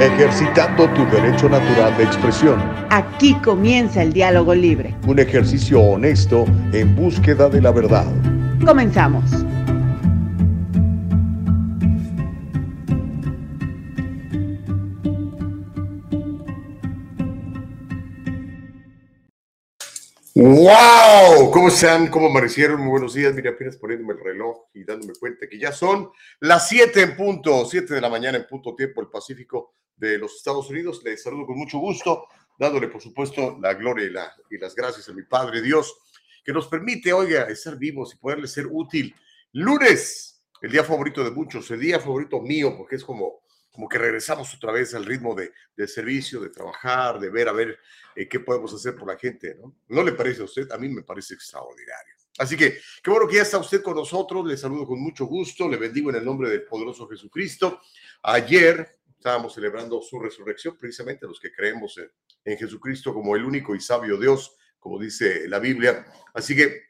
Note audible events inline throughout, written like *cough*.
ejercitando tu derecho natural de expresión. Aquí comienza el diálogo libre. Un ejercicio honesto en búsqueda de la verdad. Comenzamos. ¡Wow! ¿Cómo están? ¿Cómo amanecieron? Muy buenos días. Mira, apenas poniéndome el reloj y dándome cuenta que ya son las 7 en punto, 7 de la mañana en punto tiempo el Pacífico de los Estados Unidos. Les saludo con mucho gusto, dándole, por supuesto, la gloria y, la, y las gracias a mi Padre Dios, que nos permite, oiga, estar vivos y poderle ser útil. Lunes, el día favorito de muchos, el día favorito mío, porque es como como que regresamos otra vez al ritmo de, de servicio, de trabajar, de ver a ver eh, qué podemos hacer por la gente, ¿no? ¿No le parece a usted? A mí me parece extraordinario. Así que qué bueno que ya está usted con nosotros, le saludo con mucho gusto, le bendigo en el nombre del poderoso Jesucristo. Ayer estábamos celebrando su resurrección, precisamente los que creemos en, en Jesucristo como el único y sabio Dios, como dice la Biblia. Así que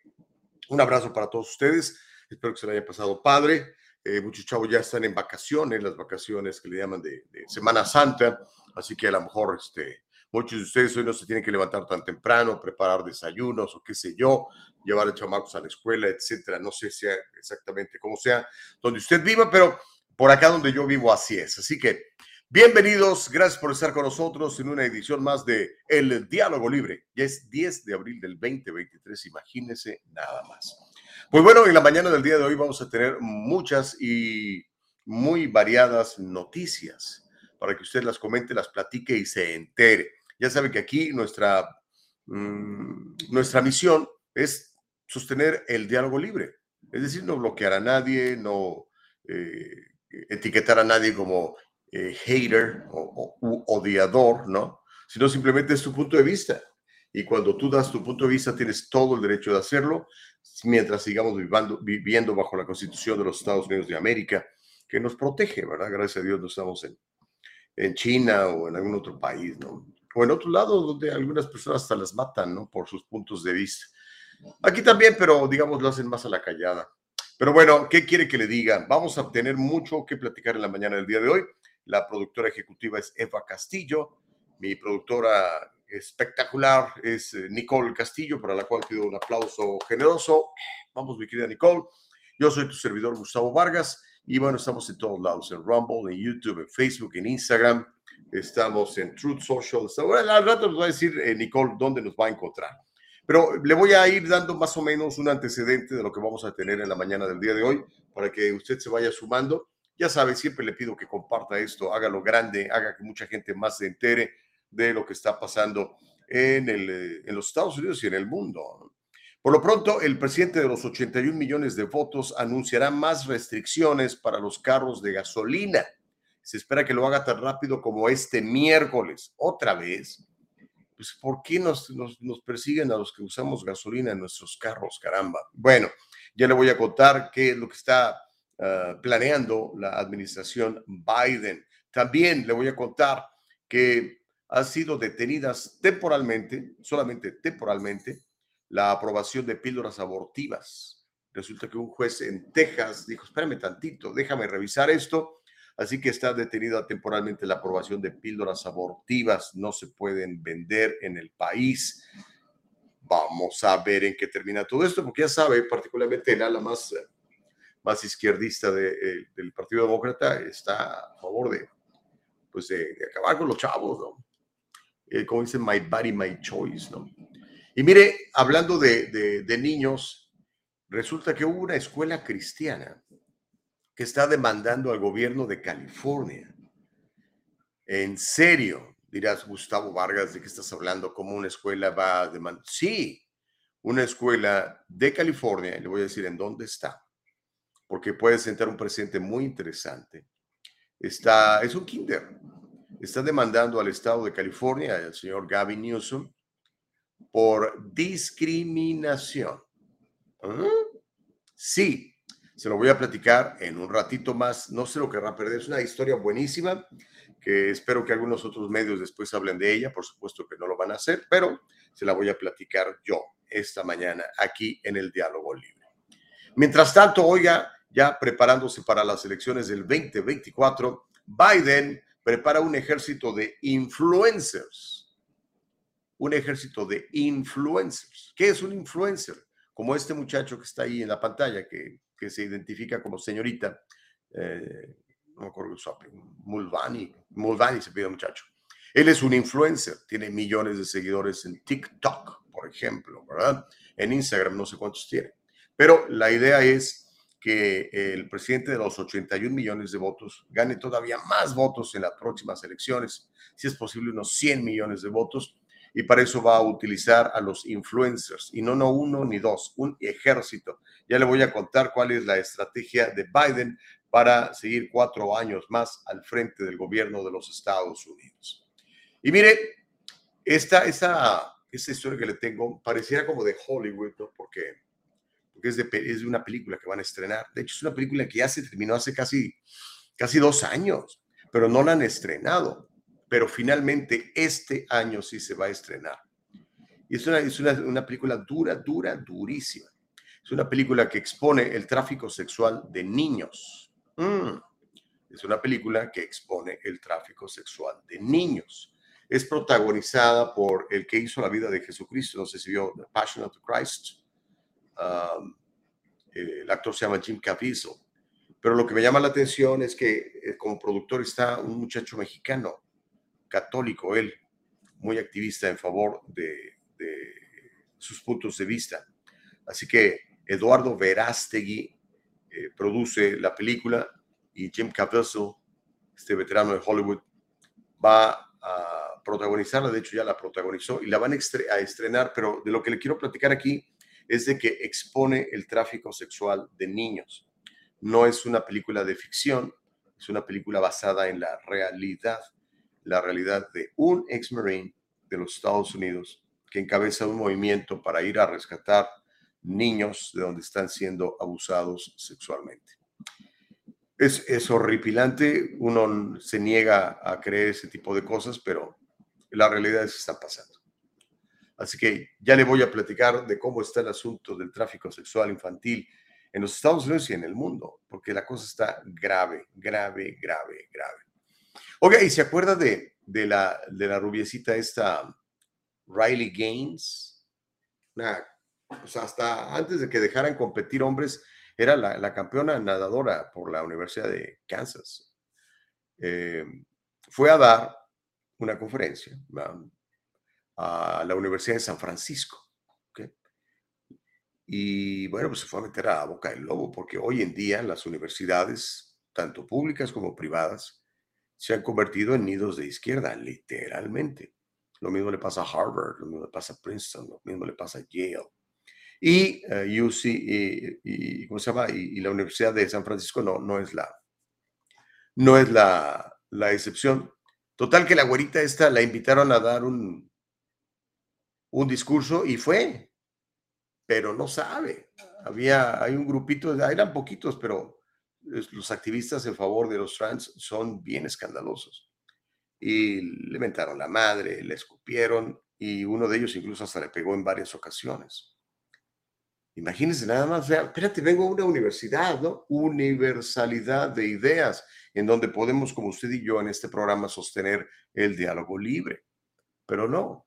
un abrazo para todos ustedes, espero que se lo haya pasado padre. Eh, muchos chavos ya están en vacaciones, las vacaciones que le llaman de, de, Semana Santa, así que a lo mejor este, muchos de ustedes hoy no se tienen que levantar tan temprano, preparar desayunos o qué sé yo, llevar a chamacos a la escuela, etcétera. No sé si exactamente cómo sea donde usted viva, pero por acá donde yo vivo así es. Así que bienvenidos, gracias por estar con nosotros en una edición más de El Diálogo Libre. Ya es 10 de abril del 2023, imagínense nada más. Pues bueno, en la mañana del día de hoy vamos a tener muchas y muy variadas noticias para que usted las comente, las platique y se entere. Ya sabe que aquí nuestra, mmm, nuestra misión es sostener el diálogo libre, es decir, no bloquear a nadie, no eh, etiquetar a nadie como eh, hater o, o odiador, ¿no? Sino simplemente es tu punto de vista. Y cuando tú das tu punto de vista, tienes todo el derecho de hacerlo, mientras sigamos viviendo, viviendo bajo la Constitución de los Estados Unidos de América, que nos protege, ¿verdad? Gracias a Dios no estamos en, en China o en algún otro país, ¿no? O en otro lado donde algunas personas hasta las matan, ¿no? Por sus puntos de vista. Aquí también, pero digamos lo hacen más a la callada. Pero bueno, ¿qué quiere que le diga? Vamos a tener mucho que platicar en la mañana del día de hoy. La productora ejecutiva es Eva Castillo, mi productora espectacular es eh, Nicole Castillo, para la cual pido un aplauso generoso. Vamos, mi querida Nicole. Yo soy tu servidor Gustavo Vargas y bueno, estamos en todos lados, en Rumble, en YouTube, en Facebook, en Instagram. Estamos en Truth Social. Al rato nos va a decir eh, Nicole dónde nos va a encontrar. Pero le voy a ir dando más o menos un antecedente de lo que vamos a tener en la mañana del día de hoy para que usted se vaya sumando. Ya sabe, siempre le pido que comparta esto, hágalo grande, haga que mucha gente más se entere de lo que está pasando en, el, en los Estados Unidos y en el mundo. Por lo pronto, el presidente de los 81 millones de votos anunciará más restricciones para los carros de gasolina. Se espera que lo haga tan rápido como este miércoles. Otra vez, pues ¿por qué nos, nos, persiguen a los que usamos gasolina en nuestros carros, caramba? Bueno, ya le voy a contar qué es lo que está uh, planeando la administración Biden. También le voy a contar que han sido detenidas temporalmente, solamente temporalmente, la aprobación de píldoras abortivas. Resulta que un juez en Texas dijo, espérame tantito, déjame revisar esto. Así que está detenida temporalmente la aprobación de píldoras abortivas. No se pueden vender en el país. Vamos a ver en qué termina todo esto, porque ya sabe, particularmente el ala más, más izquierdista eh, del Partido Demócrata está a favor de, pues de, de acabar con los chavos, ¿no? eh, como dicen, my body, my choice, ¿no? Y mire, hablando de, de, de niños, resulta que hubo una escuela cristiana que está demandando al gobierno de California. En serio, dirás, Gustavo Vargas, ¿de qué estás hablando? ¿Cómo una escuela va a demandar? Sí, una escuela de California, le voy a decir en dónde está, porque puede sentar un presidente muy interesante. Está, es un kinder, está demandando al estado de California, al señor Gavin Newsom, por discriminación. ¿Ah? Sí, se lo voy a platicar en un ratito más, no se lo querrá perder, es una historia buenísima que espero que algunos otros medios después hablen de ella, por supuesto que no lo van a hacer, pero se la voy a platicar yo esta mañana aquí en el Diálogo Libre. Mientras tanto, oiga, ya preparándose para las elecciones del 2024, Biden prepara un ejército de influencers. Un ejército de influencers. ¿Qué es un influencer? Como este muchacho que está ahí en la pantalla, que, que se identifica como señorita, eh, no me acuerdo su Mulvani, Mulvani se pide muchacho. Él es un influencer, tiene millones de seguidores en TikTok, por ejemplo, ¿verdad? En Instagram no sé cuántos tiene. Pero la idea es que el presidente de los 81 millones de votos gane todavía más votos en las próximas elecciones, si es posible unos 100 millones de votos, y para eso va a utilizar a los influencers, y no, no uno ni dos, un ejército. Ya le voy a contar cuál es la estrategia de Biden para seguir cuatro años más al frente del gobierno de los Estados Unidos. Y mire, esta, esta, esta historia que le tengo pareciera como de Hollywood, ¿no? Porque porque es de, es de una película que van a estrenar. De hecho, es una película que ya se terminó hace casi, casi dos años, pero no la han estrenado. Pero finalmente este año sí se va a estrenar. Y es una, es una, una película dura, dura, durísima. Es una película que expone el tráfico sexual de niños. Mm. Es una película que expone el tráfico sexual de niños. Es protagonizada por el que hizo la vida de Jesucristo, no sé si vio The Passion of the Christ, eh, el actor se llama Jim Caviezel. Pero lo que me llama la atención es que eh, como productor está un muchacho mexicano, católico él, muy activista en favor de, sus puntos de vista. Así que Eduardo Verástegui eh, produce la película y Jim Caviezel, este veterano de Hollywood, va a protagonizarla, de hecho ya la protagonizó y la van a estrenar, pero de lo que le quiero platicar aquí es de que expone el tráfico sexual de niños. No es una película de ficción, es una película basada en la realidad, la realidad de un ex marine de los Estados Unidos que encabeza un movimiento para ir a rescatar niños de donde están siendo abusados sexualmente. Es, es horripilante, uno se niega a creer ese tipo de cosas, pero la realidad es que está pasando. Así que ya le voy a platicar de cómo está el asunto del tráfico sexual infantil en los Estados Unidos y en el mundo, porque la cosa está grave, grave, grave, grave. Oiga, ¿y se acuerda de, de, la, de la rubiecita esta Riley Gaines? pues hasta antes de que dejaran competir hombres, era la, campeona nadadora por la Universidad de Kansas. Eh, fue a dar una conferencia, a la Universidad de San Francisco. Y bueno, pues se fue a meter a boca del lobo, porque hoy en día las universidades, tanto públicas como privadas, se han convertido en nidos de izquierda, literalmente. Lo mismo le pasa a Harvard, lo mismo le pasa a Princeton, lo mismo le pasa a Yale. Y uh, UC, y, ¿cómo se llama? Y, la Universidad de San Francisco no, no es la, no es la, la excepción. Total que la güerita esta la invitaron a dar un, un discurso y fue, pero no sabe. Había, hay un grupito, eran poquitos, pero los activistas en favor de los trans son bien escandalosos. Y le mentaron la madre, le escupieron y uno de ellos incluso hasta le pegó en varias ocasiones. Imagínense nada más, espérate, vengo a una universidad, ¿no? Universalidad de ideas en donde podemos, como usted y yo en este programa, sostener el diálogo libre. Pero no,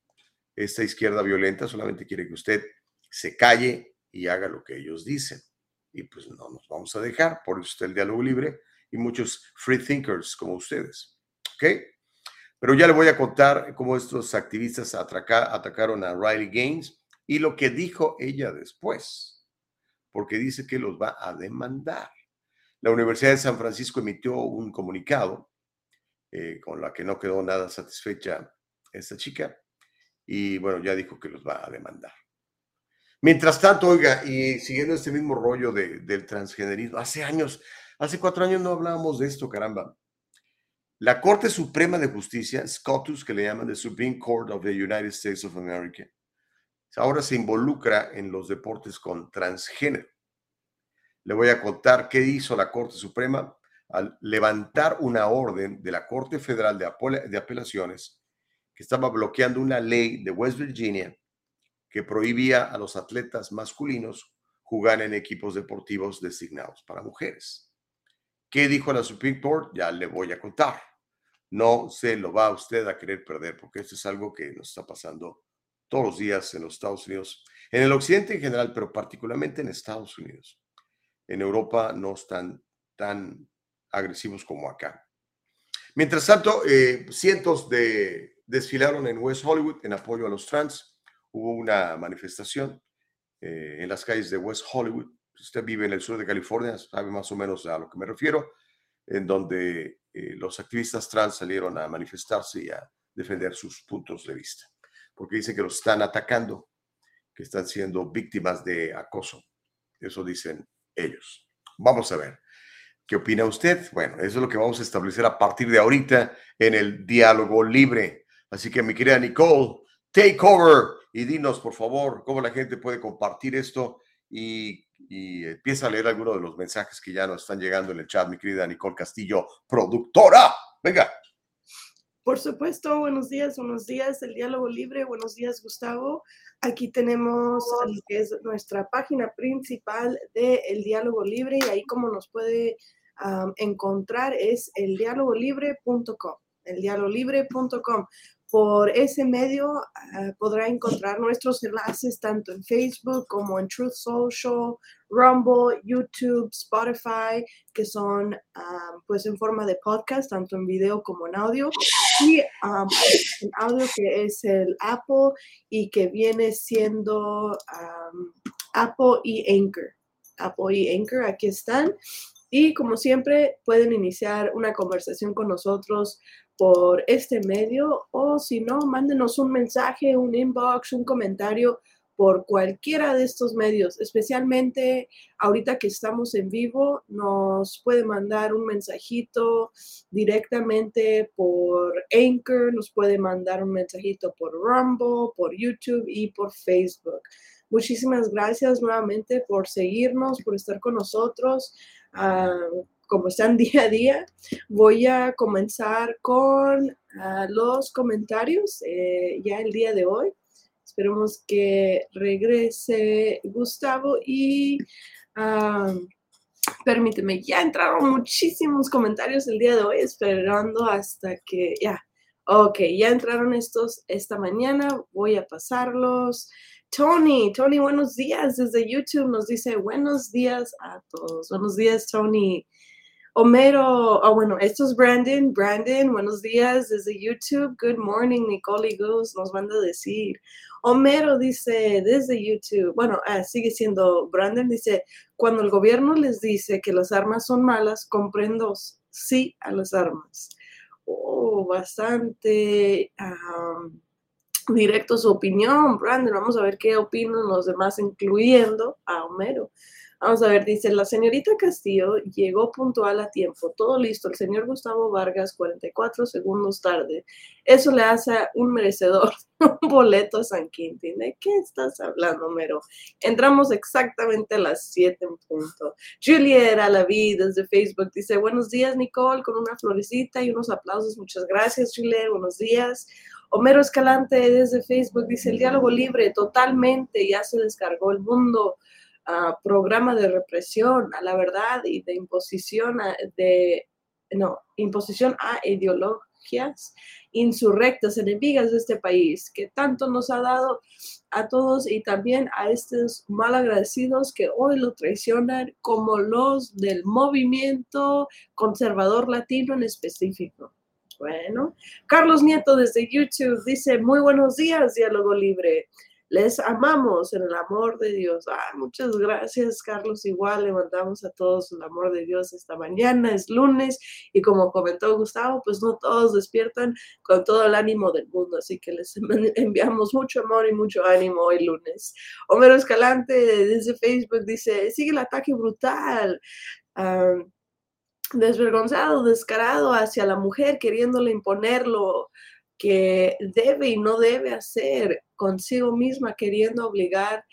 esta izquierda violenta solamente quiere que usted se calle y haga lo que ellos dicen. Y pues no nos vamos a dejar, por eso está el diálogo libre y muchos free thinkers como ustedes. ¿Ok? Pero ya le voy a contar cómo estos activistas atacaron a Riley Gaines y lo que dijo ella después, porque dice que los va a demandar. La Universidad de San Francisco emitió un comunicado eh, con la que no quedó nada satisfecha esta chica y bueno, ya dijo que los va a demandar. Mientras tanto, oiga, y siguiendo este mismo rollo de, del transgenerismo, hace años, hace cuatro años no hablábamos de esto, caramba. La Corte Suprema de Justicia, SCOTUS, que le llaman the Supreme Court of the United States of America, ahora se involucra en los deportes con transgénero. Le voy a contar qué hizo la Corte Suprema al levantar una orden de la Corte Federal de, Apelaciones que estaba bloqueando una ley de West Virginia que prohibía a los atletas masculinos jugar en equipos deportivos designados para mujeres. ¿Qué dijo la Supreme Court? Ya le voy a contar. no se lo va a usted a querer perder, porque esto es algo que nos está pasando todos los días en los Estados Unidos, en el occidente en general, pero particularmente en Estados Unidos. En Europa no están tan agresivos como acá. Mientras tanto, eh, cientos de desfilaron en West Hollywood en apoyo a los trans. Hubo una manifestación eh, en las calles de West Hollywood. Usted vive en el sur de California, sabe más o menos a lo que me refiero, en donde eh, los activistas trans salieron a manifestarse y a defender sus puntos de vista, porque dicen que los están atacando, que están siendo víctimas de acoso. Eso dicen ellos. Vamos a ver. ¿Qué opina usted? Bueno, eso es lo que vamos a establecer a partir de ahorita en el diálogo libre. Así que mi querida Nicole, take over y dinos, por favor, cómo la gente puede compartir esto y, y empieza a leer algunos de los mensajes que ya nos están llegando en el chat, mi querida Nicole Castillo, productora. Venga. Por supuesto, buenos días, buenos días, el diálogo libre, buenos días, Gustavo. Aquí tenemos lo que es nuestra página principal de El Diálogo Libre y ahí como nos puede encontrar es el eldialogolibre.com, eldialogolibre.com. Por ese medio ah, podrá encontrar nuestros enlaces tanto en Facebook como en Truth Social, Rumble, YouTube, Spotify, que son pues en forma de podcast, tanto en video como en audio. Y en audio que es el Apple y que viene siendo Apple y Anchor. Apple y Anchor, aquí están. Y como siempre, pueden iniciar una conversación con nosotros por este medio o si no, mándenos un mensaje, un inbox, un comentario por cualquiera de estos medios, especialmente ahorita que estamos en vivo, nos puede mandar un mensajito directamente por Anchor, nos puede mandar un mensajito por Rumble, por YouTube y por Facebook. Muchísimas gracias nuevamente por seguirnos, por estar con nosotros. Ah, como están *laughs* día a día, voy a comenzar con ah, los comentarios eh, ya el día de hoy. Esperemos que regrese Gustavo y ah, permíteme, ya entraron muchísimos comentarios el día de hoy, esperando hasta que ya. Ok, ya entraron estos esta mañana, voy a pasarlos. Tony, Tony, buenos días desde YouTube. Nos dice buenos días a todos. Buenos días, Tony. Homero, oh, bueno, esto es Brandon. Brandon, buenos días desde YouTube. Good morning, Nicole Gus nos manda a decir. Homero dice desde YouTube, bueno, ah, sigue siendo Brandon, dice, cuando el gobierno les dice que las armas son malas, comprendo sí a las armas. Oh, bastante directo su opinión, Brandon. Vamos a ver qué opinan los demás, incluyendo a Homero. Vamos a ver, dice, la señorita Castillo llegó puntual a tiempo, todo listo. El señor Gustavo Vargas, 44 segundos tarde. Eso le hace un merecedor *laughs* un boleto a San Quintín. ¿De qué estás hablando, Homero? Entramos exactamente a las 7 en punto. Julieta vida desde Facebook dice, buenos días, Nicole, con una florecita y unos aplausos. Muchas gracias, Julieta. Buenos días. Homero Escalante desde Facebook dice, el diálogo libre totalmente, ya se descargó el mundo. Programa de represión a la verdad y de imposición a, de, no, imposición a ideologías insurrectas, enemigas de este país, que tanto nos ha dado a todos y también a estos malagradecidos que hoy lo traicionan, como los del movimiento conservador latino en específico. Bueno, Carlos Nieto desde YouTube dice, muy buenos días, diálogo libre. Les amamos en el amor de Dios. Ah, muchas gracias, Carlos. Igual le mandamos a todos el amor de Dios esta mañana. Es lunes y como comentó Gustavo, pues no todos despiertan con todo el ánimo del mundo. Así que les *laughs* enviamos mucho amor y mucho ánimo hoy lunes. Homero Escalante desde Facebook dice, sigue el ataque brutal. Desvergonzado, descarado hacia la mujer, queriéndole imponer lo que debe y no debe hacer consigo misma, queriendo obligar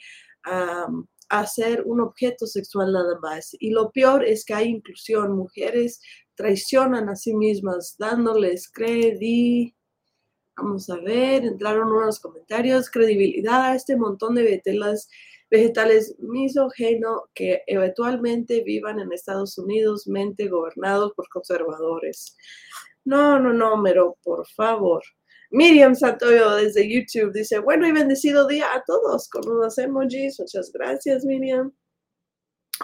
a, a ser un objeto sexual nada más. Y lo peor es que hay inclusión, mujeres traicionan a sí mismas, dándoles credi Vamos a ver, entraron unos comentarios, credibilidad a este montón de vetelas vegetales misógeno que eventualmente vivan en Estados Unidos, mente gobernados por conservadores. No, no, no, pero por favor. Miriam Santoyo desde YouTube dice, bueno y bendecido día a todos con unos emojis. Muchas gracias, Miriam.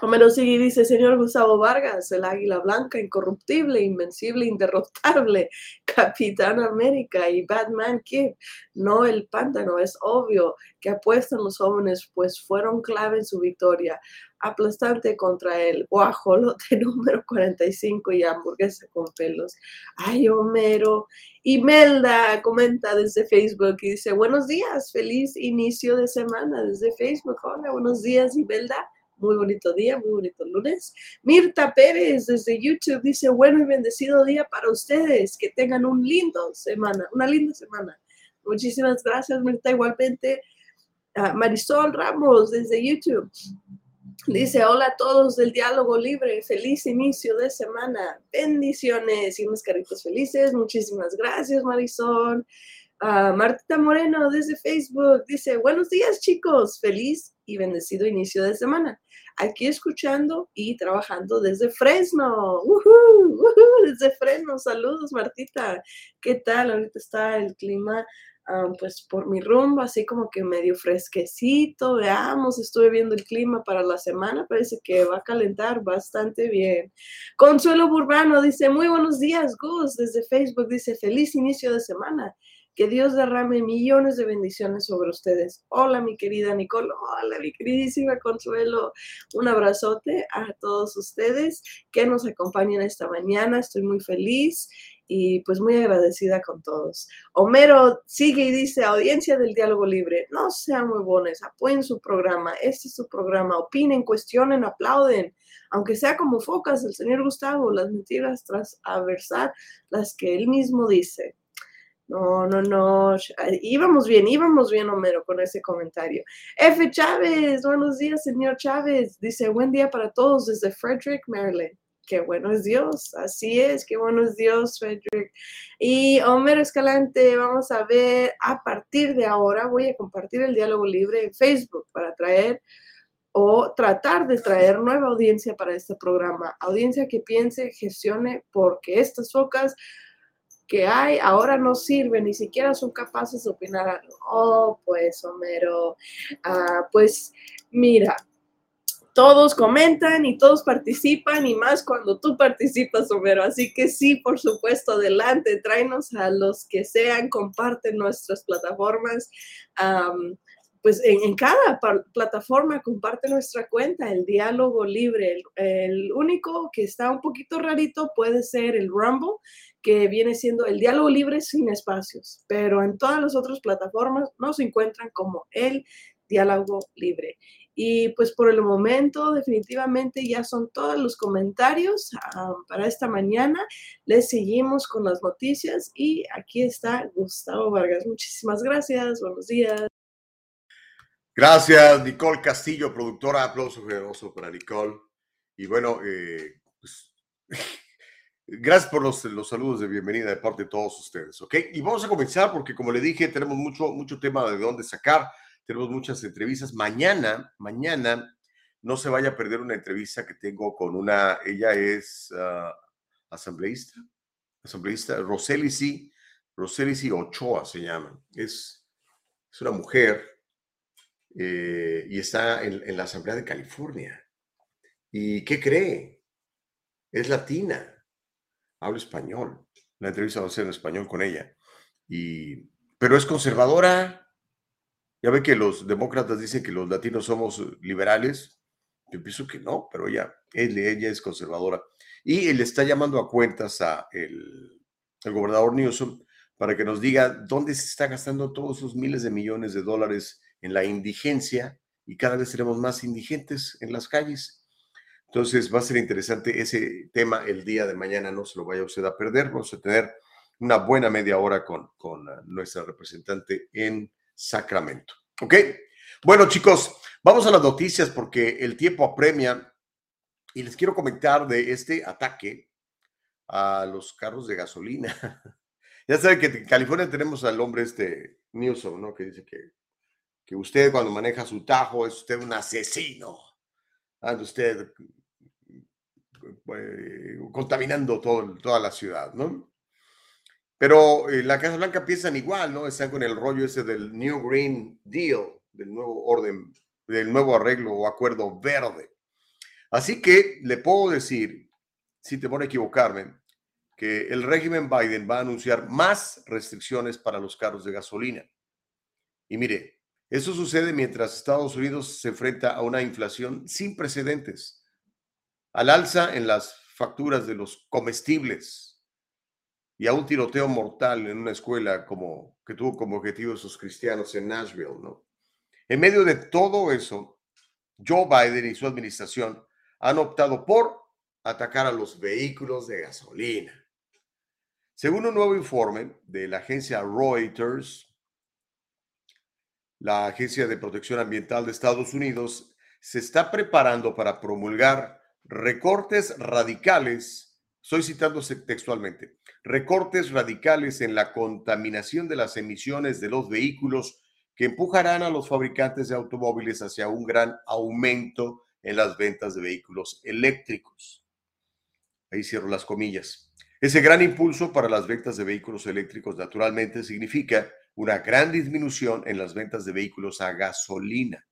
Homero sigue dice, señor Gustavo Vargas, el águila blanca, incorruptible, invencible, inderrotable, *laughs* Capitán América y Batman Kid. No el pántano, es obvio que apuestan los jóvenes, pues fueron clave en su victoria aplastante contra el guajolote *laughs* número 45 y hamburguesa con pelos. Ay, Homero. Imelda comenta desde Facebook y dice, buenos días, feliz inicio de semana desde Facebook. Hola, buenos días, Imelda. Muy bonito día, muy bonito lunes. Mirta Pérez desde YouTube dice, bueno y bendecido día para ustedes. Que tengan un lindo semana, una linda semana. Muchísimas gracias, Mirta. Igualmente, Marisol Ramos desde YouTube. Dice, hola a todos del diálogo libre, feliz inicio de semana, bendiciones y unos caritos felices. Muchísimas gracias, Marisol. Uh, Martita Moreno desde Facebook dice, buenos días chicos, feliz y bendecido inicio de semana. Aquí escuchando y trabajando desde Fresno. desde Fresno, saludos Martita. ¿Qué tal? Ahorita está el clima pues por mi rumbo, así como que medio fresquecito, veamos, estuve viendo el clima para la semana, parece que va a calentar bastante bien. Consuelo Burbano dice, muy buenos días, Gus, desde Facebook dice, feliz inicio de semana. Que Dios derrame millones de bendiciones sobre ustedes. Hola, mi querida Nicole. Hola, mi queridísima Consuelo. Un abrazote a todos ustedes que nos acompañan esta mañana. Estoy muy feliz y pues muy agradecida con todos. Homero sigue y dice, audiencia del diálogo libre, no sean muy bones, apoyen su programa, este es su programa, opinen, cuestionen, aplauden, aunque sea como focas el señor Gustavo, las mentiras tras aversar las que él mismo dice. No, no, no. Íbamos bien, íbamos bien, Homero, con ese comentario. F. Chávez, buenos días, señor Chávez. Dice, buen día para todos desde Frederick, Maryland qué bueno es Dios, así es, qué bueno es Dios, Frederick. Y Homero Escalante, vamos a ver, a partir de ahora voy a compartir el diálogo libre en Facebook para traer o tratar de traer nueva audiencia para este programa, audiencia que piense, gestione, porque estas focas que hay ahora no sirven, ni siquiera son capaces de opinar. Oh, pues, Homero, ah, pues mira, todos comentan y todos participan y más cuando tú participas, Homero. Así que sí, por supuesto, adelante, tráenos a los que sean, comparten nuestras plataformas. pues en, cada plataforma comparte nuestra cuenta, el diálogo libre. El, único que está un poquito rarito puede ser el Rumble, que viene siendo el diálogo libre sin espacios, pero en todas las otras plataformas nos encuentran como el diálogo libre. Y pues por el momento definitivamente ya son todos los comentarios ah, para esta mañana. Les seguimos con las noticias y aquí está Gustavo Vargas. Muchísimas gracias, buenos días. Gracias, Nicole Castillo, productora. Aplauso generoso para Nicole. Y bueno, eh, pues, *laughs* gracias por los, los, saludos de bienvenida de parte de todos ustedes, ¿ok? Y vamos a comenzar porque como le dije, tenemos mucho, mucho tema de dónde sacar tenemos muchas entrevistas. Mañana, mañana, no se vaya a perder una entrevista que tengo con una, ella es ah, asambleísta, asambleísta, Roselici, Roselici Ochoa se llama. Es, es una mujer eh, y está en, en la Asamblea de California. ¿Y qué cree? Es latina, habla español. La entrevista va a ser en español con ella. Y, pero es conservadora, ya ve que los demócratas dicen que los latinos somos liberales. Yo pienso que no, pero ella, ella es conservadora. Y le está llamando a cuentas a el, gobernador Newsom para que nos diga dónde se está gastando todos esos miles de millones de dólares en la indigencia y cada vez tenemos más indigentes en las calles. Entonces va a ser interesante ese tema el día de mañana, no se lo vaya usted a perder. Vamos a tener una buena media hora con, con nuestra representante en Sacramento. ¿Ok? Bueno, chicos, vamos a las noticias porque el tiempo apremia y les quiero comentar de este ataque a los carros de gasolina. *laughs* ya saben que en California tenemos al hombre este Newsom, ¿no? Que dice que, que usted cuando maneja su tajo es usted un asesino. Anda usted eh, contaminando toda la ciudad, ¿no? Pero en la Casa Blanca piensan igual, ¿no? Están con el rollo ese del New Green Deal, del nuevo orden, del nuevo arreglo o acuerdo verde. Así que le puedo decir, sin temor a equivocarme, que el régimen Biden va a anunciar más restricciones para los carros de gasolina. Y mire, eso sucede mientras Estados Unidos se enfrenta a una inflación sin precedentes, al alza en las facturas de los comestibles y a un tiroteo mortal en una escuela como que tuvo como objetivo esos cristianos en Nashville, ¿no? En medio de todo eso, Joe Biden y su administración han optado por atacar a los vehículos de gasolina. Según un nuevo informe de la agencia Reuters, la Agencia de Protección Ambiental de Estados Unidos se está preparando para promulgar recortes radicales, estoy citándose textualmente, recortes radicales en la contaminación de las emisiones de los vehículos que empujarán a los fabricantes de automóviles hacia un gran aumento en las ventas de vehículos eléctricos. Ahí cierro las comillas. Ese gran impulso para las ventas de vehículos eléctricos naturalmente significa una gran disminución en las ventas de vehículos a gasolina.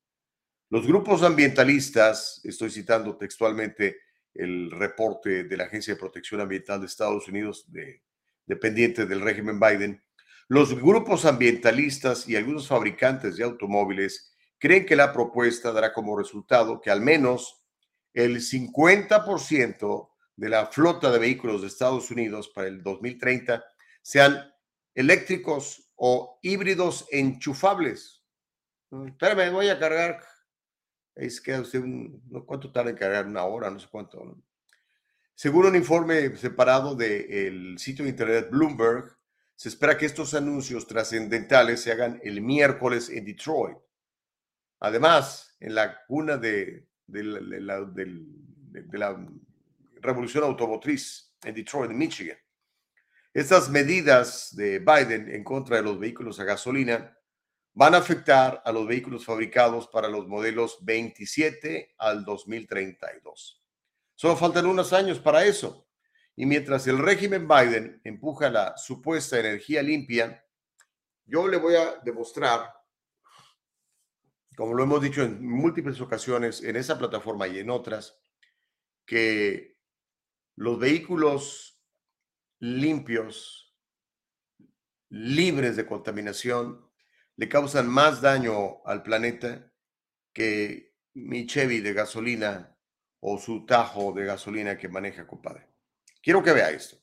Los grupos ambientalistas, estoy citando textualmente el reporte de la Agencia de Protección Ambiental de Estados Unidos, de, dependiente del régimen Biden, los grupos ambientalistas y algunos fabricantes de automóviles creen que la propuesta dará como resultado que al menos el 50% de la flota de vehículos de Estados Unidos para el 2030 sean eléctricos o híbridos enchufables. Mm, espérame, voy a cargar. Es que usted, un, cuánto tarda en cargar, una hora, no sé cuánto. Según un informe separado del sitio de internet Bloomberg, se espera que estos anuncios trascendentales se hagan el miércoles en Detroit. Además, en la cuna de, de, la, la revolución automotriz en Detroit, Michigan. Estas medidas de Biden en contra de los vehículos a gasolina van a afectar a los vehículos fabricados para los modelos 27 al 2032. Solo faltan unos años para eso. Y mientras el régimen Biden empuja la supuesta energía limpia, yo le voy a demostrar, como lo hemos dicho en múltiples ocasiones en esa plataforma y en otras, que los vehículos limpios, libres de contaminación, le causan más daño al planeta que mi Chevy de gasolina o su tajo de gasolina que maneja, compadre. Quiero que vea esto.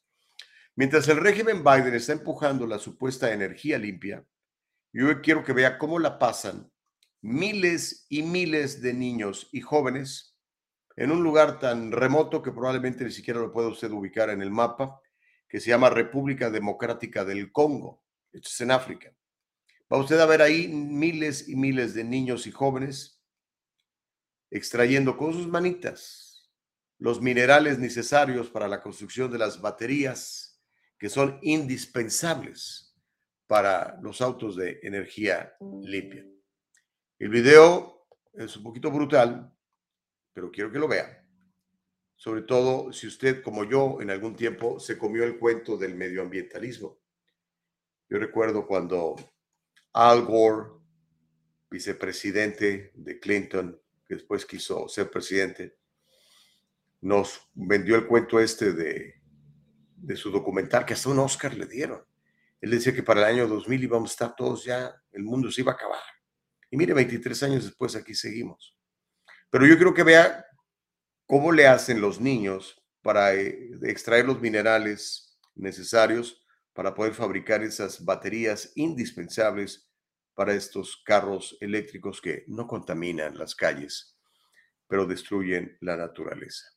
Mientras el régimen Biden está empujando la supuesta energía limpia, yo quiero que vea cómo la pasan miles y miles de niños y jóvenes en un lugar tan remoto que probablemente ni siquiera lo pueda usted ubicar en el mapa, que se llama República Democrática del Congo. Esto es en África. Va usted a ver ahí miles y miles de niños y jóvenes extrayendo con sus manitas los minerales necesarios para la construcción de las baterías que son indispensables para los autos de energía limpia. El video es un poquito brutal, pero quiero que lo vean sobre todo si usted, como yo, en algún tiempo se comió el cuento del medioambientalismo. Yo recuerdo cuando Al Gore, vicepresidente de Clinton, que después quiso ser presidente, nos vendió el cuento este de, de su documental, que hasta un Oscar le dieron. Él decía que para el año 2000 íbamos a estar todos ya, el mundo se iba a acabar. Y mire, 23 años después aquí seguimos. Pero yo creo que vea ¿Cómo le hacen los niños para eh, extraer los minerales necesarios para poder fabricar esas baterías indispensables para estos carros eléctricos que no contaminan las calles, pero destruyen la naturaleza?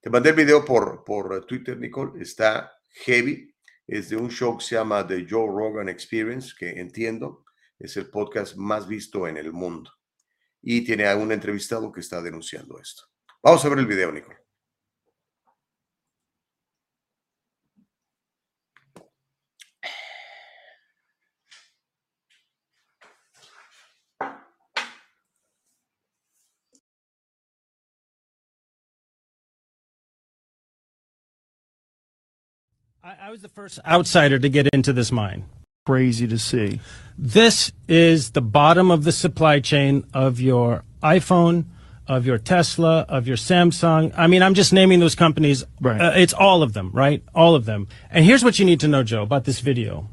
Te mandé el video por, por Twitter, Nicole. Está heavy. Es de un show que se llama The Joe Rogan Experience, que entiendo es el podcast más visto en el mundo. Y tiene a un entrevistado que está denunciando esto. Vamos a ver el video, Nicole. I, I was the first outsider to get into this mine. Crazy to see. This is the bottom of the supply chain of your iPhone, of your Tesla, of your Samsung. I mean, I'm just naming those companies. Right. Uh, it's all of them, right? All of them. And here's what you need to know, Joe, about this video.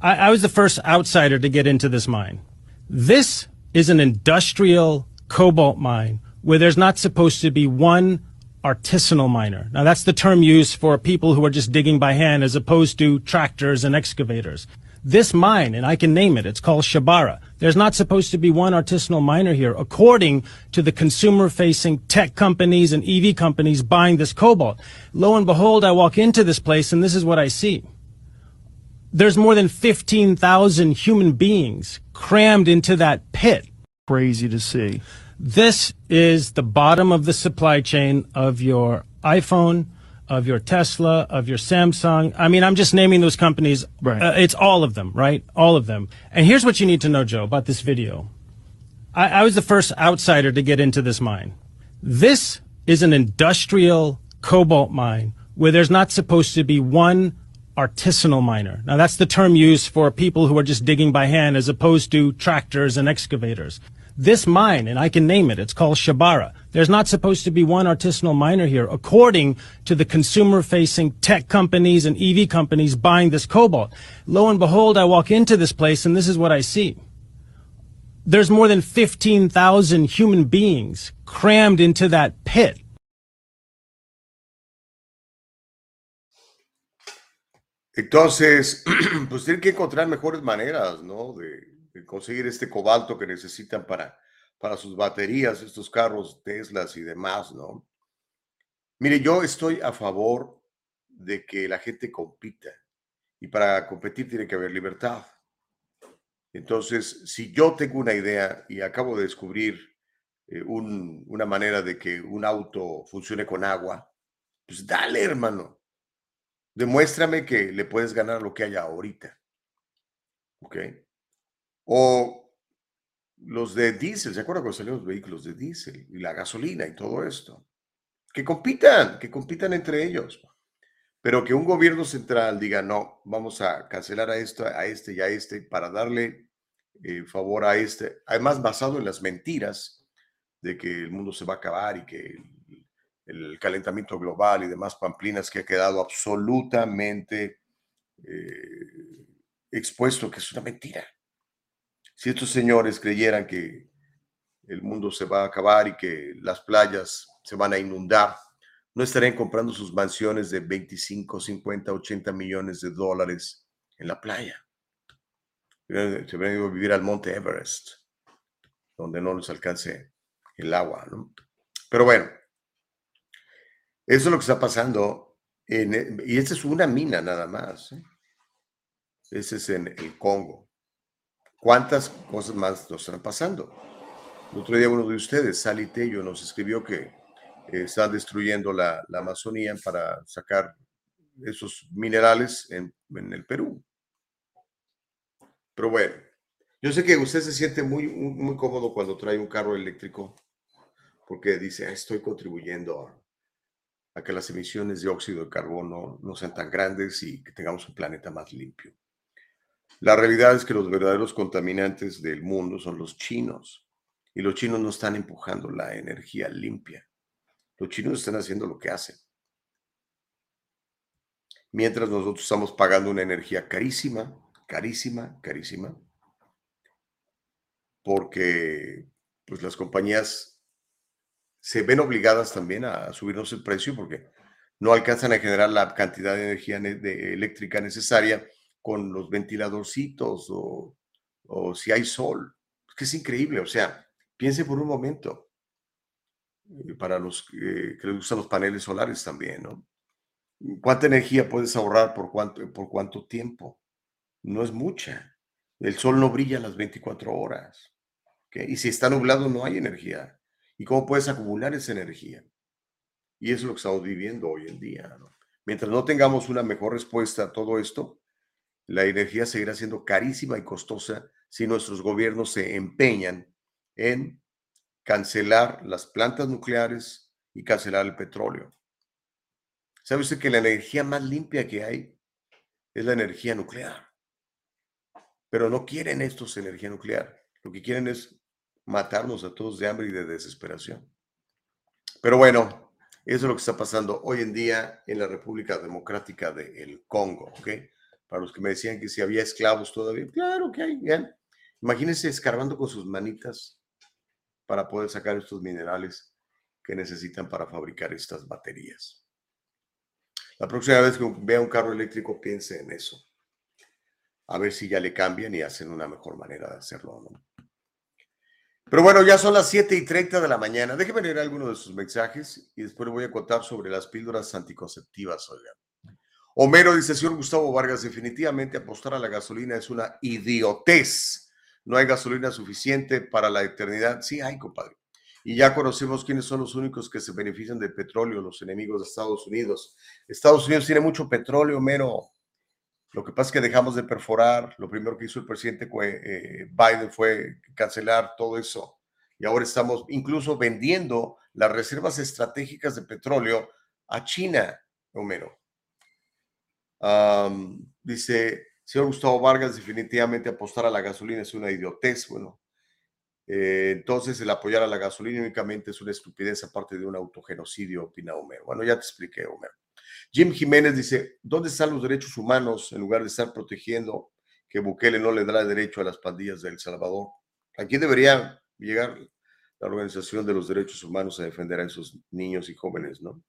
I, I was the first outsider to get into this mine. This is an industrial cobalt mine where there's not supposed to be one artisanal miner. Now that's the term used for people who are just digging by hand as opposed to tractors and excavators. This mine, and I can name it, it's called Shabara. There's not supposed to be one artisanal miner here, according to the consumer facing tech companies and EV companies buying this cobalt. Lo and behold, I walk into this place and this is what I see. There's more than 15,000 human beings crammed into that pit. Crazy to see. This is the bottom of the supply chain of your iPhone, of your Tesla, of your Samsung. I mean, I'm just naming those companies. Right. Uh, it's all of them, right? All of them. And here's what you need to know, Joe, about this video. I, I was the first outsider to get into this mine. This is an industrial cobalt mine where there's not supposed to be one artisanal miner. Now that's the term used for people who are just digging by hand as opposed to tractors and excavators. This mine, and I can name it, it's called Shabara. There's not supposed to be one artisanal miner here, according to the consumer facing tech companies and EV companies buying this cobalt. Lo and behold, I walk into this place and this is what I see. There's more than 15,000 human beings crammed into that pit. Entonces, *clears throat* pues tienen que encontrar mejores maneras, ¿no? De, conseguir este cobalto que necesitan para, para sus baterías, estos carros Teslas y demás, ¿no? Mire, yo estoy a favor de que la gente compita y para competir tiene que haber libertad. Entonces, si yo tengo una idea y acabo de descubrir eh, un- una manera de que un auto funcione con agua, pues dale, hermano. Demuéstrame que le puedes ganar lo que haya ahorita. ¿Ok? O los de diésel, ¿se acuerdan cuando salieron los vehículos de diésel y la gasolina y todo esto? Que compitan, que compitan entre ellos. Pero que un gobierno central diga, no, vamos a cancelar a esto, a este y a este para darle eh, favor a este, además basado en las mentiras de que el mundo se va a acabar y que el, calentamiento global y demás pamplinas que ha quedado absolutamente eh, expuesto, que es una mentira. Si estos señores creyeran que el mundo se va a acabar y que las playas se van a inundar, no estarían comprando sus mansiones de 25, 50, 80 millones de dólares en la playa. Se habrían ido a vivir al Monte Everest, donde no les alcance el agua, ¿no? Pero bueno, eso es lo que está pasando. y esta es una mina nada más. ¿eh? Es en el Congo. ¿Cuántas cosas más nos están pasando? El otro día uno de ustedes, Sally Tello, nos escribió que eh, están destruyendo la, la Amazonía para sacar esos minerales en, el Perú. Pero bueno, yo sé que usted se siente muy, muy, cómodo cuando trae un carro eléctrico porque dice, "Ah, estoy contribuyendo a que las emisiones de óxido de carbono no sean tan grandes y que tengamos un planeta más limpio. La realidad es que los verdaderos contaminantes del mundo son los chinos y los chinos no están empujando la energía limpia. Los chinos están haciendo lo que hacen. Mientras nosotros estamos pagando una energía carísima, carísima, carísima, porque pues las compañías se ven obligadas también a subirnos el precio porque no alcanzan a generar la cantidad de energía eléctrica necesaria con los ventiladorcitos o, o si hay sol. Es que es increíble, o sea, piense por un momento, eh, para los que les gustan los paneles solares también, ¿no? ¿Cuánta energía puedes ahorrar por cuánto, por cuánto tiempo? No es mucha. El sol no brilla las 24 horas. Y si está nublado no hay energía. ¿Y cómo puedes acumular esa energía? Y eso es lo que estamos viviendo hoy en día. Mientras no tengamos una mejor respuesta a todo esto, la energía seguirá siendo carísima y costosa si nuestros gobiernos se empeñan en cancelar las plantas nucleares y cancelar el petróleo. ¿Sabe usted que la energía más limpia que hay es la energía nuclear? Pero no quieren estos energía nuclear. Lo que quieren es matarnos a todos de hambre y de desesperación. Pero bueno, eso es lo que está pasando hoy en día en la República Democrática del Congo, ¿ok? Para los que me decían que si había esclavos todavía, claro que hay, bien. Imagínense escarbando con sus manitas para poder sacar estos minerales que necesitan para fabricar estas baterías. La próxima vez que vea un carro eléctrico, piense en eso. A ver si ya le cambian y hacen una mejor manera de hacerlo, ¿no? Pero bueno, ya son las 7 y 30 de la mañana. Déjeme leer algunos de sus mensajes y después voy a contar sobre las píldoras anticonceptivas, oigan. Homero dice, señor Gustavo Vargas, definitivamente apostar a la gasolina es una idiotez. No hay gasolina suficiente para la eternidad. Sí hay, compadre. Y ya conocemos quiénes son los únicos que se benefician del petróleo, los enemigos de Estados Unidos. Estados Unidos tiene mucho petróleo, Homero. Lo que pasa es que dejamos de perforar. Lo primero que hizo el presidente eh, Biden fue cancelar todo eso. Y ahora estamos incluso vendiendo las reservas estratégicas de petróleo a China, Homero. Dice, señor Gustavo Vargas, definitivamente apostar a la gasolina es una idiotez. Bueno, eh, entonces el apoyar a la gasolina únicamente es una estupidez aparte de un autogenocidio, opina Homero. Bueno, ya te expliqué, Homero. Jim Jiménez dice, ¿dónde están los derechos humanos en lugar de estar protegiendo que Bukele no le dará derecho a las pandillas de El Salvador? Aquí debería llegar la Organización de los Derechos Humanos a defender a esos niños y jóvenes, ¿no?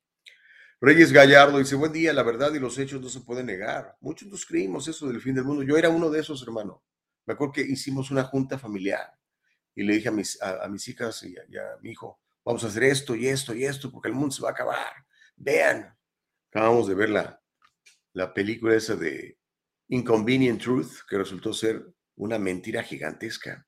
Reyes Gallardo dice, buen día, la verdad y los hechos no se pueden negar. Muchos nos creímos eso del fin del mundo. Yo era uno de esos, hermano. Me acuerdo que hicimos una junta familiar y le dije a mis, a, mis hijas y a mi hijo, vamos a hacer esto y esto y esto porque el mundo se va a acabar. Vean, Acabamos de ver la, la película esa de Inconvenient Truth, que resultó ser una mentira gigantesca.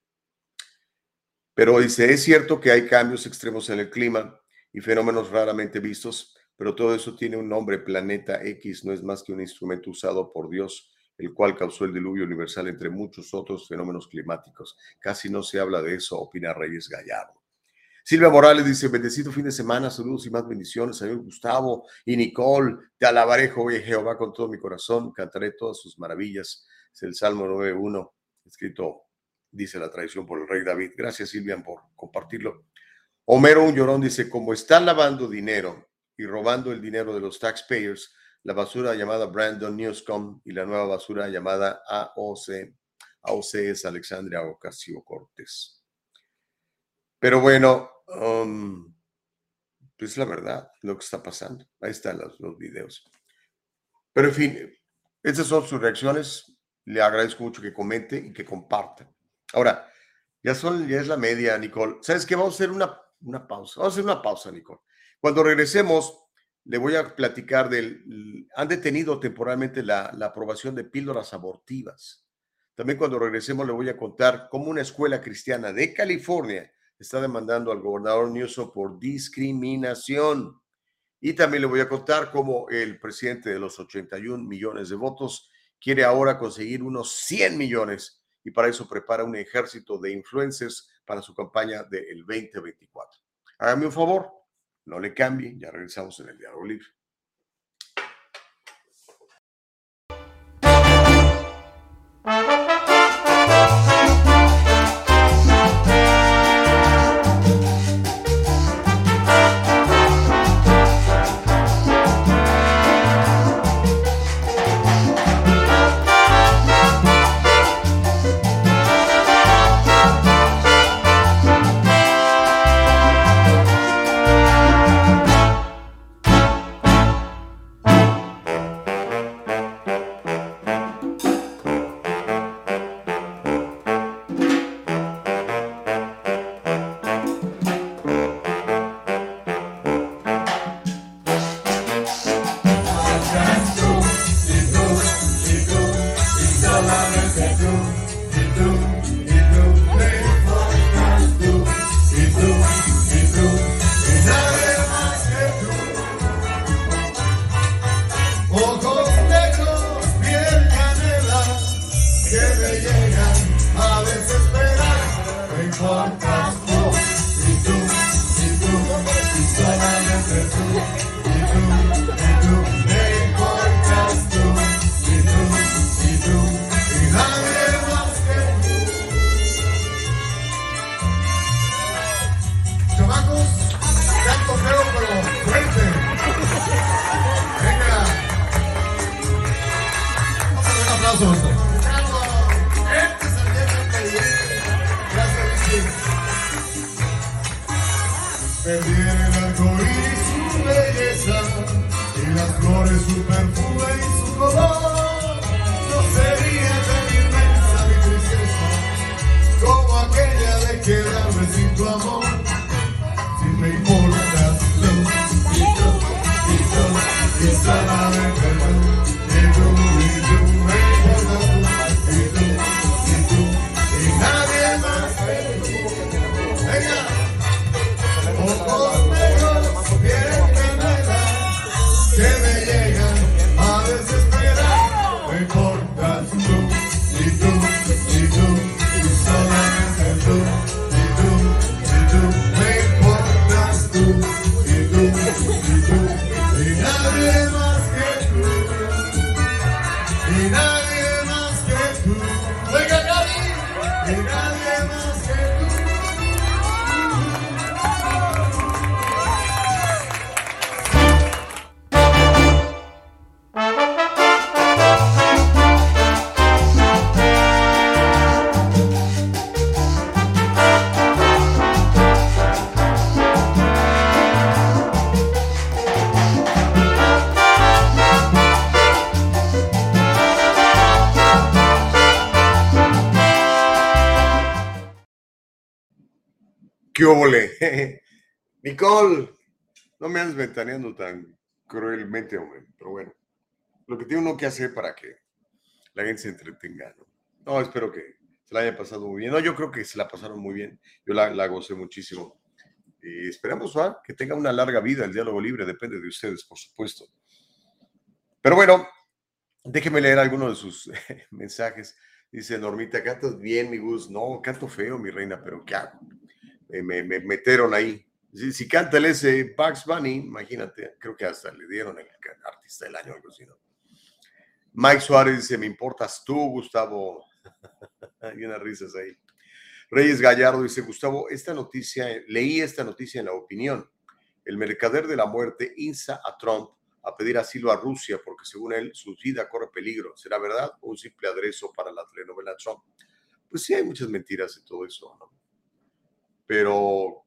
Pero dice, es cierto que hay cambios extremos en el clima y fenómenos raramente vistos, pero todo eso tiene un nombre, planeta X, no es más que un instrumento usado por Dios, el cual causó el diluvio universal entre muchos otros fenómenos climáticos. Casi no se habla de eso, opina Reyes Gallardo. Silvia Morales dice, bendecido fin de semana, saludos y más bendiciones, señor Gustavo y Nicole, te alabaré, Jehová, con todo mi corazón, cantaré todas sus maravillas. Es el Salmo 9.1, escrito, dice la tradición por el rey David. Gracias, Silvia, por compartirlo. Homero Un Llorón dice, como están lavando dinero y robando el dinero de los taxpayers, la basura llamada Brandon Newscom y la nueva basura llamada AOC, AOC es Alexandria Ocasio Cortés. Pero bueno, Um, pues la verdad, lo que está pasando. Ahí están los, los videos. Pero en fin, esas son sus reacciones. Le agradezco mucho que comente y que comparta. Ahora, ya, son, ya es la media, Nicole. ¿Sabes qué? Vamos a hacer una, una pausa. Vamos a hacer una pausa, Nicole. Cuando regresemos, le voy a platicar del... Han detenido temporalmente la, la aprobación de píldoras abortivas. También cuando regresemos le voy a contar cómo una escuela cristiana de California está demandando al gobernador Newsom por discriminación. Y también le voy a contar cómo el presidente de los 81 millones de votos quiere ahora conseguir unos 100 millones y para eso prepara un ejército de influencers para su campaña del 2024. Hágame un favor, no le cambie, ya regresamos en el diálogo libre. ¿Qué óvole? *laughs* Nicole, no me andes ventaneando tan cruelmente, hombre. Pero bueno, lo que tiene uno que hacer para que la gente se entretenga, ¿no? No, espero que se la haya pasado muy bien. No, yo creo que se la pasaron muy bien. Yo la, la gocé muchísimo. Y esperamos ¿va? que tenga una larga vida el diálogo libre. Depende de ustedes, por supuesto. Pero bueno, déjeme leer algunos de sus *laughs* mensajes. Dice Normita, cantas bien, mi Gus. No, canto feo, mi reina, pero ¿qué hago? Me, me- me metieron ahí. Si, si canta el ese Bugs Bunny, imagínate, creo que hasta le dieron el artista del año, algo así, ¿no? Mike Suárez dice, me importas tú, Gustavo. *laughs* Hay unas risas ahí. Reyes Gallardo dice, Gustavo, esta noticia, leí esta noticia en la opinión. El mercader de la muerte insta a Trump a pedir asilo a Rusia porque según él su vida corre peligro. ¿Será verdad o un simple aderezo para la telenovela Trump? Pues sí, hay muchas mentiras en todo eso, ¿no? Pero,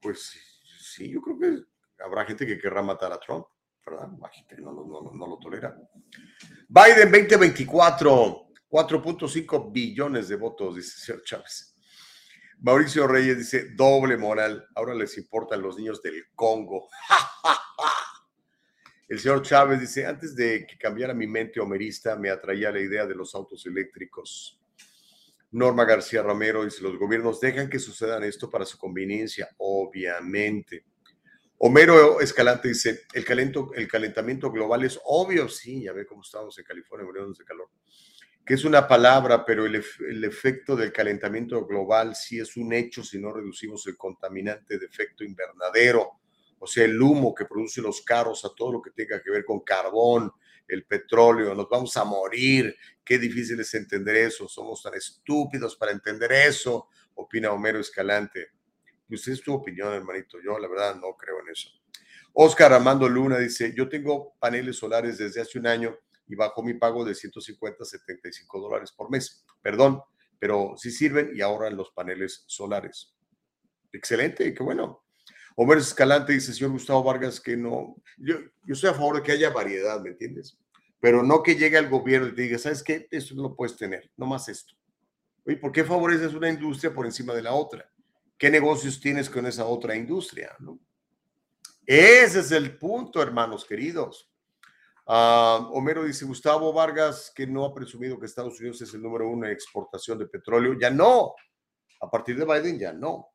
pues sí, yo creo que habrá gente que querrá matar a Trump, ¿verdad? No, no lo- no lo tolera. Biden 2024, 4.5 billones de votos, dice el señor Chávez. Mauricio Reyes dice, doble moral, ahora les importan los niños del Congo. *laughs* El señor Chávez dice, antes de que cambiara mi mente homerista, me atraía la idea de los autos eléctricos. Norma García Romero dice, los gobiernos dejan que sucedan esto para su conveniencia, obviamente. Homero Escalante dice, el, calentamiento global es obvio, sí, ya ve cómo estamos en California muriéndonos de calor, que es una palabra, pero el, el efecto del calentamiento global sí es un hecho si no reducimos el contaminante de efecto invernadero, o sea, el humo que producen los carros, a todo lo que tenga que ver con carbón, el petróleo, nos vamos a morir, qué difícil es entender eso, somos tan estúpidos para entender eso, opina Homero Escalante. Y usted es tu opinión, hermanito, yo la verdad no creo en eso. Oscar Armando Luna dice, yo tengo paneles solares desde hace un año y bajo mi pago de 150 75 dólares por mes. Perdón, pero sí sirven y ahorran los paneles solares. Excelente, qué bueno. Homero Escalante dice, señor Gustavo Vargas, que no, yo, yo estoy a favor de que haya variedad, ¿me entiendes? Pero no que llegue al gobierno y te diga, ¿sabes qué? Esto no lo puedes tener, no más esto. Oye, ¿por qué favoreces una industria por encima de la otra? ¿Qué negocios tienes con esa otra industria? Ese es el punto, hermanos queridos. Ah, Homero dice, Gustavo Vargas, que no ha presumido que Estados Unidos es el número uno en exportación de petróleo. Ya no. A partir de Biden ya no.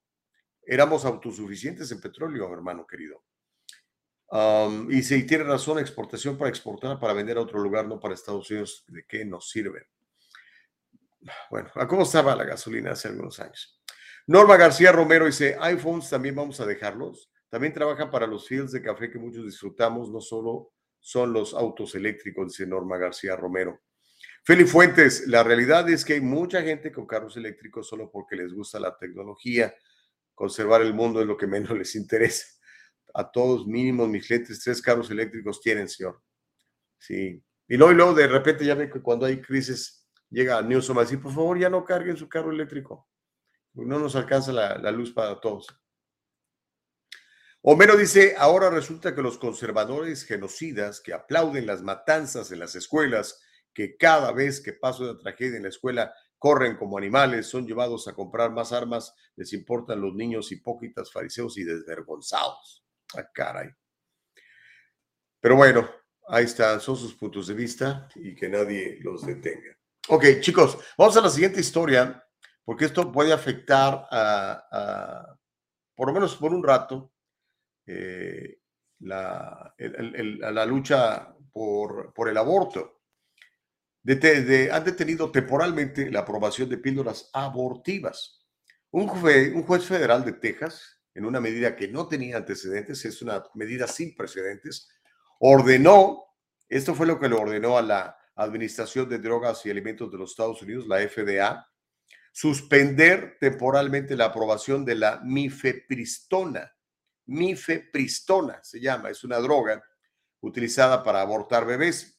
Éramos autosuficientes en petróleo, hermano querido. Um, y si tiene razón, exportación para exportar, para vender a otro lugar, no para Estados Unidos, ¿de qué nos sirve? Bueno, ¿a cómo estaba la gasolina hace algunos años? Norma García Romero dice, iPhones también vamos a dejarlos. También trabajan para los fields de café que muchos disfrutamos, no solo son los autos eléctricos, dice Norma García Romero. Feli Fuentes, la realidad es que hay mucha gente con carros eléctricos solo porque les gusta la tecnología. Conservar el mundo es lo que menos *laughs* les interesa. A todos mínimos mis clientes tres carros eléctricos tienen, señor. Sí, Y luego, y luego de repente ya ve que cuando hay crisis llega Newsom a decir, por favor, ya no carguen su carro eléctrico. No nos alcanza la, luz para todos. Homero dice, ahora resulta que los conservadores genocidas que aplauden las matanzas en las escuelas, que cada vez que pasa una tragedia en la escuela corren como animales, son llevados a comprar más armas, les importan los niños hipócritas, fariseos y desvergonzados. Ah, caray. Pero bueno, ahí están, son sus puntos de vista y que nadie los detenga. Ok, chicos, vamos a la siguiente historia, porque esto puede afectar a, por lo menos por un rato, eh, la, lucha por el aborto. Dete- de- han detenido temporalmente la aprobación de píldoras abortivas. Un, jue- un juez federal de Texas, en una medida que no tenía antecedentes, es una medida sin precedentes, ordenó, esto fue lo que le ordenó a la Administración de Drogas y Alimentos de los Estados Unidos, la FDA, suspender temporalmente la aprobación de la mifepristona. Mifepristona se llama, es una droga utilizada para abortar bebés.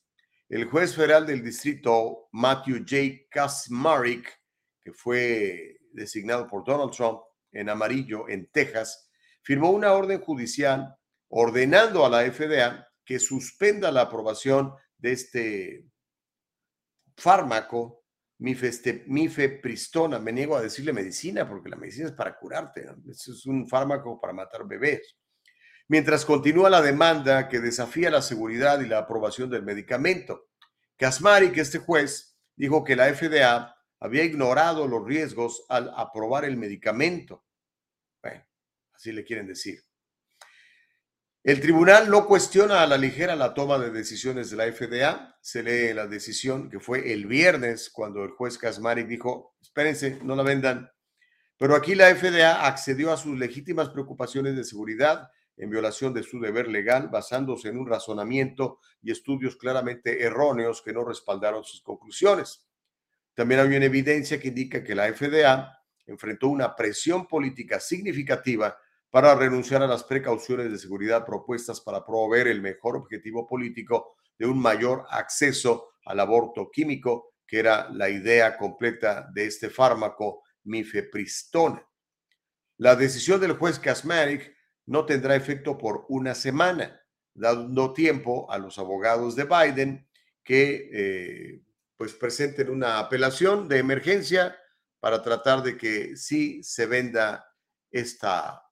El juez federal del distrito, Matthew J. Kaczmarek, que fue designado por Donald Trump en amarillo en Texas, firmó una orden judicial ordenando a la FDA que suspenda la aprobación de este fármaco mifepristona. Me niego a decirle medicina porque la medicina es para curarte. es un fármaco para matar bebés. Mientras continúa la demanda que desafía la seguridad y la aprobación del medicamento. Kasmari, que este juez, dijo que la FDA había ignorado los riesgos al aprobar el medicamento. Bueno, así le quieren decir. El tribunal no cuestiona a la ligera la toma de decisiones de la FDA. Se lee la decisión que fue el viernes cuando el juez Kasmarek dijo, espérense, no la vendan. Pero aquí la FDA accedió a sus legítimas preocupaciones de seguridad en violación de su deber legal, basándose en un razonamiento y estudios claramente erróneos que no respaldaron sus conclusiones. También hay una evidencia que indica que la FDA enfrentó una presión política significativa para renunciar a las precauciones de seguridad propuestas para promover el mejor objetivo político de un mayor acceso al aborto químico, que era la idea completa de este fármaco mifepristona. La decisión del juez Kasmarek no tendrá efecto por una semana, dando tiempo a los abogados de Biden que eh, pues presenten una apelación de emergencia para tratar de que sí se venda esta,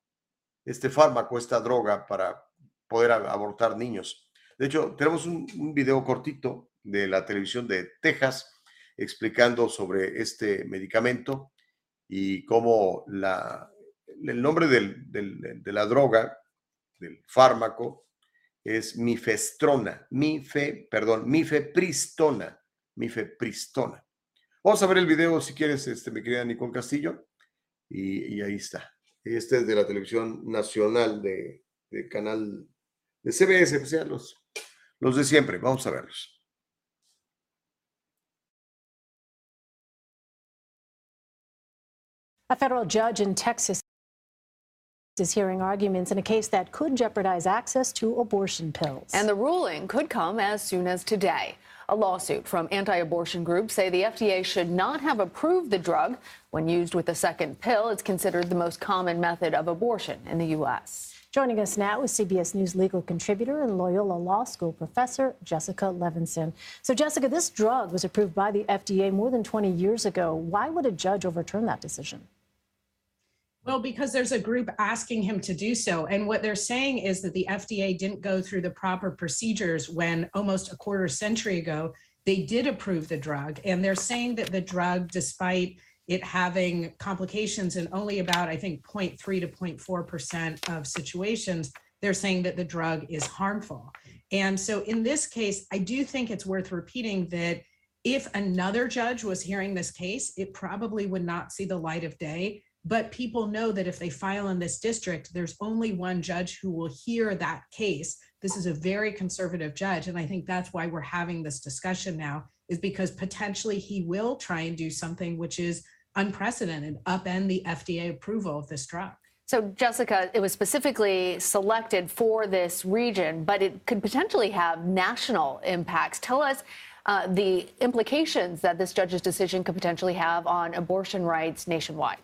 este fármaco, esta droga para poder abortar niños. De hecho, tenemos un video cortito de la televisión de Texas explicando sobre este medicamento y cómo la, el nombre de la droga, del fármaco, es mifestrona, mife, perdón, mifepristona, mifepristona. Vamos a ver el video si quieres, este, mi querida Nicole Castillo, y, ahí está. Este es de la televisión nacional de, canal de CBS, pues ya los, los de siempre. Vamos a verlos. A federal judge in Texas is hearing arguments in a case that could jeopardize access to abortion pills. And the ruling could come as soon as today. A lawsuit from anti abortion groups say the FDA should not have approved the drug. When used with a second pill, it's considered the most common method of abortion in the U.S. Joining us now is CBS News legal contributor and Loyola Law School professor Jessica Levinson. So, Jessica, this drug was approved by the FDA more than 20 years ago. Why would a judge overturn that decision? Well, because there's a group asking him to do so. And what they're saying is that the FDA didn't go through the proper procedures when almost a quarter century ago they did approve the drug. And they're saying that the drug, despite it having complications in only about, I think, 0.3 to 0.4% of situations, they're saying that the drug is harmful. And so in this case, I do think it's worth repeating that if another judge was hearing this case, it probably would not see the light of day. But people know that if they file in this district, there's only one judge who will hear that case. This is a very conservative judge. And I think that's why we're having this discussion now, is because potentially he will try and do something which is unprecedented, upend the FDA approval of this drug. So, Jessica, it was specifically selected for this region, but it could potentially have national impacts. Tell us uh, the implications that this judge's decision could potentially have on abortion rights nationwide.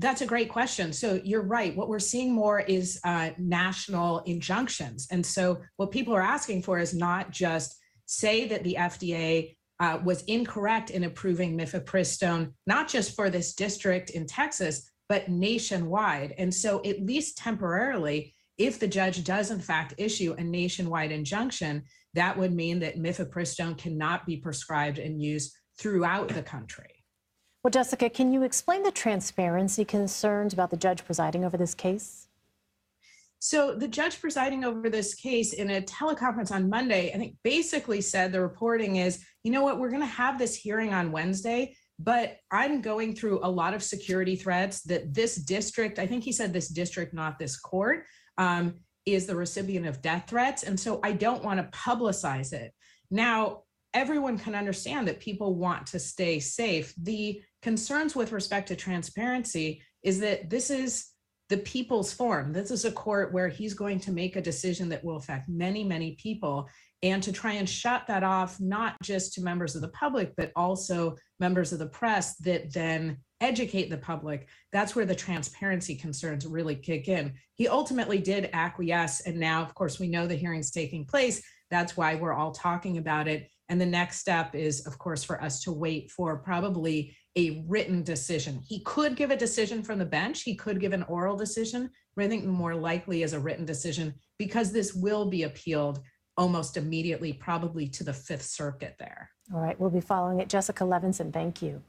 That's a great question. So you're right. What we're seeing more is uh, national injunctions. And so what people are asking for is not just say that the FDA uh, was incorrect in approving mifepristone, not just for this district in Texas, but nationwide. And so, at least temporarily, if the judge does in fact issue a nationwide injunction, that would mean that mifepristone cannot be prescribed and used throughout the country. Well, Jessica, can you explain the transparency concerns about the judge presiding over this case? So, the judge presiding over this case in a teleconference on Monday, I think basically said the reporting is, you know what, we're going to have this hearing on Wednesday, but I'm going through a lot of security threats that this district, I think he said this district, not this court, um, is the recipient of death threats. And so I don't want to publicize it. Now, everyone can understand that people want to stay safe. The concerns with respect to transparency is that this is the people's forum. This is a court where he's going to make a decision that will affect many, many people. And to try and shut that off, not just to members of the public, but also members of the press that then educate the public, that's where the transparency concerns really kick in. He ultimately did acquiesce. And now, of course, we know the hearing's taking place. That's why we're all talking about it. And the next step is, of course, for us to wait for probably a written decision. He could give a decision from the bench, he could give an oral decision, but I think more likely is a written decision because this will be appealed almost immediately, probably to the Fifth Circuit there. All right, we'll be following it. Jessica Levinson, thank you.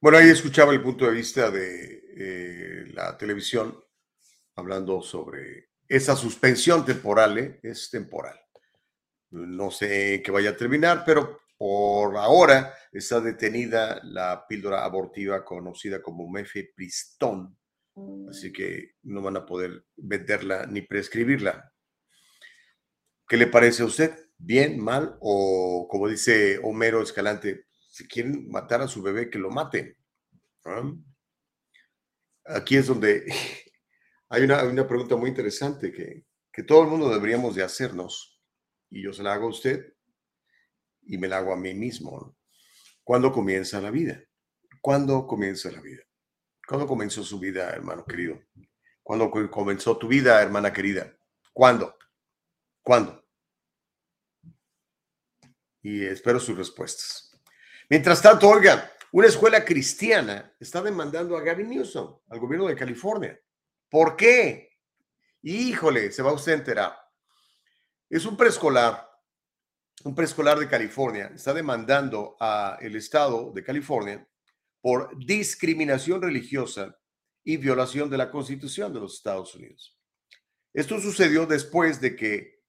Bueno, ahí escuchaba el punto de vista de eh, la televisión hablando sobre esa suspensión temporal, ¿eh? es temporal. No sé qué vaya a terminar, pero por ahora está detenida la píldora abortiva conocida como mefepristón, así que no van a poder venderla ni prescribirla. ¿Qué le parece a usted? ¿Bien, mal? O como dice Homero Escalante, si quieren matar a su bebé, que lo maten. ¿ah? Aquí es donde hay una, una pregunta muy interesante que, que todo el mundo deberíamos de hacernos, y yo se la hago a usted y me la hago a mí mismo. ¿Cuándo comienza la vida? ¿Cuándo comienza la vida? ¿Cuándo comenzó su vida, hermano querido? ¿Cuándo co- comenzó tu vida, hermana querida? ¿Cuándo? ¿Cuándo? Y espero sus respuestas. Mientras tanto, oiga, una escuela cristiana está demandando a Gavin Newsom, al gobierno de California. ¿Por qué? Híjole, se va usted a enterar. Es un preescolar, un preescolar de California, está demandando a el estado de California por discriminación religiosa y violación de la Constitución de los Estados Unidos. Esto sucedió después de que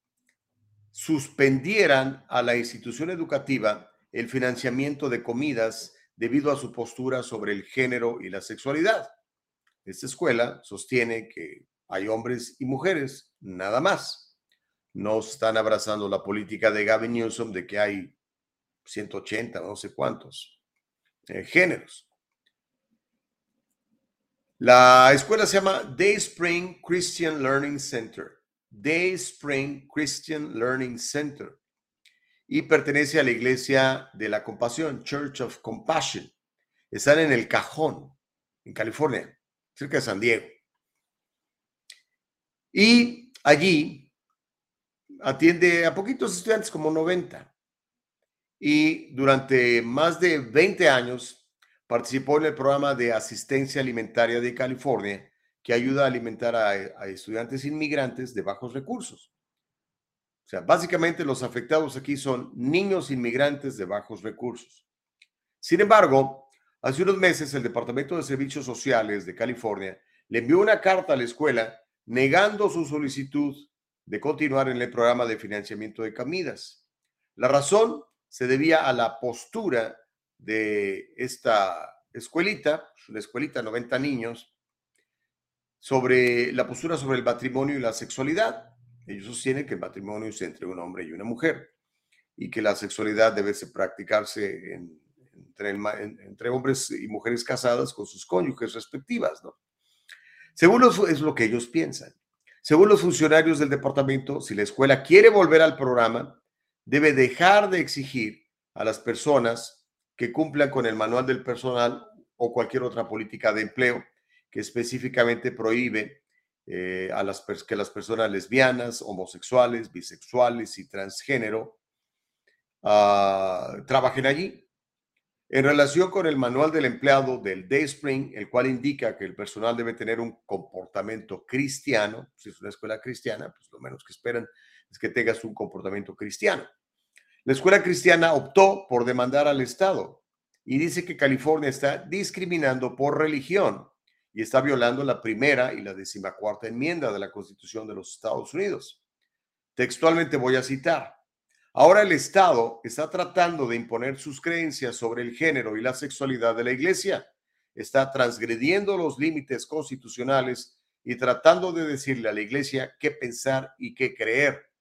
suspendieran a la institución educativa el financiamiento de comidas debido a su postura sobre el género y la sexualidad. Esta escuela sostiene que hay hombres y mujeres, nada más. No están abrazando la política de Gavin Newsom de que hay 180, no sé cuántos eh, géneros. La escuela se llama Day Spring Christian Learning Center. Day Spring Christian Learning Center. Y pertenece a la iglesia de la compasión, Church of Compassion. Están en el Cajón, en California, cerca de San Diego. Y allí atiende a poquitos estudiantes, como 90. Y durante más de 20 años participó en el programa de asistencia alimentaria de California, que ayuda a alimentar a, a estudiantes inmigrantes de bajos recursos. O sea, básicamente los afectados aquí son niños inmigrantes de bajos recursos. Sin embargo, hace unos meses el Departamento de Servicios Sociales de California le envió una carta a la escuela negando su solicitud de continuar en el programa de financiamiento de comidas. La razón se debía a la postura de esta escuelita, una escuelita, 90 niños, sobre la postura sobre el matrimonio y la sexualidad. Ellos sostienen que el matrimonio es entre un hombre y una mujer y que la sexualidad debe practicarse en entre, hombres y mujeres casadas con sus cónyuges respectivas, ¿no? Según los, es lo que ellos piensan. Según los funcionarios del departamento, si la escuela quiere volver al programa, debe dejar de exigir a las personas que cumplan con el manual del personal o cualquier otra política de empleo que específicamente prohíbe eh, a las, que las personas lesbianas, homosexuales, bisexuales y transgénero ah, trabajen allí. En relación con el manual del empleado del Dayspring, el cual indica que el personal debe tener un comportamiento cristiano, si es una escuela cristiana, pues lo menos que esperan es que tengas un comportamiento cristiano. La escuela cristiana optó por demandar al Estado y dice que California está discriminando por religión y está violando la primera y la decimacuarta enmienda de la Constitución de los Estados Unidos. Textualmente voy a citar. Ahora el Estado está tratando de imponer sus creencias sobre el género y la sexualidad de la Iglesia. Está transgrediendo los límites constitucionales y tratando de decirle a la Iglesia qué pensar y qué creer.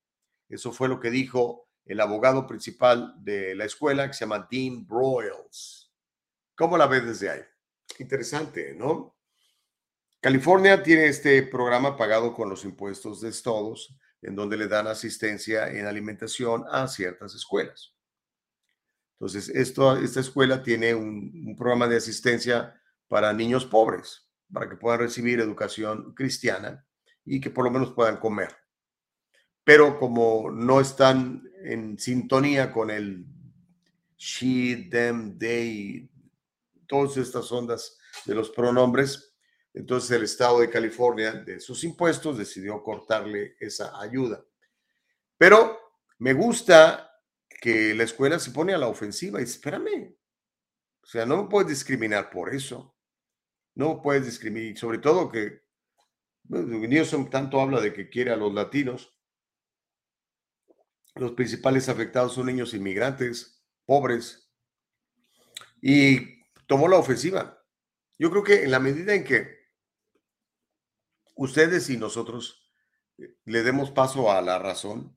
Eso fue lo que dijo el abogado principal de la escuela, que se llama Dean Broyles. ¿Cómo la ves desde ahí? Interesante, ¿no? California tiene este programa pagado con los impuestos de todos, en donde le dan asistencia en alimentación a ciertas escuelas. Entonces, esta escuela tiene un, un programa de asistencia para niños pobres, para que puedan recibir educación cristiana y que por lo menos puedan comer. Pero como no están en sintonía con el she, them, they, todas estas ondas de los pronombres, entonces el estado de California, de sus impuestos, decidió cortarle esa ayuda. Pero me gusta que la escuela se pone a la ofensiva y dice, espérame, o sea, no me puedes discriminar por eso. No puedes discriminar, sobre todo que bueno, Newsom tanto habla de que quiere a los latinos. Los principales afectados son niños inmigrantes, pobres, y tomó la ofensiva. Yo creo que en la medida en que ustedes y nosotros eh, le demos paso a la razón,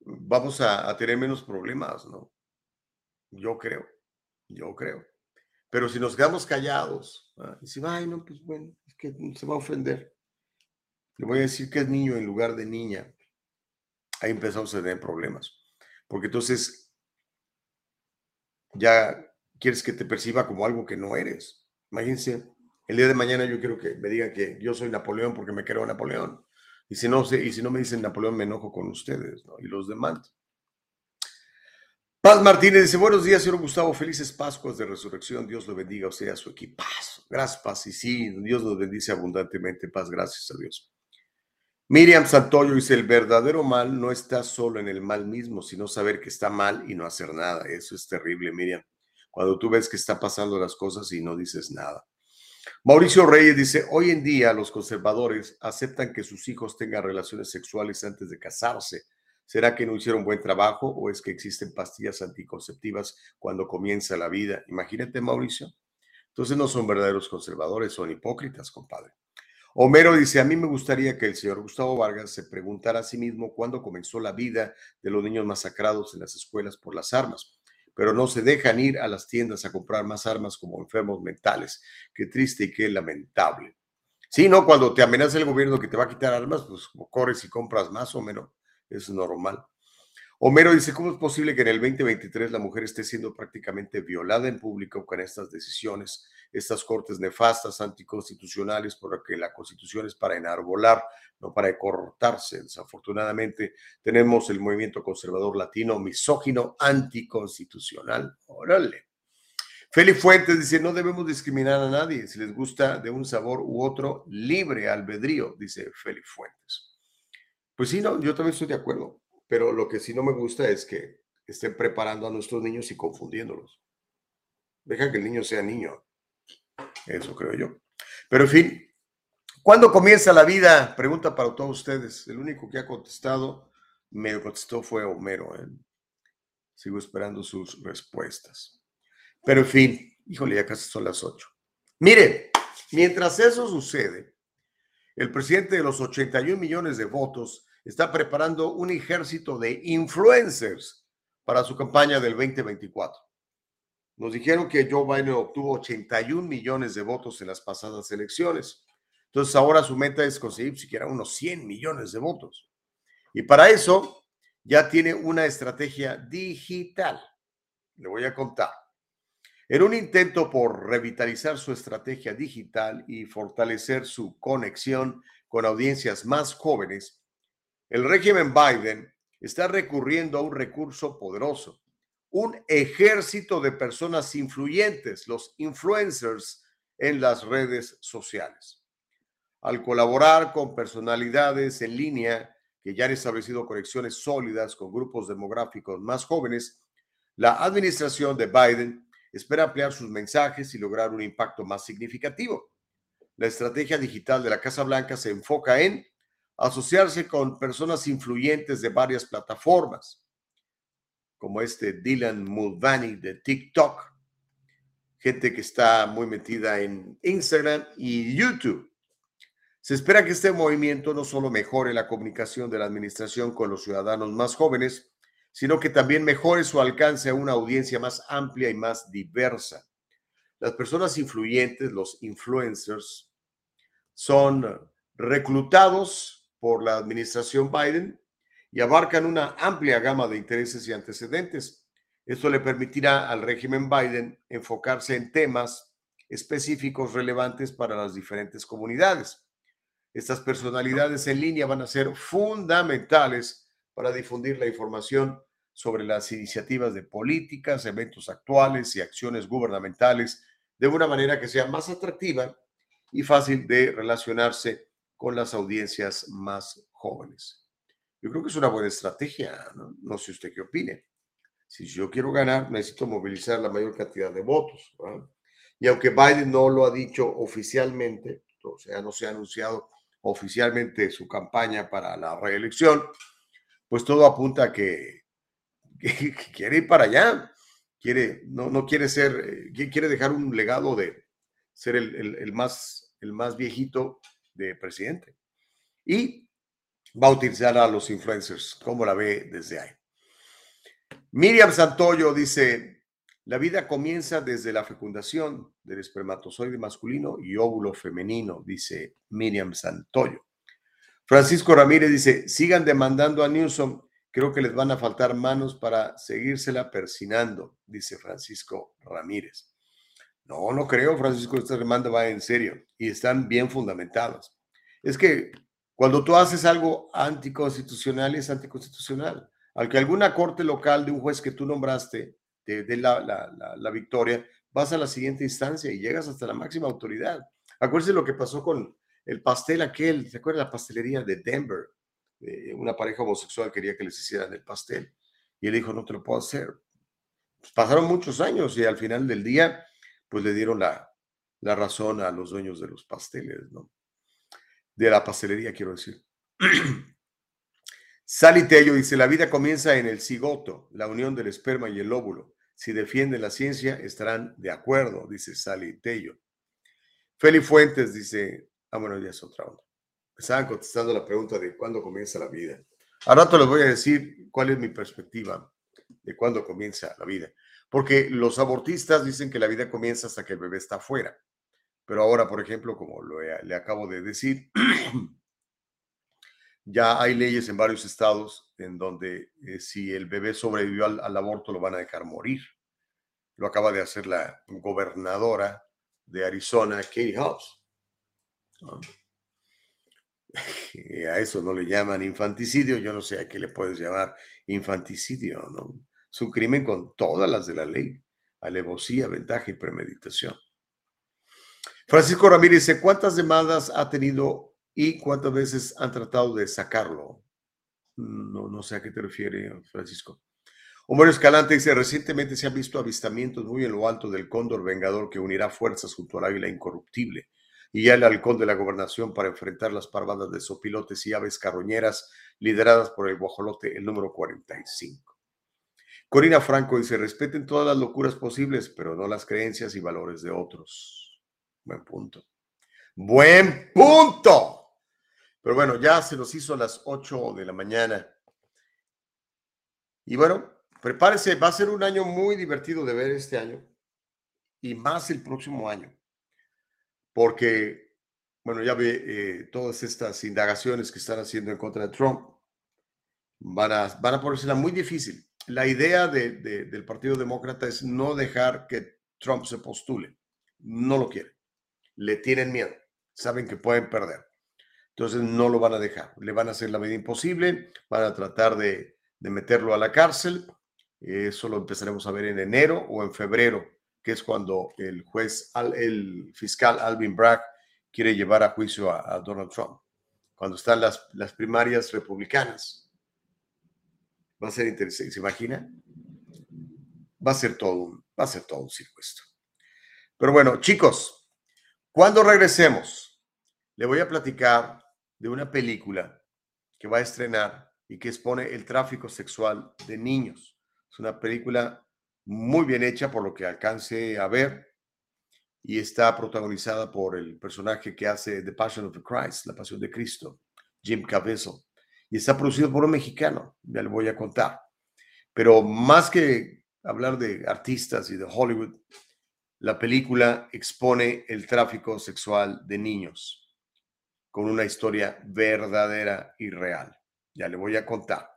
vamos a, tener menos problemas, ¿no? Yo creo, yo creo. Pero si nos quedamos callados, ¿ah? y si, ay, no, pues bueno, es que se va a ofender. Le voy a decir que es niño en lugar de niña. Ahí empezamos a tener problemas. Porque entonces ya quieres que te perciba como algo que no eres. Imagínense, el día de mañana yo quiero que me digan que yo soy Napoleón porque me creo Napoleón. Y si no, y si no me dicen Napoleón, me enojo con ustedes ¿no? y los demás. Paz Martínez dice, buenos días, señor Gustavo, felices Pascuas de Resurrección, Dios lo bendiga a usted y a su equipazo. Gracias, Paz, y sí, Dios nos bendice abundantemente, Paz, gracias a Dios. Miriam Santoyo dice, el verdadero mal no está solo en el mal mismo, sino saber que está mal y no hacer nada. Eso es terrible, Miriam. Cuando tú ves que está pasando las cosas y no dices nada. Mauricio Reyes dice, hoy en día los conservadores aceptan que sus hijos tengan relaciones sexuales antes de casarse. ¿Será que no hicieron buen trabajo o es que existen pastillas anticonceptivas cuando comienza la vida? Imagínate, Mauricio. Entonces no son verdaderos conservadores, son hipócritas, compadre. Homero dice, a mí me gustaría que el señor Gustavo Vargas se preguntara a sí mismo cuándo comenzó la vida de los niños masacrados en las escuelas por las armas, pero no se dejan ir a las tiendas a comprar más armas como enfermos mentales. Qué triste y qué lamentable. Sí, no, cuando te amenaza el gobierno que te va a quitar armas, pues corres y compras más o menos, es normal. Homero dice, ¿cómo es posible que en el 2023 la mujer esté siendo prácticamente violada en público con estas decisiones, estas cortes nefastas, anticonstitucionales, porque la constitución es para enarbolar, no para cortarse? Desafortunadamente tenemos el movimiento conservador latino misógino anticonstitucional. Órale. Feli Fuentes dice, no debemos discriminar a nadie, si les gusta de un sabor u otro, libre albedrío, dice Feli Fuentes. Pues sí, no, yo también estoy de acuerdo, pero lo que sí no me gusta es que estén preparando a nuestros niños y confundiéndolos. Deja que el niño sea niño. Eso creo yo. Pero en fin, ¿cuándo comienza la vida? Pregunta para todos ustedes. El único que ha contestado, me contestó fue Homero. ¿eh? Sigo esperando sus respuestas. Pero en fin, híjole, ya casi son las ocho. Mire, mientras eso sucede, el presidente de los 81 millones de votos está preparando un ejército de influencers para su campaña del 2024. Nos dijeron que Joe Biden obtuvo 81 millones de votos en las pasadas elecciones. Entonces ahora su meta es conseguir siquiera unos 100 millones de votos. Y para eso ya tiene una estrategia digital. Le voy a contar. En un intento por revitalizar su estrategia digital y fortalecer su conexión con audiencias más jóvenes, el régimen Biden está recurriendo a un recurso poderoso, un ejército de personas influyentes, los influencers en las redes sociales. Al colaborar con personalidades en línea que ya han establecido conexiones sólidas con grupos demográficos más jóvenes, la administración de Biden espera ampliar sus mensajes y lograr un impacto más significativo. La estrategia digital de la Casa Blanca se enfoca en asociarse con personas influyentes de varias plataformas, como este Dylan Mulvaney de TikTok, gente que está muy metida en Instagram y YouTube. Se espera que este movimiento no solo mejore la comunicación de la administración con los ciudadanos más jóvenes, sino que también mejore su alcance a una audiencia más amplia y más diversa. Las personas influyentes, los influencers, son reclutados por la administración Biden y abarcan una amplia gama de intereses y antecedentes. Esto le permitirá al régimen Biden enfocarse en temas específicos relevantes para las diferentes comunidades. Estas personalidades en línea van a ser fundamentales para difundir la información sobre las iniciativas de políticas, eventos actuales y acciones gubernamentales de una manera que sea más atractiva y fácil de relacionarse con las audiencias más jóvenes. Yo creo que es una buena estrategia, no, sé usted qué opine. Si yo quiero ganar, necesito movilizar la mayor cantidad de votos. Y aunque Biden no lo ha dicho oficialmente, o sea, no se ha anunciado oficialmente su campaña para la reelección, pues todo apunta a que, *laughs* quiere ir para allá, quiere, no, no quiere ser, eh, quiere dejar un legado de ser el, más, el más viejito de presidente. Y va a utilizar a los influencers, como la ve desde ahí. Miriam Santoyo dice, la vida comienza desde la fecundación del espermatozoide masculino y óvulo femenino, dice Miriam Santoyo. Francisco Ramírez dice, sigan demandando a Newsom, creo que les van a faltar manos para seguírsela persinando, dice Francisco Ramírez. No, no creo, Francisco, esta demanda va en serio y están bien fundamentadas. Es que cuando tú haces algo anticonstitucional, es anticonstitucional. Al que alguna corte local de un juez que tú nombraste te dé la, la, victoria, vas a la siguiente instancia y llegas hasta la máxima autoridad. Acuérdense lo que pasó con el pastel aquel, ¿se acuerda la pastelería de Denver? una pareja homosexual quería que les hicieran el pastel y él dijo, no te lo puedo hacer. Pues, pasaron muchos años y al final del día, pues le dieron la, la razón a los dueños de los pasteles, ¿no? De la pastelería, quiero decir. Sally Tello dice, la vida comienza en el cigoto, la unión del esperma y el óvulo. Si defienden la ciencia, estarán de acuerdo, dice Sally Tello. Feli Fuentes dice, Ah, bueno, ya es otra onda. Estaban contestando la pregunta de cuándo comienza la vida. Ahora rato les voy a decir cuál es mi perspectiva de cuándo comienza la vida. Porque los abortistas dicen que la vida comienza hasta que el bebé está afuera. Pero ahora, por ejemplo, como le acabo de decir, *clears throat* ya hay leyes en varios estados en donde eh, si el bebé sobrevivió al, aborto lo van a dejar morir. Lo acaba de hacer la gobernadora de Arizona, Katie Hobbs. *laughs* a eso no le llaman infanticidio, yo no sé a qué le puedes llamar infanticidio, ¿no? Es un crimen con todas las de la ley, alevosía, ventaja y premeditación. Francisco Ramírez dice, ¿cuántas demandas ha tenido y cuántas veces han tratado de sacarlo? No, no sé a qué te refiere, Francisco. Homero Escalante dice, recientemente se han visto avistamientos muy en lo alto del cóndor vengador que unirá fuerzas junto al águila incorruptible y ya el halcón de la gobernación para enfrentar las parvadas de sopilotes y aves carroñeras lideradas por el guajolote, el número 45. Corina Franco dice, respeten todas las locuras posibles, pero no las creencias y valores de otros. Buen punto. Buen punto. Pero bueno, ya se nos hizo a las 8 de la mañana. Y bueno, prepárese, va a ser un año muy divertido de ver este año. y más el próximo año. Porque, bueno, ya ve eh, todas estas indagaciones que están haciendo en contra de Trump, van a, van a ponérsela muy difícil. La idea de- de- del Partido Demócrata es no dejar que Trump se postule. No lo quieren. Le tienen miedo. Saben que pueden perder. Entonces no lo van a dejar. Le van a hacer la medida imposible. Van a tratar de, meterlo a la cárcel. Eso lo empezaremos a ver en enero o en febrero, que es cuando el juez, el fiscal Alvin Bragg quiere llevar a juicio a, Donald Trump. Cuando están las primarias republicanas. Va a ser interesante. ¿Se imagina? Va a ser todo un, va a ser todo un. Pero bueno, chicos, cuando regresemos, le voy a platicar de una película que va a estrenar y que expone el tráfico sexual de niños. Es una película muy bien hecha por lo que alcance a ver y está protagonizada por el personaje que hace The Passion of the Christ, La Pasión de Cristo, Jim Caviezel. Y está producido por un mexicano, ya le voy a contar. Pero más que hablar de artistas y de Hollywood, la película expone el tráfico sexual de niños con una historia verdadera y real. Ya le voy a contar.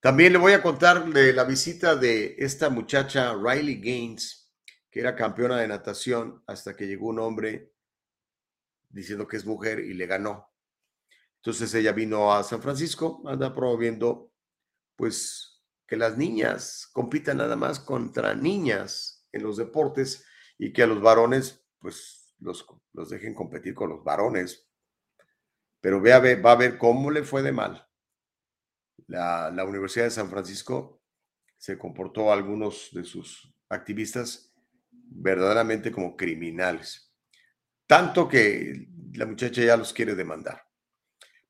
También le voy a contar de la visita de esta muchacha Riley Gaines, que era campeona de natación hasta que llegó un hombre diciendo que es mujer y le ganó. Entonces ella vino a San Francisco, anda promoviendo pues que las niñas compitan nada más contra niñas en los deportes y que a los varones pues los, los dejen competir con los varones. Pero ve va a ver cómo le fue de mal. La, la Universidad de San Francisco se comportó a algunos de sus activistas verdaderamente como criminales. Tanto que la muchacha ya los quiere demandar.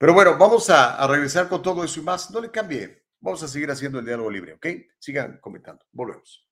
Pero bueno, vamos a, a regresar con todo eso y más. No le cambie. Vamos a seguir haciendo el diálogo libre, ¿ok? Sigan comentando. Volvemos.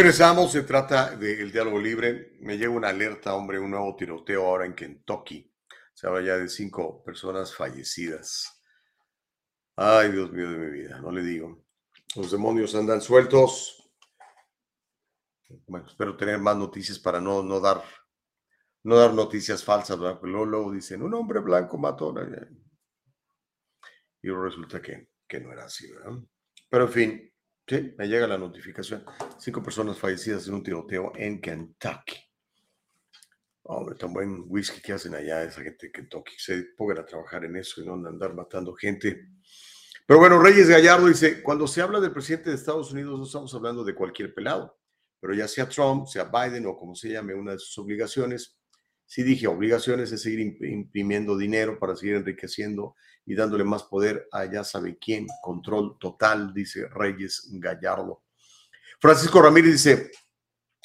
Regresamos, se trata del diálogo libre. Me llega una alerta, hombre, un nuevo tiroteo ahora en Kentucky. Se habla ya de cinco personas fallecidas. Ay, Dios mío de mi vida, no le digo. Los demonios andan sueltos. Bueno, espero tener más noticias para no, no dar no dar noticias falsas, luego, luego dicen, un hombre blanco mató. Y resulta que, que no era así, ¿verdad? Pero en fin, sí, me llega la notificación. Cinco personas fallecidas en un tiroteo en Kentucky. Hombre, tan buen whisky que hacen allá esa gente de Kentucky. Se pongan a trabajar en eso y no andar matando gente. Pero bueno, Reyes Gallardo dice, cuando se habla del presidente de Estados Unidos no estamos hablando de cualquier pelado. pero ya sea Trump, sea Biden o como se llame, una de sus obligaciones, sí dije obligaciones es seguir imp- imprimiendo dinero para seguir enriqueciendo y dándole más poder a ya sabe quién, control total, dice Reyes Gallardo. Francisco Ramírez dice,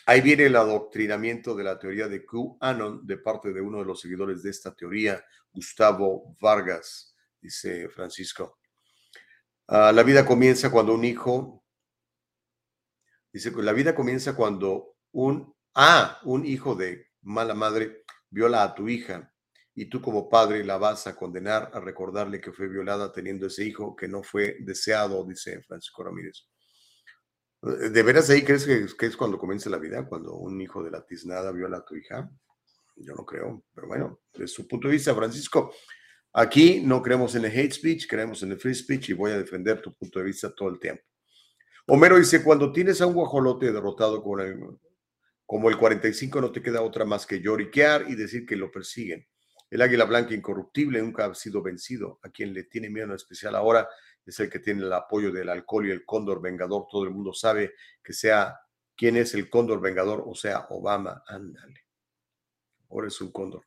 ahí viene el adoctrinamiento de la teoría de QAnon de parte de uno de los seguidores de esta teoría, Gustavo Vargas, dice Francisco. Ah, la vida comienza cuando un hijo, dice, la vida comienza cuando un, ah, un hijo de mala madre viola a tu hija y tú como padre la vas a condenar a recordarle que fue violada teniendo ese hijo que no fue deseado, dice Francisco Ramírez. Eh, ¿De veras ahí crees que, que es cuando comienza la vida? Cuando un hijo de la tiznada viola a tu hija? Yo no creo, pero bueno, desde su punto de vista, Francisco, aquí no creemos en el hate speech, creemos en el free speech y voy a defender tu punto de vista todo el tiempo. Homero dice, cuando tienes a un guajolote derrotado con el, como el 45 no te queda otra más que lloriquear y decir que lo persiguen. El águila blanca incorruptible nunca ha sido vencido. A quien le tiene miedo en especial ahora es el que tiene el apoyo del alcohol y el cóndor vengador. Todo el mundo sabe que sea quién es el cóndor vengador, o sea, Obama. Ándale. Ahora es un cóndor.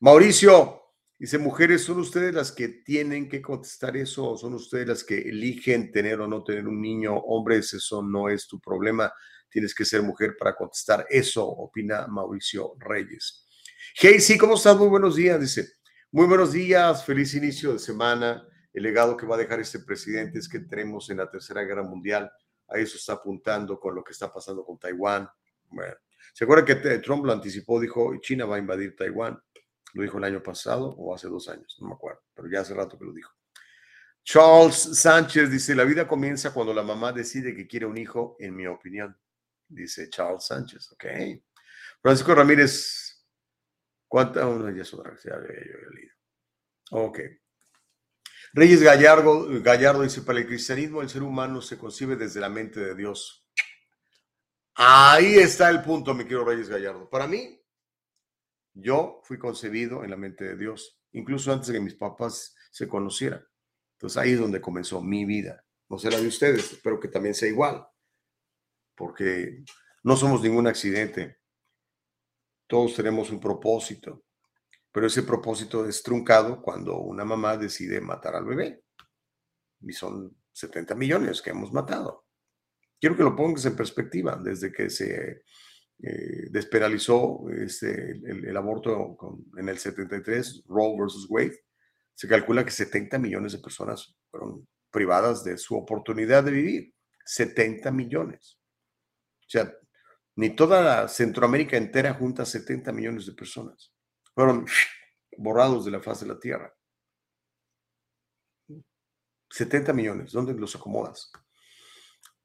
Mauricio dice, mujeres, ¿son ustedes las que tienen que contestar eso o son ustedes las que eligen tener o no tener un niño? Hombres, eso no es tu problema. Tienes que ser mujer para contestar eso, opina Mauricio Reyes. Hey, sí, ¿cómo estás? Muy buenos días, dice. Muy buenos días, feliz inicio de semana. El legado que va a dejar este presidente es que tenemos en la Tercera Guerra Mundial. A eso está apuntando con lo que está pasando con Taiwán. Bueno, ¿se acuerdan que Trump lo anticipó? Dijo, China va a invadir Taiwán. Lo dijo el año pasado o hace dos años, no me acuerdo, pero ya hace rato que lo dijo. Charles Sánchez dice, la vida comienza cuando la mamá decide que quiere un hijo, en mi opinión. Dice Charles Sánchez, ok. Francisco Ramírez, ¿cuánta? Una ya es otra, ya había leído. Ok. Reyes Gallardo, Gallardo dice, para el cristianismo el ser humano se concibe desde la mente de Dios. Ahí está el punto, mi querido Reyes Gallardo. Para mí, yo fui concebido en la mente de Dios, incluso antes de que mis papás se conocieran. Entonces ahí es donde comenzó mi vida. No sé la de ustedes, espero que también sea igual, porque no somos ningún accidente. Todos tenemos un propósito, pero ese propósito es truncado cuando una mamá decide matar al bebé. Y son 70 millones que hemos matado. Quiero que lo pongas en perspectiva, desde que se eh, despenalizó este, el, el aborto con- en el 73, Roe versus Wade, se calcula que 70 millones de personas fueron privadas de su oportunidad de vivir. 70 millones. O sea, ni toda Centroamérica entera junta 70 millones de personas. Fueron borrados de la faz de la tierra. 70 millones, ¿dónde los acomodas?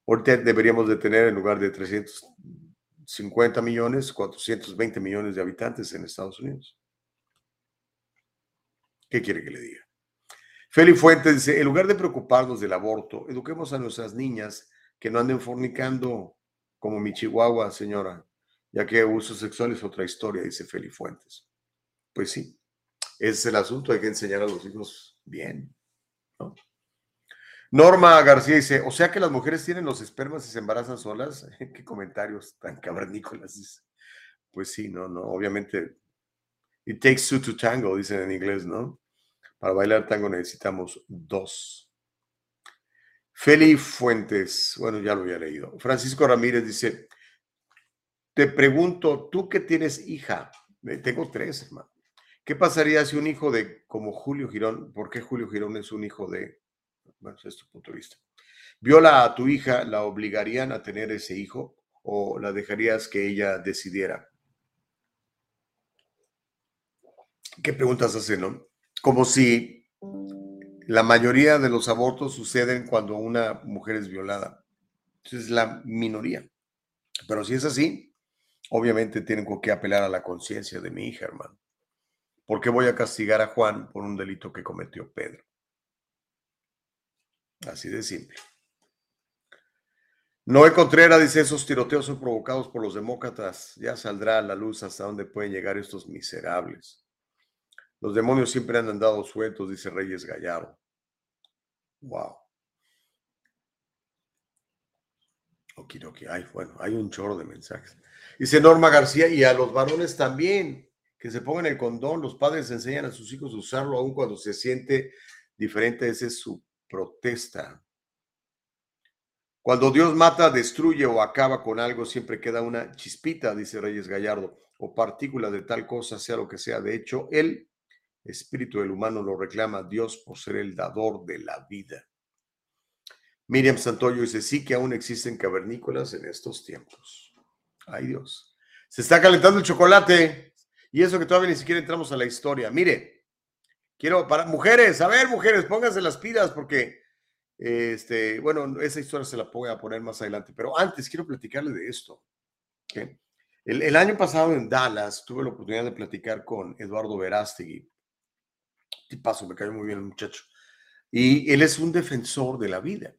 Ahorita deberíamos de tener en lugar de 350 millones, 420 millones de habitantes en Estados Unidos. ¿Qué quiere que le diga? Feli Fuentes dice, en lugar de preocuparnos del aborto, eduquemos a nuestras niñas que no anden fornicando como mi chihuahua, señora, ya que abuso sexual es otra historia, dice Feli Fuentes. Pues sí, ese es el asunto, hay que enseñar a los hijos bien. ¿no? Norma García dice, o sea que las mujeres tienen los espermas y se embarazan solas. *laughs* Qué comentarios tan cavernícolas. dice. Pues sí, no, no, obviamente. It takes two to tango, dicen en inglés, ¿no? Para bailar tango necesitamos dos. Feli Fuentes, bueno, ya lo había leído. Francisco Ramírez dice, te pregunto, tú que tienes hija, Eh, tengo tres, hermano. ¿Qué pasaría si un hijo de, como Julio Girón, por qué Julio Girón es un hijo de, bueno, es tu punto de vista, viola a tu hija, ¿la obligarían a tener ese hijo o la dejarías que ella decidiera? ¿Qué preguntas hacen, no? Como si la mayoría de los abortos suceden cuando una mujer es violada. Entonces es la minoría. Pero si es así, obviamente tienen qué apelar a la conciencia de mi hija, hermano. ¿Por qué voy a castigar a Juan por un delito que cometió Pedro? Así de simple. Noé Contreras dice, esos tiroteos son provocados por los demócratas. Ya saldrá a la luz hasta dónde pueden llegar estos miserables. Los demonios siempre han andado sueltos, dice Reyes Gallardo. Wow. Okidoki. Ay, bueno, hay un chorro de mensajes. Dice Norma García, y a los varones también, que se pongan el condón. Los padres enseñan a sus hijos a usarlo aun cuando se siente diferente. Esa es su protesta. Cuando Dios mata, destruye o acaba con algo, siempre queda una chispita, dice Reyes Gallardo, o partícula de tal cosa, sea lo que sea. De hecho, el espíritu del humano lo reclama Dios por ser el dador de la vida. Miriam Santoyo dice, sí que aún existen cavernícolas en estos tiempos. Ay Dios. Se está calentando el chocolate. Y eso que todavía ni siquiera entramos a la historia. Mire, quiero para mujeres, a ver, mujeres, pónganse las pilas porque, este, bueno, esa historia se la voy a poner más adelante. Pero antes quiero platicarle de esto. El, el, año pasado en Dallas tuve la oportunidad de platicar con Eduardo Verástegui. Tipazo, me cayó muy bien el muchacho. Y él es un defensor de la vida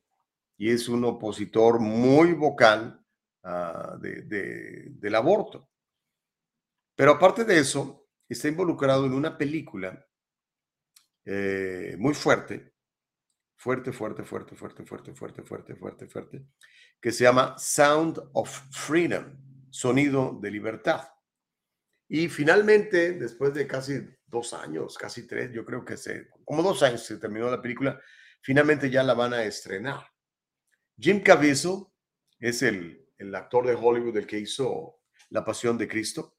y es un opositor muy vocal uh, de, de, del aborto. Pero aparte de eso, está involucrado en una película eh, muy fuerte, fuerte, fuerte, fuerte, fuerte, fuerte, fuerte, fuerte, fuerte, fuerte, que se llama Sound of Freedom, Sonido de Libertad. Y finalmente, después de casi dos años, casi tres, yo creo que se, como dos años se terminó la película, finalmente ya la van a estrenar. Jim Caviezel es el, el actor de Hollywood el que hizo La Pasión de Cristo.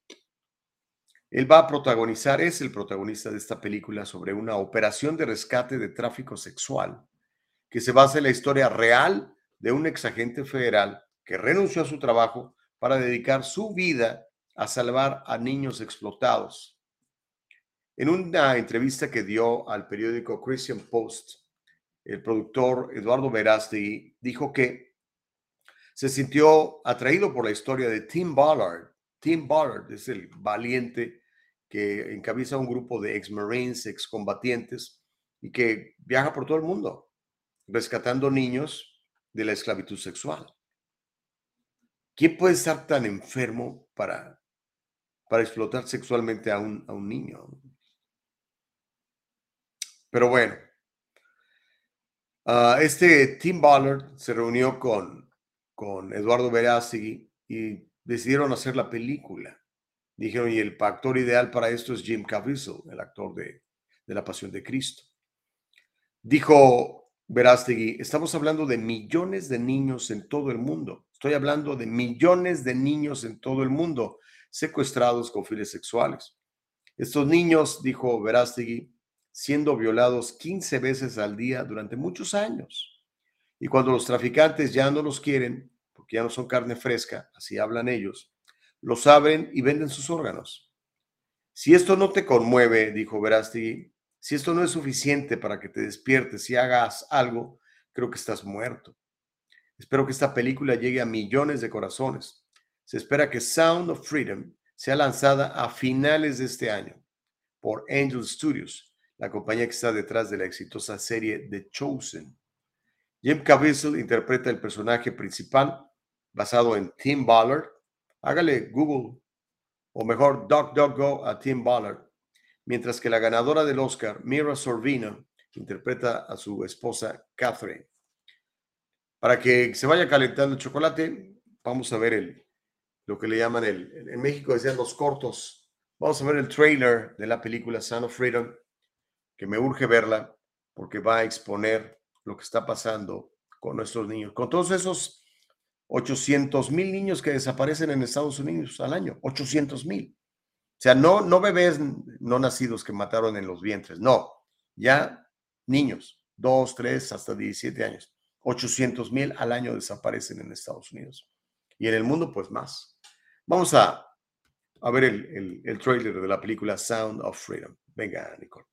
Él va a protagonizar, es el protagonista de esta película sobre una operación de rescate de tráfico sexual que se basa en la historia real de un exagente federal que renunció a su trabajo para dedicar su vida a salvar a niños explotados. En una entrevista que dio al periódico Christian Post, el productor Eduardo Verástegui dijo que se sintió atraído por la historia de Tim Ballard, Tim Ballard es el valiente que encabeza un grupo de ex-marines, ex-combatientes y que viaja por todo el mundo rescatando niños de la esclavitud sexual. ¿Quién puede estar tan enfermo para, para explotar sexualmente a un, a un niño? Pero bueno, uh, este Tim Ballard se reunió con, con Eduardo Verástegui y decidieron hacer la película. Dijeron, y el actor ideal para esto es Jim Caviezel, el actor de, de La Pasión de Cristo. Dijo Verástegui, estamos hablando de millones de niños en todo el mundo. Estoy hablando de millones de niños en todo el mundo secuestrados con fines sexuales. Estos niños, dijo Verástegui, siendo violados 15 veces al día durante muchos años. Y cuando los traficantes ya no los quieren, porque ya no son carne fresca, así hablan ellos, los abren y venden sus órganos. Si esto no te conmueve, dijo Verástegui, si esto no es suficiente para que te despiertes y hagas algo, creo que estás muerto. Espero que esta película llegue a millones de corazones. Se espera que Sound of Freedom sea lanzada a finales de este año por Angel Studios, la compañía que está detrás de la exitosa serie The Chosen. Jim Caviezel interpreta el personaje principal basado en Tim Ballard. Hágale Google o mejor DuckDuckGo a Tim Ballard, mientras que la ganadora del Oscar, Mira Sorvino, interpreta a su esposa Catherine. Para que se vaya calentando el chocolate, vamos a ver el, lo que le llaman el, en México decían los cortos. Vamos a ver el trailer de la película Son of Freedom, que me urge verla porque va a exponer lo que está pasando con nuestros niños, con todos esos 800 mil niños que desaparecen en Estados Unidos al año, 800 mil. O sea, no, no bebés no nacidos que mataron en los vientres, no, ya niños, 2, 3, hasta 17 años. 800 mil al año desaparecen en Estados Unidos. Y en el mundo, pues más. Vamos a, a ver el, el, trailer de la película Sound of Freedom. Venga, Nicole.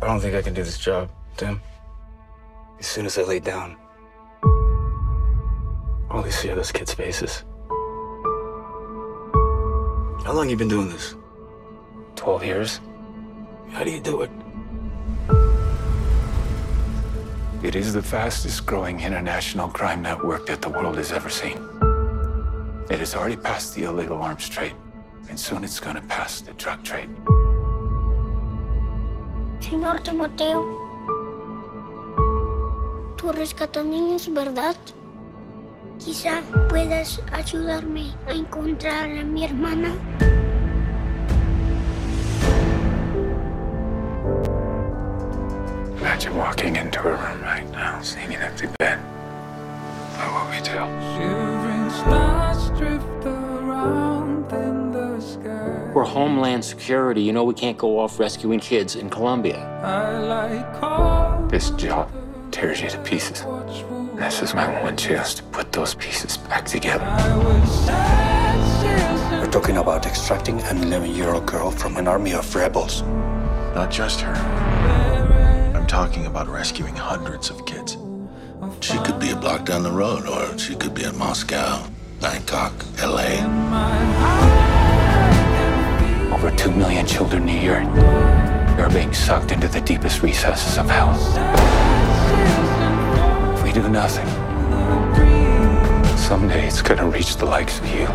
I don't think I can do this job, Tim. As soon as I lay down, all they see are those kids' faces. How long you been doing this? Twelve years. How do you do it? It is the fastest growing international crime network that the world has ever seen. It has already passed the illegal arms trade, and soon it's going to pass the drug trade. Señor Timoteo, tú rescatas niños, ¿verdad? Quizá puedas ayudarme a encontrar a mi hermana. Imagine walking into a room right now, seeing an empty bed. What will we do? We're Homeland Security. You know we can't go off rescuing kids in Colombia. Like This job tears you to pieces. This is my one chance to put those pieces back together. We're talking about extracting an 11 year old girl from an army of rebels. Not just her. I'm talking about rescuing hundreds of kids. She could be a block down the road, or she could be in Moscow, Bangkok, LA. Over 2 million children a year are being sucked into the deepest recesses of hell. If do nothing, someday it's gonna reach the likes of you.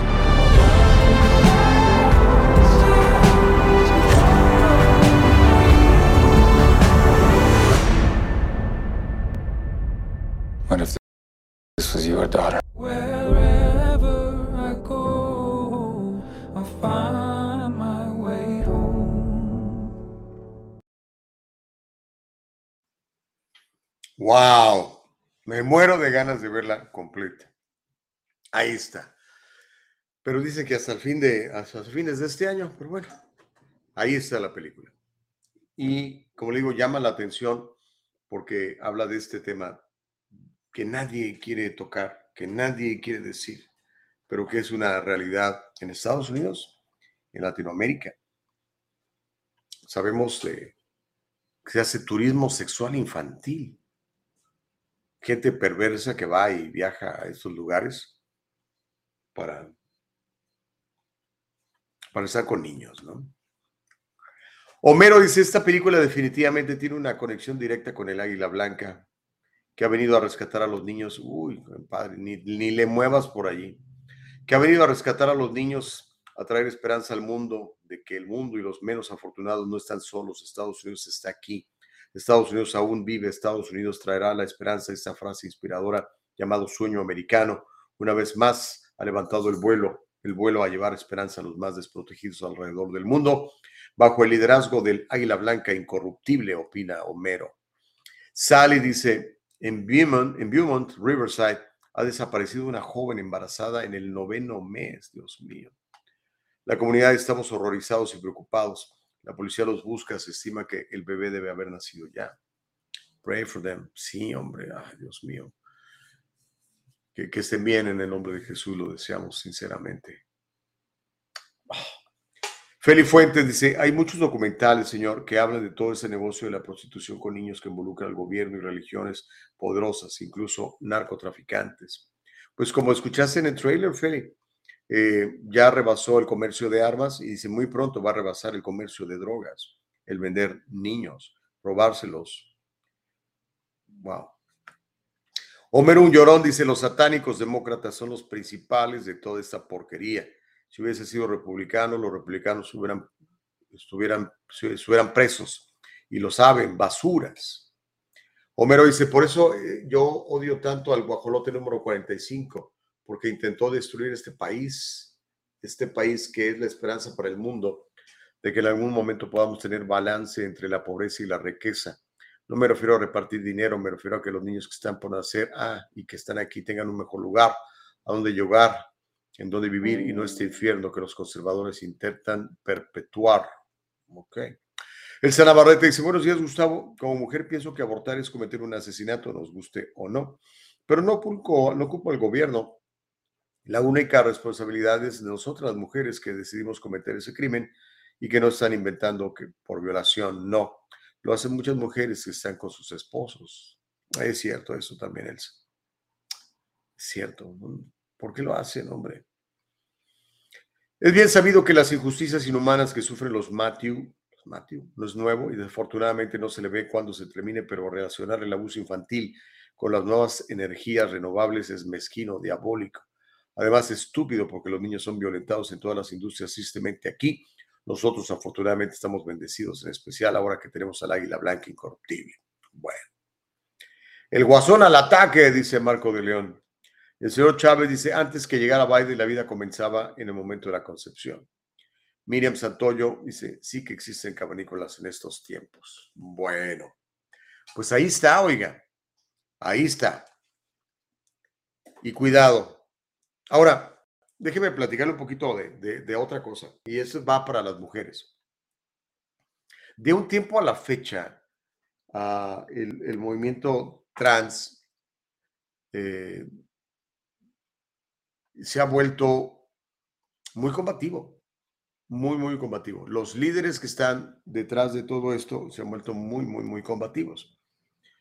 What if this was your daughter? Wherever I go, I find my way home. ¡Wow! Me muero de ganas de verla completa. Ahí está. Pero dicen que hasta el fin de, hasta fines de este año, pero bueno, ahí está la película. Y como le digo, llama la atención porque habla de este tema que nadie quiere tocar, que nadie quiere decir, pero que es una realidad en Estados Unidos, en Latinoamérica. Sabemos que se hace turismo sexual infantil. Gente perversa que va y viaja a estos lugares para, para estar con niños, ¿no? Homero dice, esta película definitivamente tiene una conexión directa con el Águila Blanca, que ha venido a rescatar a los niños. Uy, padre, ni, ni le muevas por allí. Que ha venido a rescatar a los niños, a traer esperanza al mundo, de que el mundo y los menos afortunados no están solos. Estados Unidos está aquí. Estados Unidos aún vive. Estados Unidos traerá la esperanza. Esta frase inspiradora llamado sueño americano, una vez más ha levantado el vuelo, el vuelo a llevar esperanza a los más desprotegidos alrededor del mundo, bajo el liderazgo del Águila Blanca incorruptible, opina Homero. Sally dice, en Beaumont, en Beaumont, Riverside, ha desaparecido una joven embarazada en el noveno mes, Dios mío. La comunidad estamos horrorizados y preocupados. La policía los busca, se estima que el bebé debe haber nacido ya. Pray for them. Sí, hombre, ay, Dios mío. Que, que estén bien en el nombre de Jesús, lo deseamos sinceramente. Feli Fuentes dice, hay muchos documentales, señor, que hablan de todo ese negocio de la prostitución con niños que involucra al gobierno y religiones poderosas, incluso narcotraficantes. Pues como escuchaste en el trailer, Feli, eh, ya rebasó el comercio de armas y dice muy pronto va a rebasar el comercio de drogas, el vender niños, robárselos. Wow. Homero Un Llorón dice, los satánicos demócratas son los principales de toda esta porquería. Si hubiese sido republicano, los republicanos hubieran, estuvieran, estuvieran presos y lo saben, basuras. Homero dice, por eso eh, yo odio tanto al guajolote número 45, porque intentó destruir este país, este país que es la esperanza para el mundo, de que en algún momento podamos tener balance entre la pobreza y la riqueza. No me refiero a repartir dinero, me refiero a que los niños que están por nacer ah, y que están aquí tengan un mejor lugar a donde llegar, en donde vivir y no este infierno que los conservadores intentan perpetuar. Ok. El Sanabarrete dice, buenos días Gustavo, como mujer pienso que abortar es cometer un asesinato, nos guste o no, pero no ocupo, no ocupo el gobierno. La única responsabilidad es de nosotras las mujeres que decidimos cometer ese crimen y que no están inventando que por violación, no. Lo hacen muchas mujeres que están con sus esposos. Es cierto eso también, Elsa. Es cierto. ¿Por qué lo hacen, hombre? Es bien sabido que las injusticias inhumanas que sufren los Matthew pues, Matthew, no es nuevo y desafortunadamente no se le ve cuando se termine, pero relacionar el abuso infantil con las nuevas energías renovables es mezquino, diabólico. Además, estúpido porque los niños son violentados en todas las industrias tristemente aquí. Nosotros afortunadamente estamos bendecidos, en especial ahora que tenemos al águila blanca incorruptible. Bueno. El guasón al ataque, dice Marco de León. El señor Chávez dice, antes que llegara Biden, la vida comenzaba en el momento de la concepción. Miriam Santoyo dice, sí que existen cavernícolas en estos tiempos. Bueno, pues ahí está, oiga, ahí está. Y cuidado. Ahora, déjeme platicarle un poquito de, otra cosa, y eso va para las mujeres. De un tiempo a la fecha, ah, el, el movimiento trans eh, se ha vuelto muy combativo, muy, muy combativo. Los líderes que están detrás de todo esto se han vuelto muy, muy, muy combativos.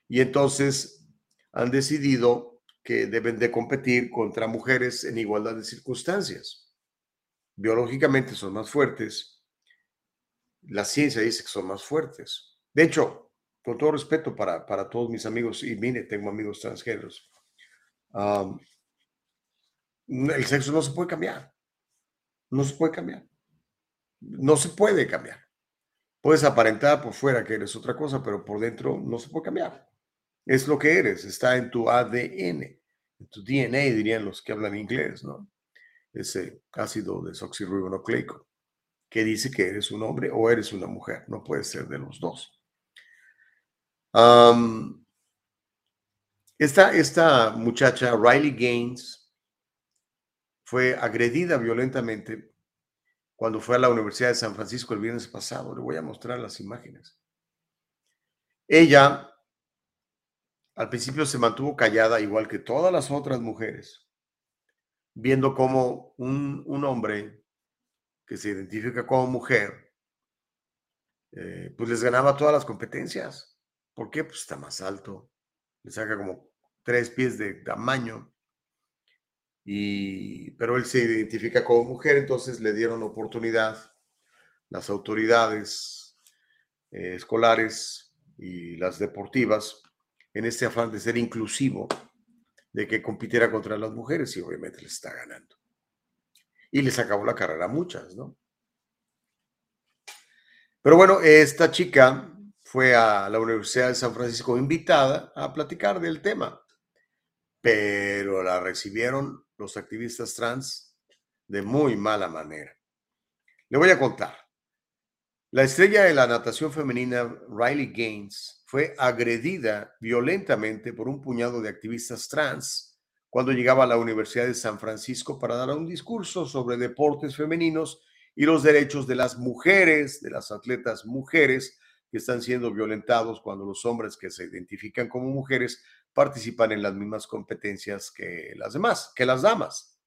Y entonces han decidido que deben de competir contra mujeres en igualdad de circunstancias. Biológicamente son más fuertes. La ciencia dice que son más fuertes. De hecho, con todo respeto para, para todos mis amigos, y mire, tengo amigos transgéneros, um, el sexo no se puede cambiar. No se puede cambiar. No se puede cambiar. Puedes aparentar por fuera que eres otra cosa, pero por dentro no se puede cambiar. Es lo que eres, está en tu ADN, tu DNA, dirían los que hablan inglés, ¿no? Ese ácido desoxirribonucleico que dice que eres un hombre o eres una mujer, no puede ser de los dos. esta, esta muchacha, Riley Gaines, fue agredida violentamente cuando fue a la Universidad de San Francisco el viernes pasado. Le voy a mostrar las imágenes. Ella al principio se mantuvo callada, igual que todas las otras mujeres, viendo cómo un, hombre que se identifica como mujer, eh, pues les ganaba todas las competencias. ¿Por qué? Pues está más alto, le saca como tres pies de tamaño pero él se identifica como mujer, entonces le dieron oportunidad las autoridades eh, escolares y las deportivas en este afán de ser inclusivo, de que compitiera contra las mujeres y obviamente le está ganando. Y les acabó la carrera a muchas, ¿no? Pero bueno, esta chica fue a la Universidad de San Francisco invitada a platicar del tema, pero la recibieron los activistas trans de muy mala manera. Le voy a contar. La estrella de la natación femenina Riley Gaines fue agredida violentamente por un puñado de activistas trans cuando llegaba a la Universidad de San Francisco para dar un discurso sobre deportes femeninos y los derechos de las mujeres, de las atletas mujeres que están siendo violentados cuando los hombres que se identifican como mujeres participan en las mismas competencias que las demás, que las damas.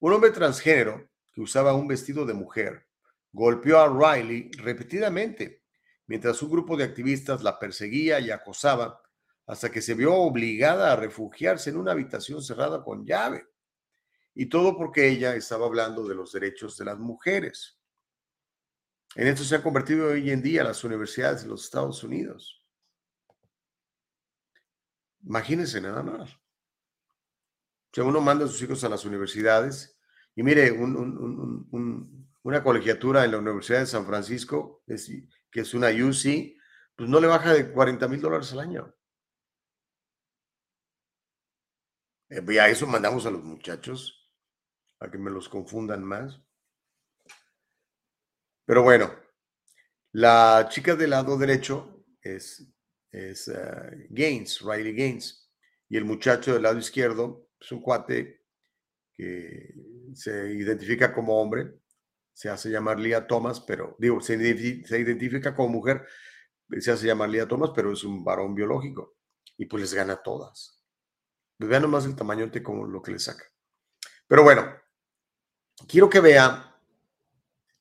Un hombre transgénero que usaba un vestido de mujer golpeó a Riley repetidamente mientras un grupo de activistas la perseguía y acosaba hasta que se vio obligada a refugiarse en una habitación cerrada con llave. Y todo porque ella estaba hablando de los derechos de las mujeres. En esto se han convertido hoy en día las universidades de los Estados Unidos. Imagínense nada más. O sea, uno manda a sus hijos a las universidades y mire, una colegiatura en la Universidad de San Francisco, que es una UC, pues no le baja de 40 mil dólares al año. Eh, y a eso mandamos a los muchachos, a que me los confundan más. Pero bueno, la chica del lado derecho es es eh, Gaines, Riley Gaines. Y el muchacho del lado izquierdo es un cuate que se identifica como hombre, se hace llamar Lia Thomas, pero digo, se, identifica como mujer, se hace llamar Lia Thomas, pero es un varón biológico y pues les gana todas. Les vean nomás el tamaño de como lo que le saca. Pero bueno, quiero que vean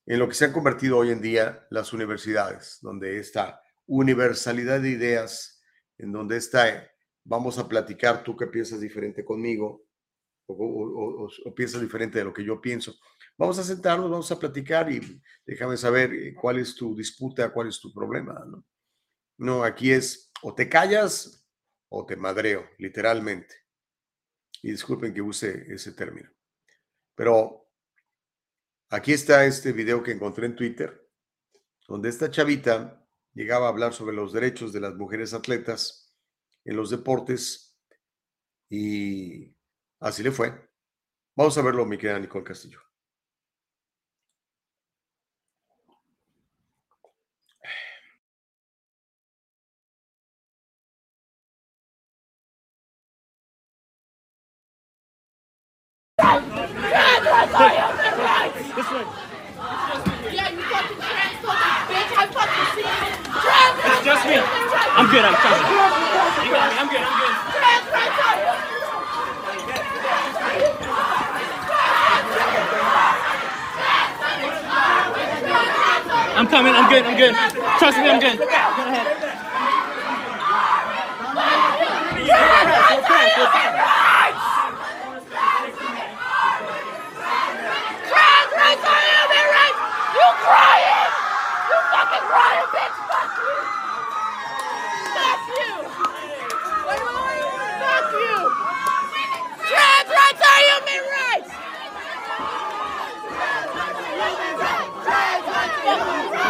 en lo que se han convertido hoy en día las universidades, donde está universalidad de ideas, en donde está, vamos a platicar, tú que piensas diferente conmigo, o, o- o- o piensas diferente de lo que yo pienso. Vamos a sentarnos, vamos a platicar y déjame saber eh, cuál es tu disputa, cuál es tu problema. No, no aquí es o te callas o te madreo, literalmente. Y disculpen que use ese término. Pero aquí está este video que encontré en Twitter, donde esta chavita llegaba a hablar sobre los derechos de las mujeres atletas en los deportes y así le fue. Vamos a verlo, mi querida Nicole Castillo. Yeah, you fucking trans fucking bitch! I fucking see you! Trans It's just me. I'm good, I'm coming. You got me, I'm good, I'm good. Trans rights are you! I'm coming, I'm good, I'm good. Trust me, I'm good. Go ahead. Go ahead. Go.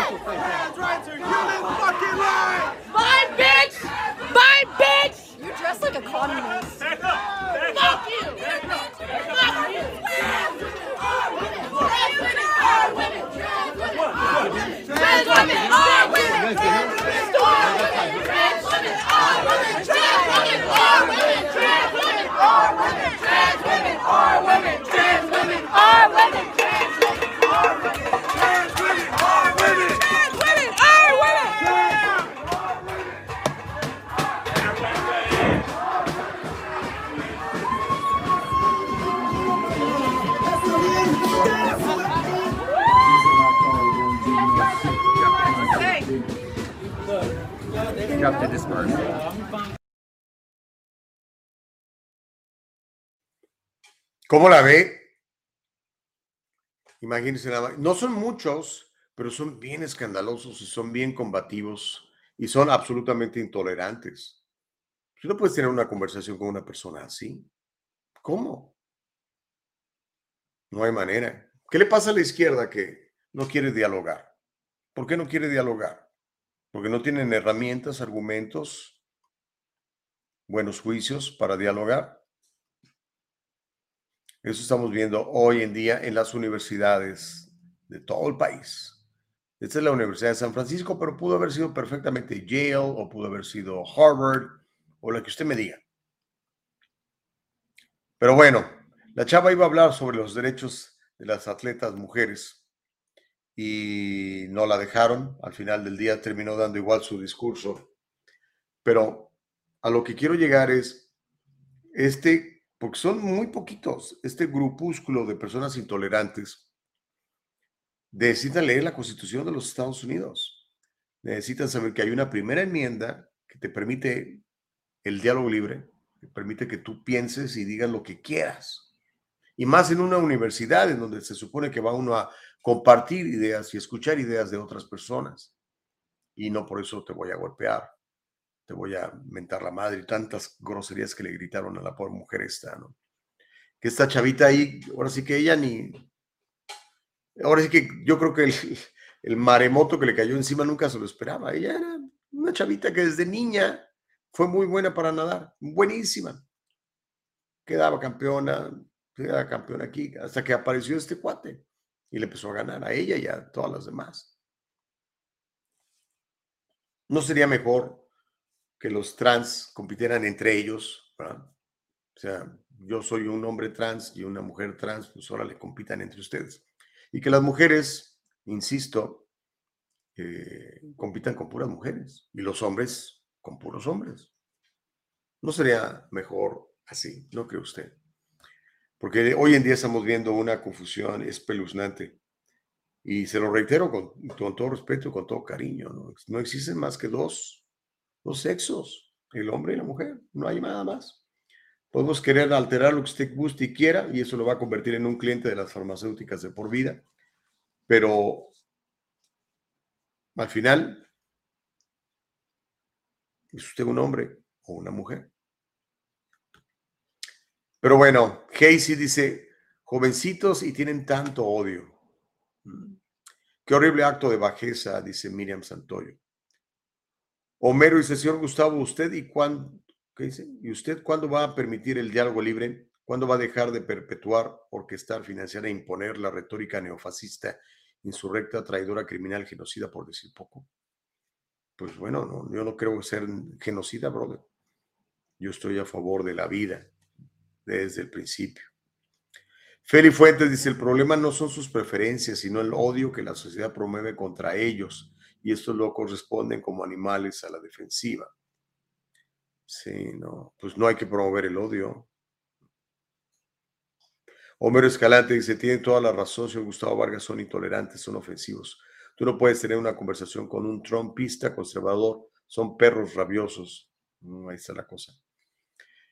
Trans rights are human fucking! Bye, bitch! Bye, bitch! You dress like a communist. Fuck you! Fuck you! Trans women are women. Trans women are women. Trans women are women. Trans women are women. Trans women are women. Trans women are women. Trans women are women. Trans women are women. Trans women ¿Cómo la ve? Imagínense nada. No son muchos, pero son bien escandalosos y son bien combativos y son absolutamente intolerantes. Tú no puedes tener una conversación con una persona así. ¿Cómo? No hay manera. ¿Qué le pasa a la izquierda que no quiere dialogar? ¿Por qué no quiere dialogar? Porque no tienen herramientas, argumentos, buenos juicios para dialogar. Eso estamos viendo hoy en día en las universidades de todo el país. Esta es la Universidad de San Francisco, pero pudo haber sido perfectamente Yale o pudo haber sido Harvard o la que usted me diga. Pero bueno, la chava iba a hablar sobre los derechos de las atletas mujeres y no la dejaron. Al final del día terminó dando igual su discurso. Pero a lo que quiero llegar es este, porque son muy poquitos, este grupúsculo de personas intolerantes necesitan leer la Constitución de los Estados Unidos. Necesitan saber que hay una primera enmienda que te permite el diálogo libre, que permite que tú pienses y digas lo que quieras. Y más en una universidad en donde se supone que va uno a compartir ideas y escuchar ideas de otras personas. Y no por eso te voy a golpear, te voy a mentar la madre y tantas groserías que le gritaron a la pobre mujer esta, ¿no? Que esta chavita ahí, ahora sí que ella ni, ahora sí que yo creo que el, el maremoto que le cayó encima nunca se lo esperaba. Ella era una chavita que desde niña fue muy buena para nadar, buenísima. Quedaba campeona, quedaba campeona aquí, hasta que apareció este cuate y le empezó a ganar a ella y a todas las demás. ¿No sería mejor que los trans compitieran entre ellos? ¿verdad? O sea, yo soy un hombre trans y una mujer trans, pues ahora le compitan entre ustedes. Y que las mujeres, insisto, eh, compitan con puras mujeres y los hombres con puros hombres. ¿No sería mejor así? ¿No cree usted? Porque hoy en día estamos viendo una confusión espeluznante. Y se lo reitero con, todo respeto, con todo cariño. ¿no? no existen más que dos, dos sexos, el hombre y la mujer. No hay nada más. Podemos querer alterar lo que usted guste y quiera y eso lo va a convertir en un cliente de las farmacéuticas de por vida. Pero al final, ¿es usted un hombre o una mujer? Pero bueno, Casey dice, jovencitos y tienen tanto odio. Mm. Qué horrible acto de bajeza, dice Miriam Santoyo. Homero dice, señor Gustavo, ¿usted y cuándo, qué dice? ¿Y usted cuándo va a permitir el diálogo libre? ¿Cuándo va a dejar de perpetuar, orquestar, financiar e imponer la retórica neofascista, insurrecta, traidora, criminal, genocida, por decir poco? Pues bueno, no, yo no creo ser genocida, brother. Yo estoy a favor de la vida desde el principio. Feli Fuentes dice, el problema no son sus preferencias, sino el odio que la sociedad promueve contra ellos, y estos locos responden como animales a la defensiva. Sí, no, pues no hay que promover el odio. Homero Escalante dice, tiene toda la razón, señor Gustavo Vargas, son intolerantes, son ofensivos. Tú no puedes tener una conversación con un trompista conservador, son perros rabiosos. ahí está la cosa.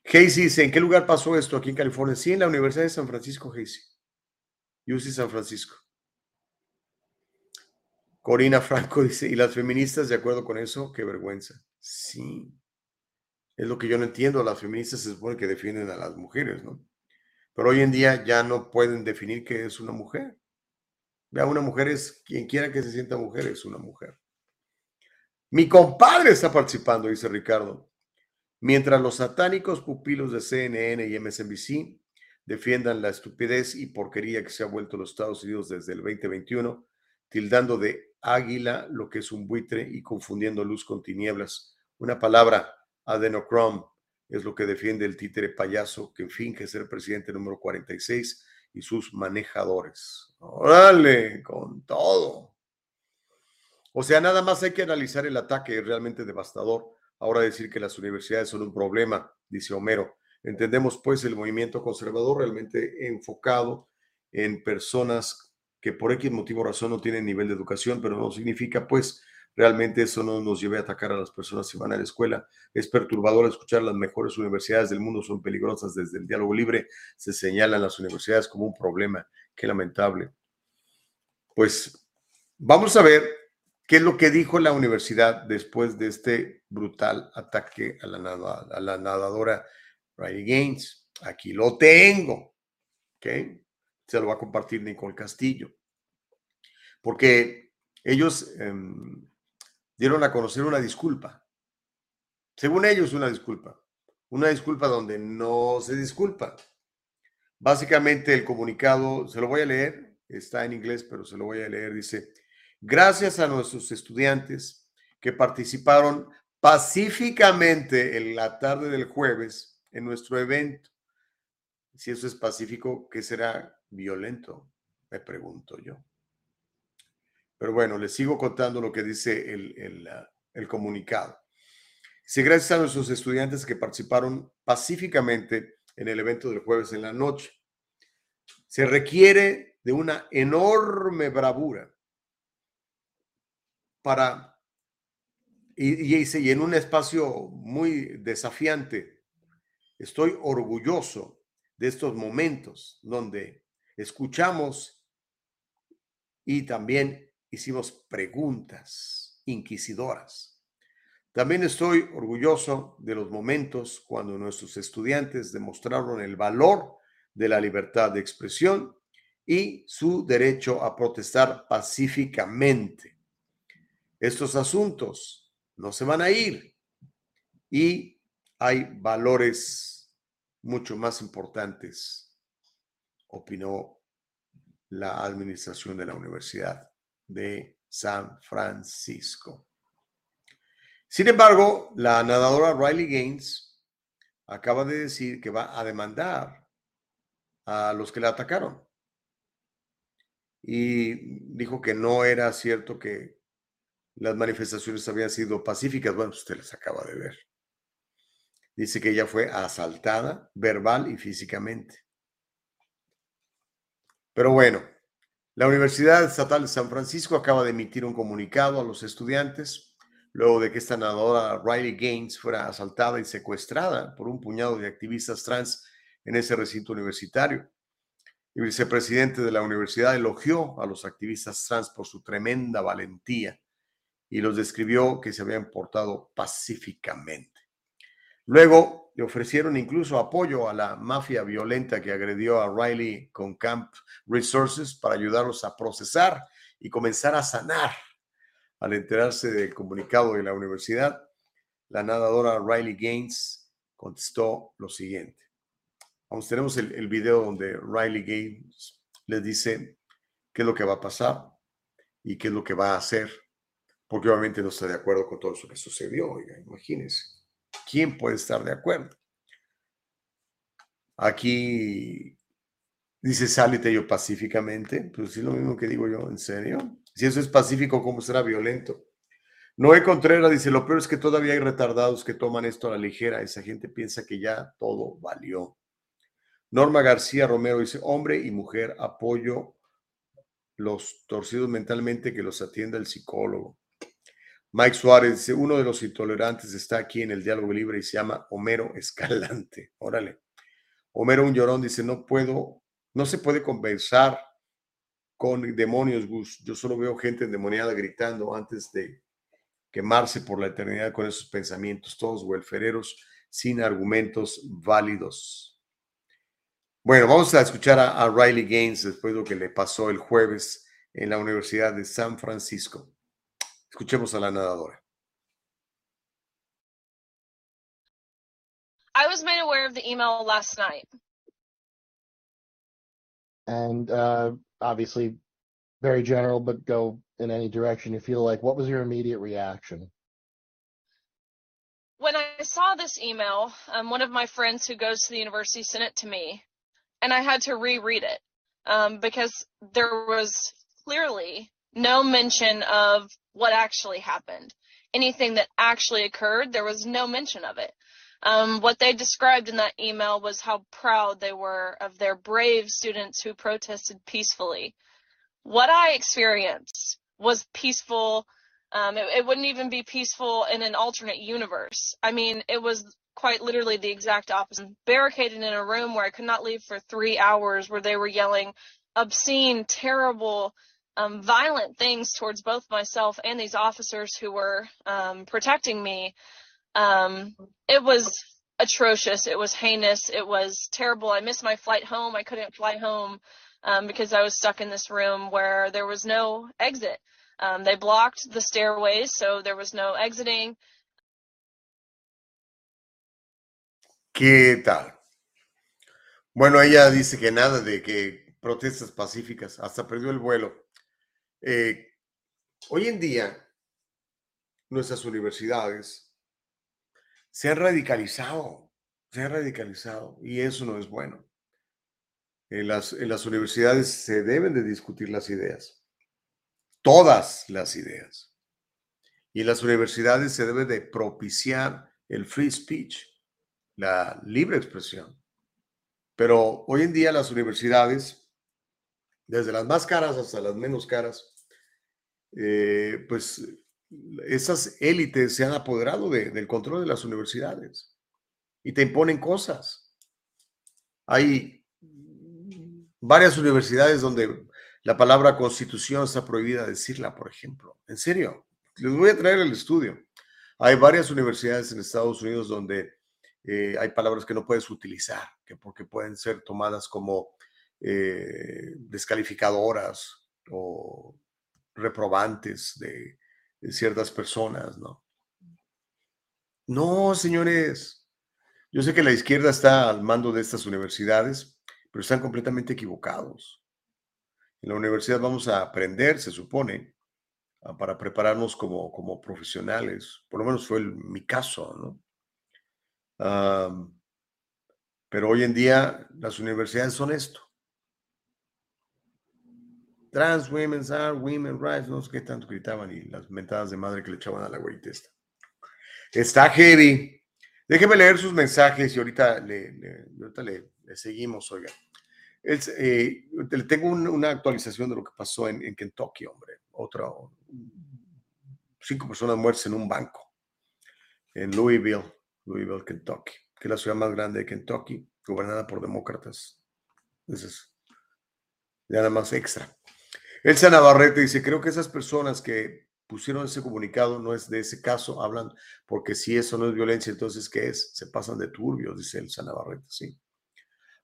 Casey dice, ¿en qué lugar pasó esto aquí en California? Sí, en la Universidad de San Francisco, Casey. UC San Francisco. Corina Franco *laughs* dice, ¿y las feministas de acuerdo con eso? Qué vergüenza. Sí. Es lo que yo no entiendo. Las feministas se supone que defienden a las mujeres, ¿no? Pero hoy en día ya no pueden definir qué es una mujer. Vea, una mujer es quien quiera que se sienta mujer, es una mujer. Mi compadre está participando, dice Ricardo. Mientras los satánicos pupilos de CNN y MSNBC defiendan la estupidez y porquería que se ha vuelto los Estados Unidos desde el 2021, tildando de águila lo que es un buitre y confundiendo luz con tinieblas. Una palabra, adenochrome, es lo que defiende el títere payaso que finge ser presidente número 46 y sus manejadores. Órale, con todo. O sea, nada más hay que analizar el ataque, realmente devastador Ahora decir que las universidades son un problema, dice Homero. Entendemos pues el movimiento conservador realmente enfocado en personas que por X motivo o razón no tienen nivel de educación, pero no significa pues realmente eso no nos lleve a atacar a las personas que van a la escuela. Es perturbador escuchar las mejores universidades del mundo son peligrosas desde el diálogo libre. Se señalan las universidades como un problema. Qué lamentable. Pues vamos a ver ¿Qué es lo que dijo la universidad después de este brutal ataque a la, nadadora Riley Gaines? Aquí lo tengo. Se lo va a compartir Nicole Castillo. Porque ellos em, dieron a conocer una disculpa. Según ellos, una disculpa. Una disculpa donde no se disculpa. Básicamente el comunicado, se lo voy a leer, está en inglés, pero se lo voy a leer, dice, gracias a nuestros estudiantes que participaron pacíficamente en la tarde del jueves en nuestro evento. Si eso es pacífico, ¿qué será violento? Me pregunto yo. Pero bueno, les sigo contando lo que dice el, el, comunicado. Dice, gracias a nuestros estudiantes que participaron pacíficamente en el evento del jueves en la noche. Se requiere de una enorme bravura para, y, y, en un espacio muy desafiante, estoy orgulloso de estos momentos donde escuchamos y también hicimos preguntas inquisidoras. También estoy orgulloso de los momentos cuando nuestros estudiantes demostraron el valor de la libertad de expresión y su derecho a protestar pacíficamente. Estos asuntos no se van a ir y hay valores mucho más importantes, opinó la administración de la Universidad de San Francisco. Sin embargo, la nadadora Riley Gaines acaba de decir que va a demandar a los que la atacaron. Y dijo que no era cierto que las manifestaciones habían sido pacíficas. Bueno, pues, usted las acaba de ver. Dice que ella fue asaltada verbal y físicamente. Pero bueno, la Universidad Estatal de San Francisco acaba de emitir un comunicado a los estudiantes luego de que esta nadadora Riley Gaines fuera asaltada y secuestrada por un puñado de activistas trans en ese recinto universitario. El vicepresidente de la universidad elogió a los activistas trans por su tremenda valentía y los describió que se habían portado pacíficamente. Luego le ofrecieron incluso apoyo a la mafia violenta que agredió a Riley con Camp Resources para ayudarlos a procesar y comenzar a sanar. Al enterarse del comunicado de la universidad, la nadadora Riley Gaines contestó lo siguiente. Vamos, tenemos el, el video donde Riley Gaines les dice qué es lo que va a pasar y qué es lo que va a hacer, porque obviamente no está de acuerdo con todo eso que sucedió. Oiga, imagínense, ¿quién puede estar de acuerdo? Aquí dice, sálite yo pacíficamente. Pues sí, lo mismo que digo yo, ¿en serio? Si eso es pacífico, ¿cómo será violento? Noé Contreras dice, lo peor es que todavía hay retardados que toman esto a la ligera. Esa gente piensa que ya todo valió. Norma García Romero dice, hombre y mujer, apoyo los torcidos mentalmente que los atienda el psicólogo. Mike Suárez dice, uno de los intolerantes está aquí en el diálogo libre y se llama Homero Escalante. *laughs* Órale. Homero un llorón dice, no puedo, no se puede conversar con demonios, Gus. Yo solo veo gente endemoniada gritando antes de quemarse por la eternidad con esos pensamientos, todos huelfereros sin argumentos válidos. Bueno, vamos a escuchar a, a, Riley Gaines después de lo que le pasó el jueves en la Universidad de San Francisco. Escuchemos a la nadadora. I was made aware of the email last night. And uh, obviously, very general, but go in any direction you feel like. What was your immediate reaction? When I saw this email, um, one of my friends who goes to the university sent it to me, and I had to reread it um, because there was clearly no mention of what actually happened. Anything that actually occurred, there was no mention of it. Um, what they described in that email was how proud they were of their brave students who protested peacefully. What I experienced was peaceful. Um, it, it wouldn't even be peaceful in an alternate universe. I mean, it was quite literally the exact opposite. Barricaded in a room where I could not leave for three hours, where they were yelling obscene, terrible, um, violent things towards both myself and these officers who were um, protecting me. Um, it was atrocious. It was heinous. It was terrible. I missed my flight home. I couldn't fly home um, because I was stuck in this room where there was no exit. Um, they blocked the stairways, so there was no exiting. ¿Qué tal? Bueno, ella dice que nada de que protestas pacíficas, hasta perdió el vuelo. Eh, hoy en día, nuestras universidades se han radicalizado, se han radicalizado y eso no es bueno. En las, universidades se deben de discutir las ideas, todas las ideas. Y en las universidades se debe de propiciar el free speech, la libre expresión. Pero hoy en día las universidades, desde las más caras hasta las menos caras, eh, pues esas élites se han apoderado de, del control de las universidades y te imponen cosas. Hay varias universidades donde la palabra constitución está prohibida decirla, por ejemplo. En serio, les voy a traer el estudio. Hay varias universidades en Estados Unidos donde eh, hay palabras que no puedes utilizar, que porque pueden ser tomadas como eh, descalificadoras o reprobantes de, ciertas personas, ¿no? No, señores. Yo sé que la izquierda está al mando de estas universidades, pero están completamente equivocados. En la universidad vamos a aprender, se supone, para prepararnos como, como profesionales. Por lo menos fue el, mi caso, ¿no? Pero hoy en día las universidades son esto. Trans women are women rights, no sé qué tanto gritaban y las mentadas de madre que le echaban a la güeyita esta. Está heavy. Déjeme leer sus mensajes y ahorita le, le le, le, seguimos, oiga. Eh, tengo un, una actualización de lo que pasó en, en Kentucky, hombre. Otra, cinco personas muertas en un banco en Louisville, Louisville, Kentucky, que es la ciudad más grande de Kentucky, gobernada por demócratas. Ya nada más extra. Elsa Navarrete dice, creo que esas personas que pusieron ese comunicado no es de ese caso, hablan porque si eso no es violencia, entonces ¿qué es? Se pasan de turbios, dice Elsa Navarrete, sí.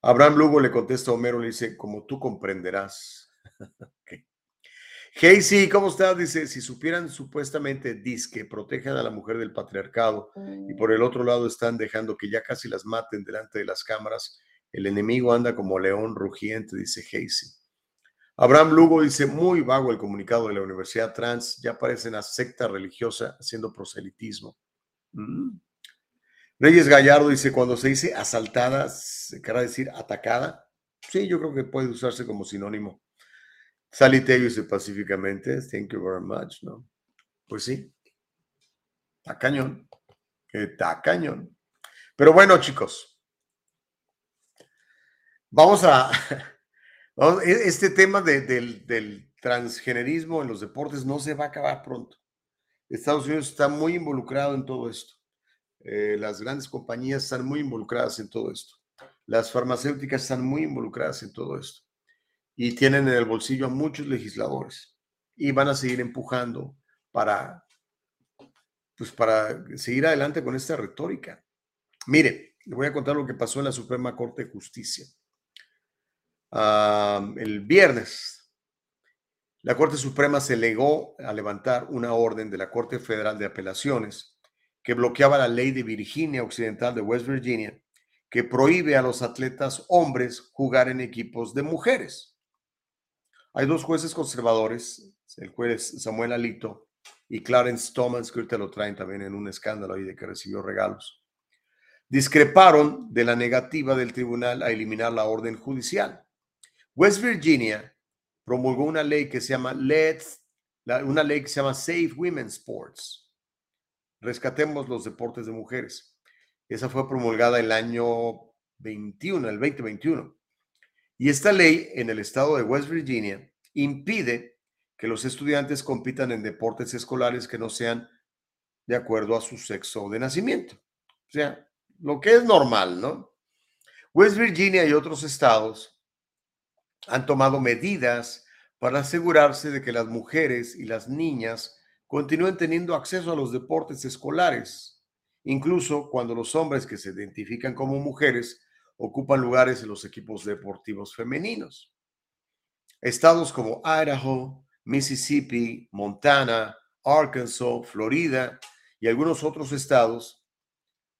Abraham Lugo le contesta a Homero, le dice, como tú comprenderás. *laughs* okay. ¿cómo estás? Dice, si supieran supuestamente que protegen a la mujer del patriarcado y por el otro lado están dejando que ya casi las maten delante de las cámaras, el enemigo anda como león rugiente, dice Casey. Abraham Lugo dice, muy vago el comunicado de la Universidad Trans, ya parece una secta religiosa haciendo proselitismo. Mm. Reyes Gallardo dice, cuando se dice asaltada, ¿se querrá decir atacada? Sí, yo creo que puede usarse como sinónimo. Salitello dice pacíficamente, thank you very much, ¿no? Pues sí, está cañón, está cañón. Pero bueno, chicos, vamos a, *laughs* e, este tema del, transgenerismo en los deportes no se va a acabar pronto. Estados Unidos está muy involucrado en todo esto. Eh, las grandes compañías están muy involucradas en todo esto. Las farmacéuticas están muy involucradas en todo esto y tienen en el bolsillo a muchos legisladores y van a seguir empujando para, pues para seguir adelante con esta retórica. Mire, le voy a contar lo que pasó en la Suprema Corte de Justicia. El viernes, la Corte Suprema se legó a levantar una orden de la Corte Federal de Apelaciones que bloqueaba la ley de Virginia Occidental de West Virginia que prohíbe a los atletas hombres jugar en equipos de mujeres. Hay dos jueces conservadores, el juez Samuel Alito y Clarence Thomas, que ahorita lo traen también en un escándalo ahí de que recibió regalos. Discreparon de la negativa del tribunal a eliminar la orden judicial. West Virginia promulgó una ley que se llama Let's, una ley que se llama Safe Women's Sports. Rescatemos los deportes de mujeres. Esa fue promulgada el año 21, el 2021. Y esta ley en el estado de West Virginia impide que los estudiantes compitan en deportes escolares que no sean de acuerdo a su sexo de nacimiento. O sea, lo que es normal, ¿no? West Virginia y otros estados han tomado medidas para asegurarse de que las mujeres y las niñas continúen teniendo acceso a los deportes escolares, incluso cuando los hombres que se identifican como mujeres ocupan lugares en los equipos deportivos femeninos. Estados como Idaho, Mississippi, Montana, Arkansas, Florida y algunos otros estados,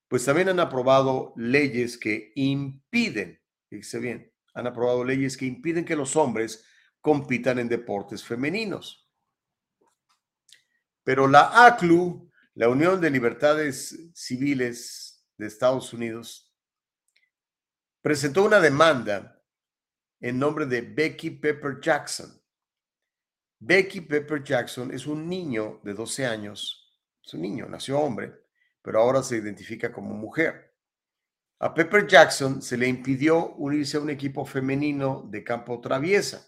pues también han aprobado leyes que impiden, fíjese bien, han aprobado leyes que impiden que los hombres compitan en deportes femeninos. Pero la ACLU, la Unión de Libertades Civiles de Estados Unidos, presentó una demanda en nombre de Becky Pepper Jackson. Becky Pepper Jackson es un niño de 12 años, es un niño, nació hombre, pero ahora se identifica como mujer. A Pepper Jackson se le impidió unirse a un equipo femenino de campo traviesa.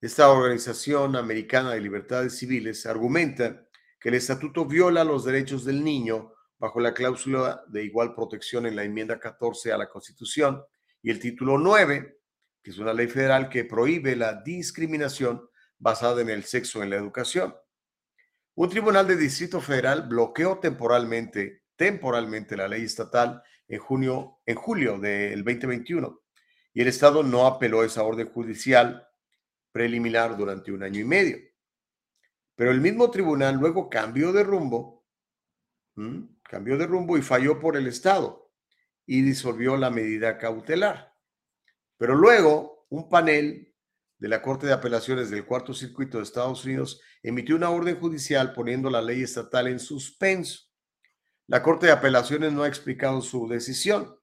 Esta organización americana de libertades civiles argumenta que el estatuto viola los derechos del niño bajo la cláusula de igual protección en la enmienda 14 a la Constitución y el título 9, que es una ley federal que prohíbe la discriminación basada en el sexo en la educación. Un tribunal de distrito federal bloqueó temporalmente, temporalmente la ley estatal en junio, en julio del 2021 y el estado no apeló esa orden judicial preliminar durante un año y medio. Pero el mismo tribunal luego cambió de rumbo cambió de rumbo y falló por el Estado y disolvió la medida cautelar. Pero luego, un panel de la Corte de Apelaciones del Cuarto Circuito de Estados Unidos emitió una orden judicial poniendo la ley estatal en suspenso. La Corte de Apelaciones no ha explicado su decisión.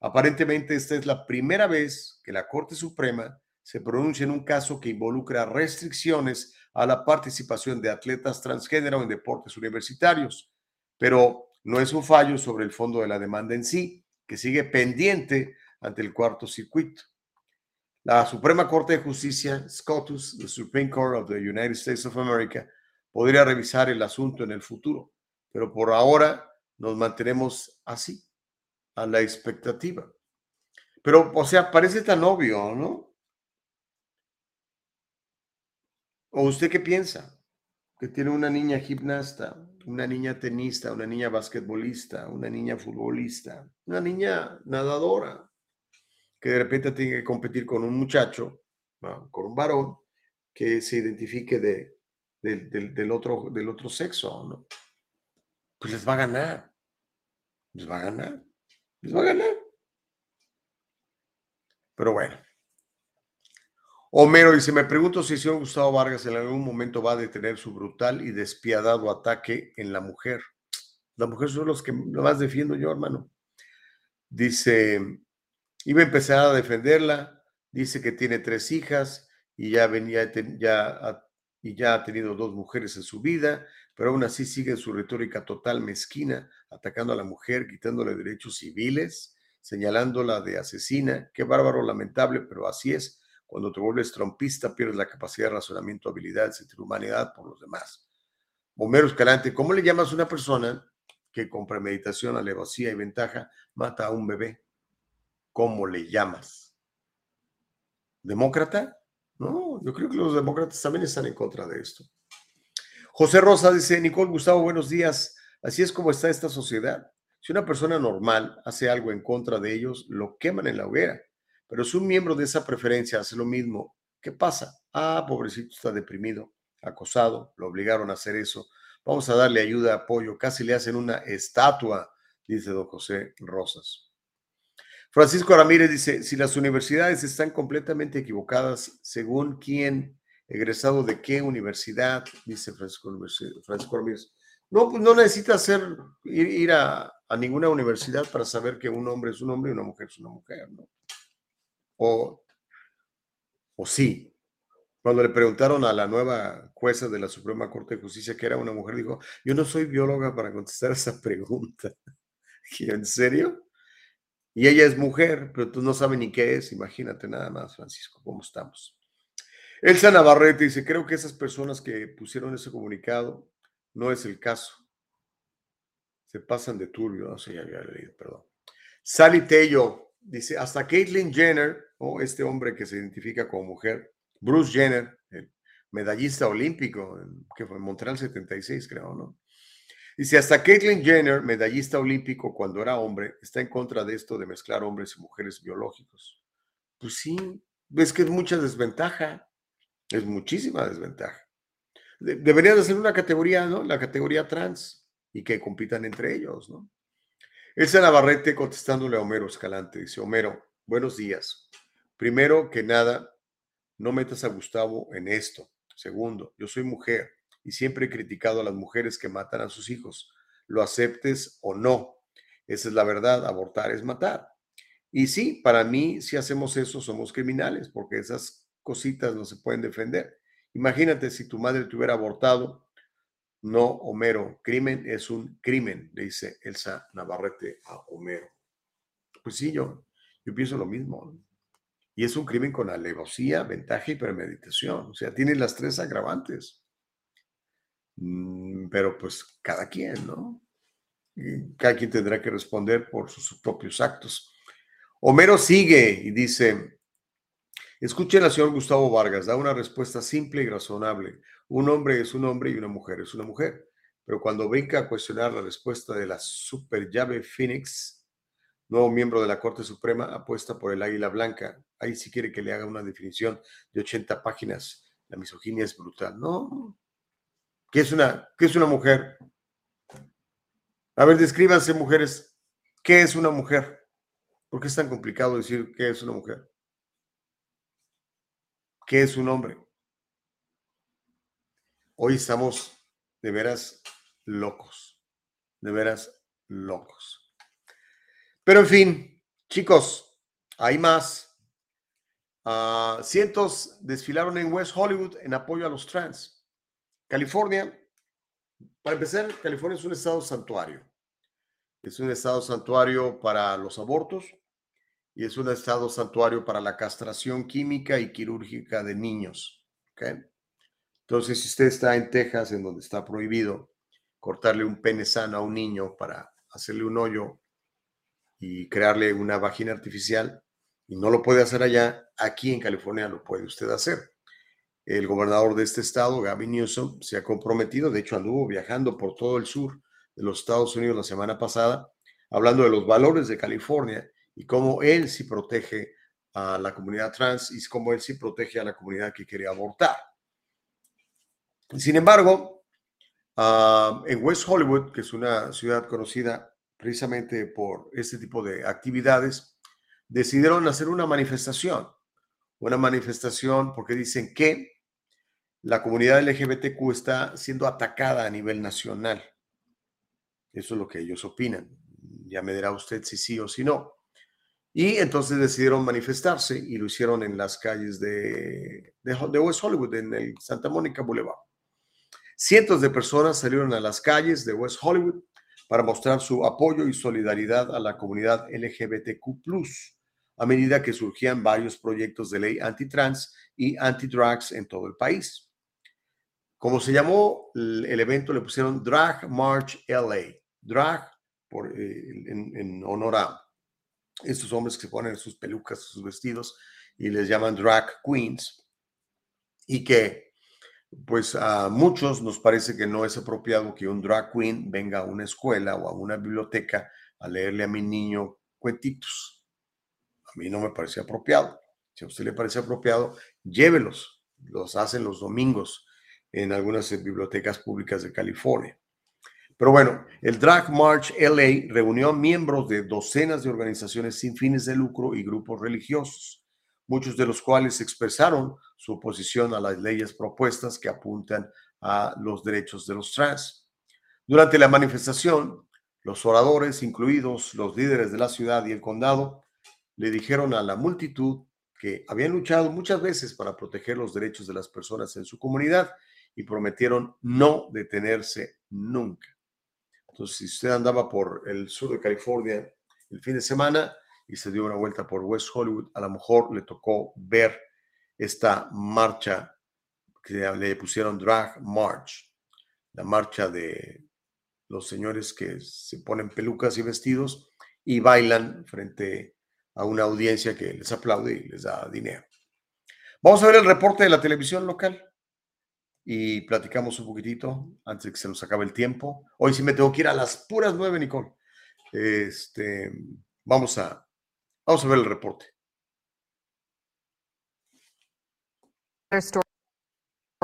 Aparentemente esta es la primera vez que la Corte Suprema se pronuncia en un caso que involucra restricciones a la participación de atletas transgénero en deportes universitarios. Pero no es un fallo sobre el fondo de la demanda en sí, que sigue pendiente ante el cuarto circuito. La Suprema Corte de Justicia, SCOTUS, the Supreme Court of the United States of America, Podría revisar el asunto en el futuro, pero por ahora nos mantenemos así, a la expectativa. Pero, o sea, parece tan obvio, ¿no? ¿O usted qué piensa? Que tiene una niña gimnasta, una niña tenista, una niña basquetbolista, una niña futbolista, una niña nadadora, que de repente tiene que competir con un muchacho, con un varón, que se identifique de, del- del- del otro, del otro sexo, ¿no? Pues les va a ganar. Les va a ganar. Les va a ganar. Pero bueno. Homero dice, me pregunto si el señor Gustavo Vargas en algún momento va a detener su brutal y despiadado ataque en la mujer. La mujer son los que más defiendo yo, hermano. Dice, iba a empezar a defenderla, dice que tiene tres hijas y ya venía, ya, y ya ha tenido dos mujeres en su vida, pero aún así sigue su retórica total mezquina, atacando a la mujer, quitándole derechos civiles, señalándola de asesina. Qué bárbaro, lamentable, pero así es. Cuando te vuelves trompista, pierdes la capacidad de razonamiento, habilidad, sentir humanidad por los demás. Homero Escalante, ¿cómo le llamas a una persona que con premeditación, alevosía y ventaja mata a un bebé? ¿Cómo le llamas? ¿Demócrata? No, yo creo que los demócratas también están en contra de esto. José Rosa dice, Nicole Gustavo, buenos días. Así es como está esta sociedad. Si una persona normal hace algo en contra de ellos, lo queman en la hoguera. Pero si un miembro de esa preferencia hace lo mismo, ¿qué pasa? Ah, pobrecito, está deprimido, acosado, lo obligaron a hacer eso. Vamos a darle ayuda, apoyo. Casi le hacen una estatua, dice don José Rosas. Francisco Ramírez dice, si las universidades están completamente equivocadas, según quién, egresado de qué universidad, dice Francisco, Francisco. No, pues no necesita hacer, ir, a, a ninguna universidad para saber que un hombre es un hombre y una mujer es una mujer, ¿no? O, o sí. Cuando le preguntaron a la nueva jueza de la Suprema Corte de Justicia que era una mujer, dijo, yo no soy bióloga para contestar esa pregunta. *laughs* ¿En serio? Y ella es mujer, pero tú no sabes ni qué es. Imagínate nada más, Francisco, cómo estamos. Elsa Navarrete dice, creo que esas personas que pusieron ese comunicado no es el caso. Se pasan de turbio, no sé, ya había leído, perdón. Sally Tello dice, hasta Caitlyn Jenner, o este hombre que se identifica como mujer, Bruce Jenner, medallista olímpico, que fue en Montreal 76, creo, ¿no? Dice, hasta Caitlyn Jenner, medallista olímpico cuando era hombre, está en contra de esto de mezclar hombres y mujeres biológicos. Pues sí, ves que es mucha desventaja, es muchísima desventaja. De- deberían de hacer una categoría, ¿no? La categoría trans y que compitan entre ellos, ¿no? Elsa Navarrete contestándole a Homero Escalante, dice, Homero, buenos días. Primero que nada, no metas a Gustavo en esto. Segundo, yo soy mujer y siempre he criticado a las mujeres que matan a sus hijos, lo aceptes o no. Esa es la verdad, abortar es matar. Y sí, para mí, si hacemos eso, somos criminales, porque esas cositas no se pueden defender. Imagínate si tu madre te hubiera abortado. No, Homero, crimen es un crimen, le dice Elsa Navarrete a Homero. Pues sí, yo, yo pienso lo mismo. Y es un crimen con alevosía, ventaja y premeditación. O sea, tiene las tres agravantes. Mm, Pero pues cada quien, ¿no? Cada quien tendrá que responder por sus propios actos. Homero sigue y dice, escuchen al señor Gustavo Vargas, da una respuesta simple y razonable. Un hombre es un hombre y una mujer es una mujer. Pero cuando venga a cuestionar la respuesta de la super llave Phoenix, nuevo miembro de la Corte Suprema, apuesta por el águila blanca. Ahí sí quiere que le haga una definición de 80 páginas. La misoginia es brutal. No. ¿Qué es una, qué es una mujer? A ver, descríbanse, mujeres. ¿Qué es una mujer? ¿Por qué es tan complicado decir qué es una mujer? ¿Qué es un hombre? Hoy estamos de veras locos, de veras locos. Pero en fin, chicos, hay más. Ah, cientos desfilaron en West Hollywood en apoyo a los trans. California, para empezar, California es un estado santuario. Es un estado santuario para los abortos y es un estado santuario para la castración química y quirúrgica de niños. ¿ok? Entonces, si usted está en Texas, en donde está prohibido cortarle un pene sano a un niño para hacerle un hoyo y crearle una vagina artificial, y no lo puede hacer allá, aquí en California lo puede usted hacer. El gobernador de este estado, Gavin Newsom, se ha comprometido, de hecho anduvo viajando por todo el sur de los Estados Unidos la semana pasada, hablando de los valores de California y cómo él sí protege a la comunidad trans y cómo él sí protege a la comunidad que quiere abortar. Sin embargo, ah, en West Hollywood, que es una ciudad conocida precisamente por este tipo de actividades, decidieron hacer una manifestación. Una manifestación porque dicen que la comunidad LGBTQ está siendo atacada a nivel nacional. Eso es lo que ellos opinan. Ya me dirá usted si sí o si no. Y entonces decidieron manifestarse y lo hicieron en las calles de, West Hollywood, en el Santa Mónica Boulevard. Cientos de personas salieron a las calles de West Hollywood para mostrar su apoyo y solidaridad a la comunidad LGBTQ, a medida que surgían varios proyectos de ley antitrans y antidrugs en todo el país. Como se llamó el evento, le pusieron Drag March LA, drag por, eh, en, honor a estos hombres que ponen sus pelucas, sus vestidos y les llaman drag queens. Y que, pues a muchos nos parece que no es apropiado que un drag queen venga a una escuela o a una biblioteca a leerle a mi niño cuentitos. A mí no me parece apropiado. Si a usted le parece apropiado, llévelos. Los hacen los domingos en algunas bibliotecas públicas de California. Pero bueno, el Drag March LA reunió a miembros de docenas de organizaciones sin fines de lucro y grupos religiosos, muchos de los cuales expresaron su oposición a las leyes propuestas que apuntan a los derechos de los trans. Durante la manifestación, los oradores, incluidos los líderes de la ciudad y el condado, le dijeron a la multitud que habían luchado muchas veces para proteger los derechos de las personas en su comunidad y prometieron no detenerse nunca. Entonces, si usted andaba por el sur de California el fin de semana y se dio una vuelta por West Hollywood, a lo mejor le tocó ver esta marcha que le pusieron Drag March, la marcha de los señores que se ponen pelucas y vestidos y bailan frente a una audiencia que les aplaude y les da dinero. Vamos a ver el reporte de la televisión local y platicamos un poquitito antes de que se nos acabe el tiempo. Hoy sí me tengo que ir a las puras nueve, Nicole. Este, vamos a, vamos a ver el reporte.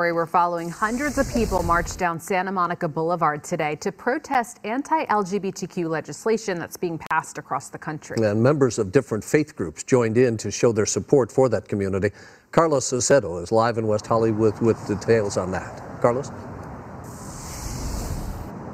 We're following hundreds of people marched down Santa Monica Boulevard today to protest anti LGBTQ legislation that's being passed across the country. And members of different faith groups joined in to show their support for that community. Carlos Acedo is live in West Hollywood with details on that. Carlos?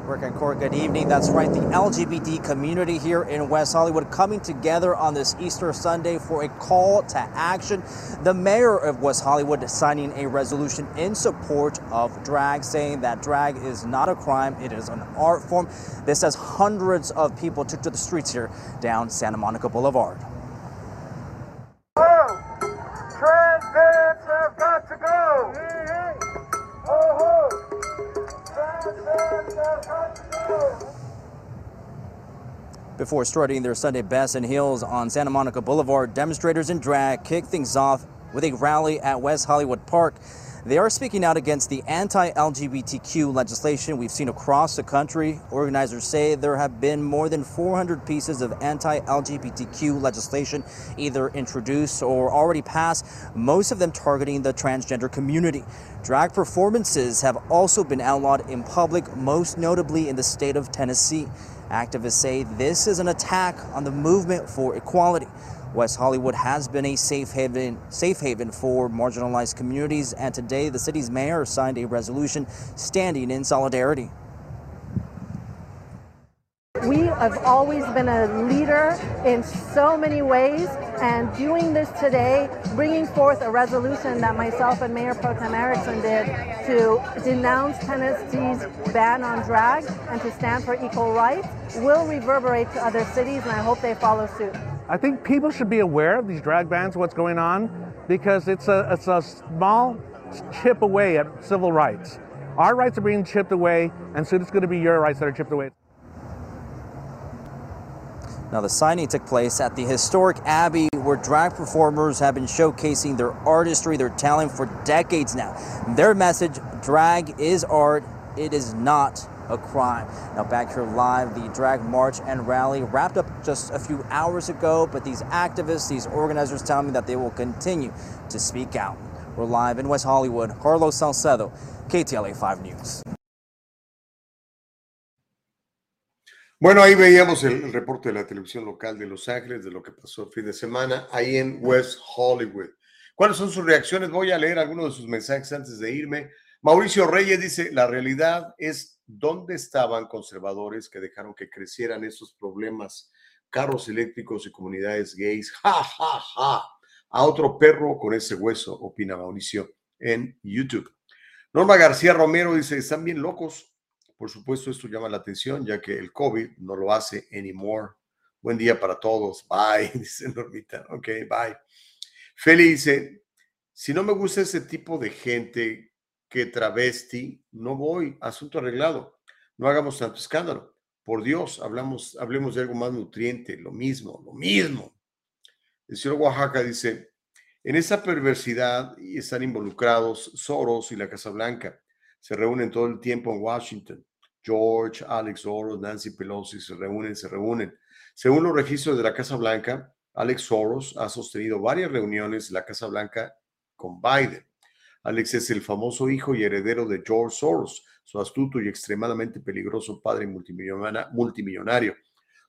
Rick and Court, good evening. That's right, the LGBT community here in West Hollywood coming together on this Easter Sunday for a call to action. The mayor of West Hollywood signing a resolution in support of drag, saying that drag is not a crime, it is an art form. This has hundreds of people took to the streets here down Santa Monica Boulevard. Oh, trans have got to go. Oh, oh. Before starting their Sunday best in Hills on Santa Monica Boulevard, demonstrators in drag kicked things off with a rally at West Hollywood Park. They are speaking out against the anti LGBTQ legislation we've seen across the country. Organizers say there have been more than 400 pieces of anti LGBTQ legislation either introduced or already passed, most of them targeting the transgender community. Drag performances have also been outlawed in public, most notably in the state of Tennessee. Activists say this is an attack on the movement for equality. West Hollywood has been a safe haven, safe haven for marginalized communities, and today the city's mayor signed a resolution standing in solidarity. We have always been a leader in so many ways, and doing this today, bringing forth a resolution that myself and Mayor Pro Tem Erickson did to denounce Tennessee's ban on drag and to stand for equal rights, will reverberate to other cities, and I hope they follow suit. I think people should be aware of these drag bans, what's going on, because it's a, it's a small chip away at civil rights. Our rights are being chipped away, and soon it's going to be your rights that are chipped away. Now, the signing took place at the historic Abbey, where drag performers have been showcasing their artistry, their talent for decades now. Their message drag is art, it is not a crime. Now, back here live, the drag march and rally wrapped up just a few hours ago, but these activists, these organizers tell me that they will continue to speak out. We're live in West Hollywood. Carlos Salcedo, KTLA 5 News. Bueno, ahí veíamos el, el, reporte de la televisión local de Los Ángeles de lo que pasó el fin de semana ahí en West Hollywood. ¿Cuáles son sus reacciones? Voy a leer algunos de sus mensajes antes de irme. Mauricio Reyes dice, la realidad es dónde estaban conservadores que dejaron que crecieran esos problemas, carros eléctricos y comunidades gays. Ja, ja, ja. A otro perro con ese hueso, opina Mauricio en YouTube. Norma García Romero dice, están bien locos. Por supuesto, esto llama la atención, ya que el COVID no lo hace anymore. Buen día para todos. Bye, *laughs* dice Normita. Ok, bye. Feli dice, si no me gusta ese tipo de gente que travesti, no voy. Asunto arreglado. No hagamos tanto escándalo. Por Dios, hablamos, hablemos de algo más nutriente, lo mismo, lo mismo. El señor Oaxaca dice, en esa perversidad están involucrados Soros y la Casa Blanca. Se reúnen todo el tiempo en Washington. George, Alex Soros, Nancy Pelosi se reúnen, se reúnen. Según los registros de la Casa Blanca, Alex Soros ha sostenido varias reuniones de la Casa Blanca con Biden. Alex es el famoso hijo y heredero de George Soros, su astuto y extremadamente peligroso padre multimillonario.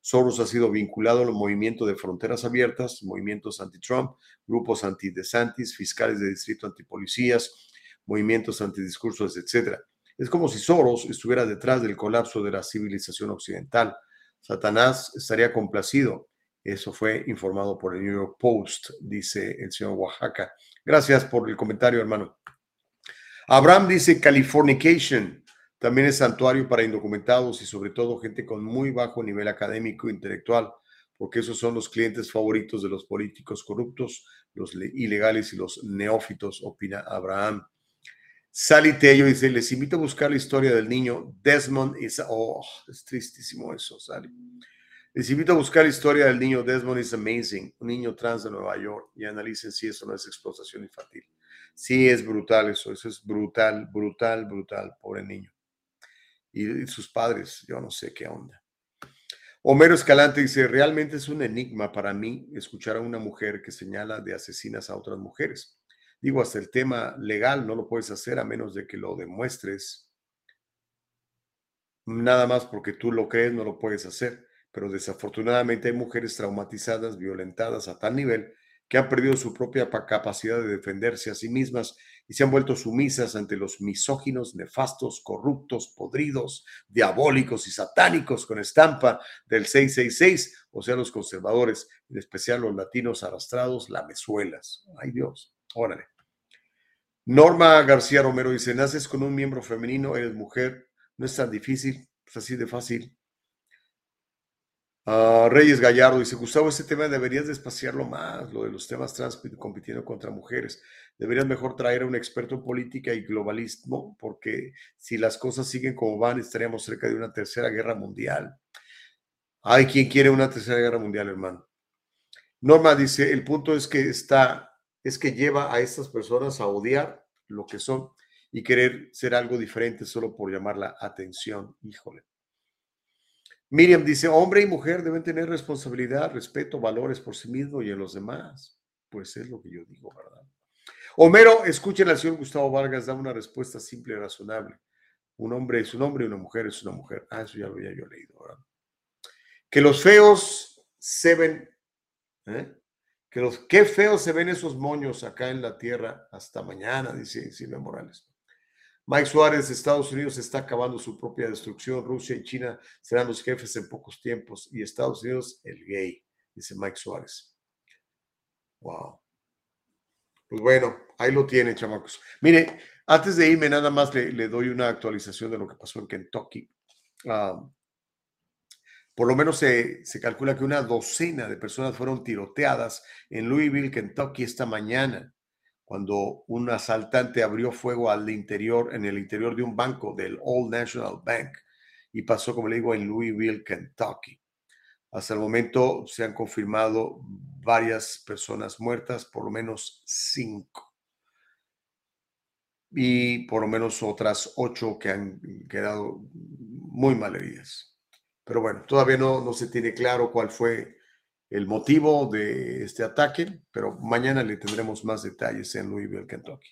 Soros ha sido vinculado al movimiento de fronteras abiertas, movimientos anti-Trump, grupos anti-DeSantis, fiscales de distrito antipolicías, movimientos antidiscursos, etc. Es como si Soros estuviera detrás del colapso de la civilización occidental. Satanás estaría complacido. Eso fue informado por el New York Post, dice el señor Oaxaca. Gracias por el comentario, hermano. Abraham dice Californication. También es santuario para indocumentados y sobre todo gente con muy bajo nivel académico e intelectual, porque esos son los clientes favoritos de los políticos corruptos, los ilegales y los neófitos, opina Abraham. Sally Tello dice, les invito a buscar la historia del niño Desmond. Oh, es tristísimo eso, Sally. Les invito a buscar la historia del niño Desmond is Amazing, un niño trans de Nueva York, y analicen si eso no es explotación infantil. Sí, es brutal eso, eso es brutal, brutal, brutal, pobre niño. Y sus padres, yo no sé qué onda. Homero Escalante dice, realmente es un enigma para mí escuchar a una mujer que señala de asesinas a otras mujeres. Digo, hasta el tema legal no lo puedes hacer a menos de que lo demuestres. Nada más porque tú lo crees, no lo puedes hacer. Pero desafortunadamente hay mujeres traumatizadas, violentadas a tal nivel que han perdido su propia capacidad de defenderse a sí mismas y se han vuelto sumisas ante los misóginos, nefastos, corruptos, podridos, diabólicos y satánicos con estampa del 666, o sea, los conservadores, en especial los latinos arrastrados, lamezuelas. Ay Dios, órale. Norma García Romero dice, naces con un miembro femenino, eres mujer, no es tan difícil, es así de fácil. Reyes Gallardo dice, Gustavo, ese tema deberías despaciarlo más, lo de los temas trans compitiendo contra mujeres. Deberías mejor traer a un experto en política y globalismo, porque si las cosas siguen como van, estaríamos cerca de una tercera guerra mundial. Hay quien quiere una tercera guerra mundial, hermano. Norma dice, el punto es que está, es que lleva a estas personas a odiar lo que son y querer ser algo diferente solo por llamar la atención. Híjole. Miriam dice, hombre y mujer deben tener responsabilidad, respeto, valores por sí mismo y en los demás. Pues es lo que yo digo, ¿verdad? Homero, escuchen al señor Gustavo Vargas, da una respuesta simple y razonable. Un hombre es un hombre y una mujer es una mujer. Ah, eso ya lo había yo leído, ¿verdad? Que los feos se ven, ¿eh? Que los, qué feos se ven esos moños acá en la tierra hasta mañana, dice Silvia Morales. Mike Suárez, Estados Unidos está acabando su propia destrucción. Rusia y China serán los jefes en pocos tiempos. Y Estados Unidos, el gay, dice Mike Suárez. Wow. Pues bueno, ahí lo tiene, chamacos. Mire, antes de irme, nada más le, doy una actualización de lo que pasó en Kentucky. Por lo menos se, calcula que una docena de personas fueron tiroteadas en Louisville, Kentucky, esta mañana. Cuando un asaltante abrió fuego al interior, en el interior de un banco del Old National Bank y pasó, como le digo, en Louisville, Kentucky. Hasta el momento se han confirmado varias personas muertas, por lo menos cinco. Y por lo menos otras ocho que han quedado muy mal heridas. Pero bueno, todavía no, no se tiene claro cuál fue el motivo de este ataque, pero mañana le tendremos más detalles en Louisville, Kentucky.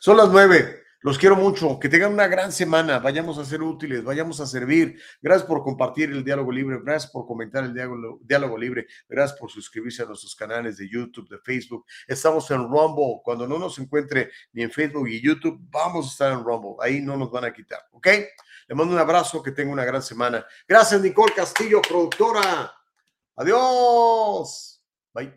Son las nueve. Los quiero mucho. Que tengan una gran semana. Vayamos a ser útiles, vayamos a servir. Gracias por compartir el diálogo libre. Gracias por comentar el diálogo, diálogo libre. Gracias por suscribirse a nuestros canales de YouTube, de Facebook. Estamos en Rumble. Cuando no nos encuentre ni en Facebook y YouTube, vamos a estar en Rumble. Ahí no nos van a quitar. ¿Ok? Le mando un abrazo. Que tenga una gran semana. Gracias, Nicole Castillo, productora. Adiós. Bye.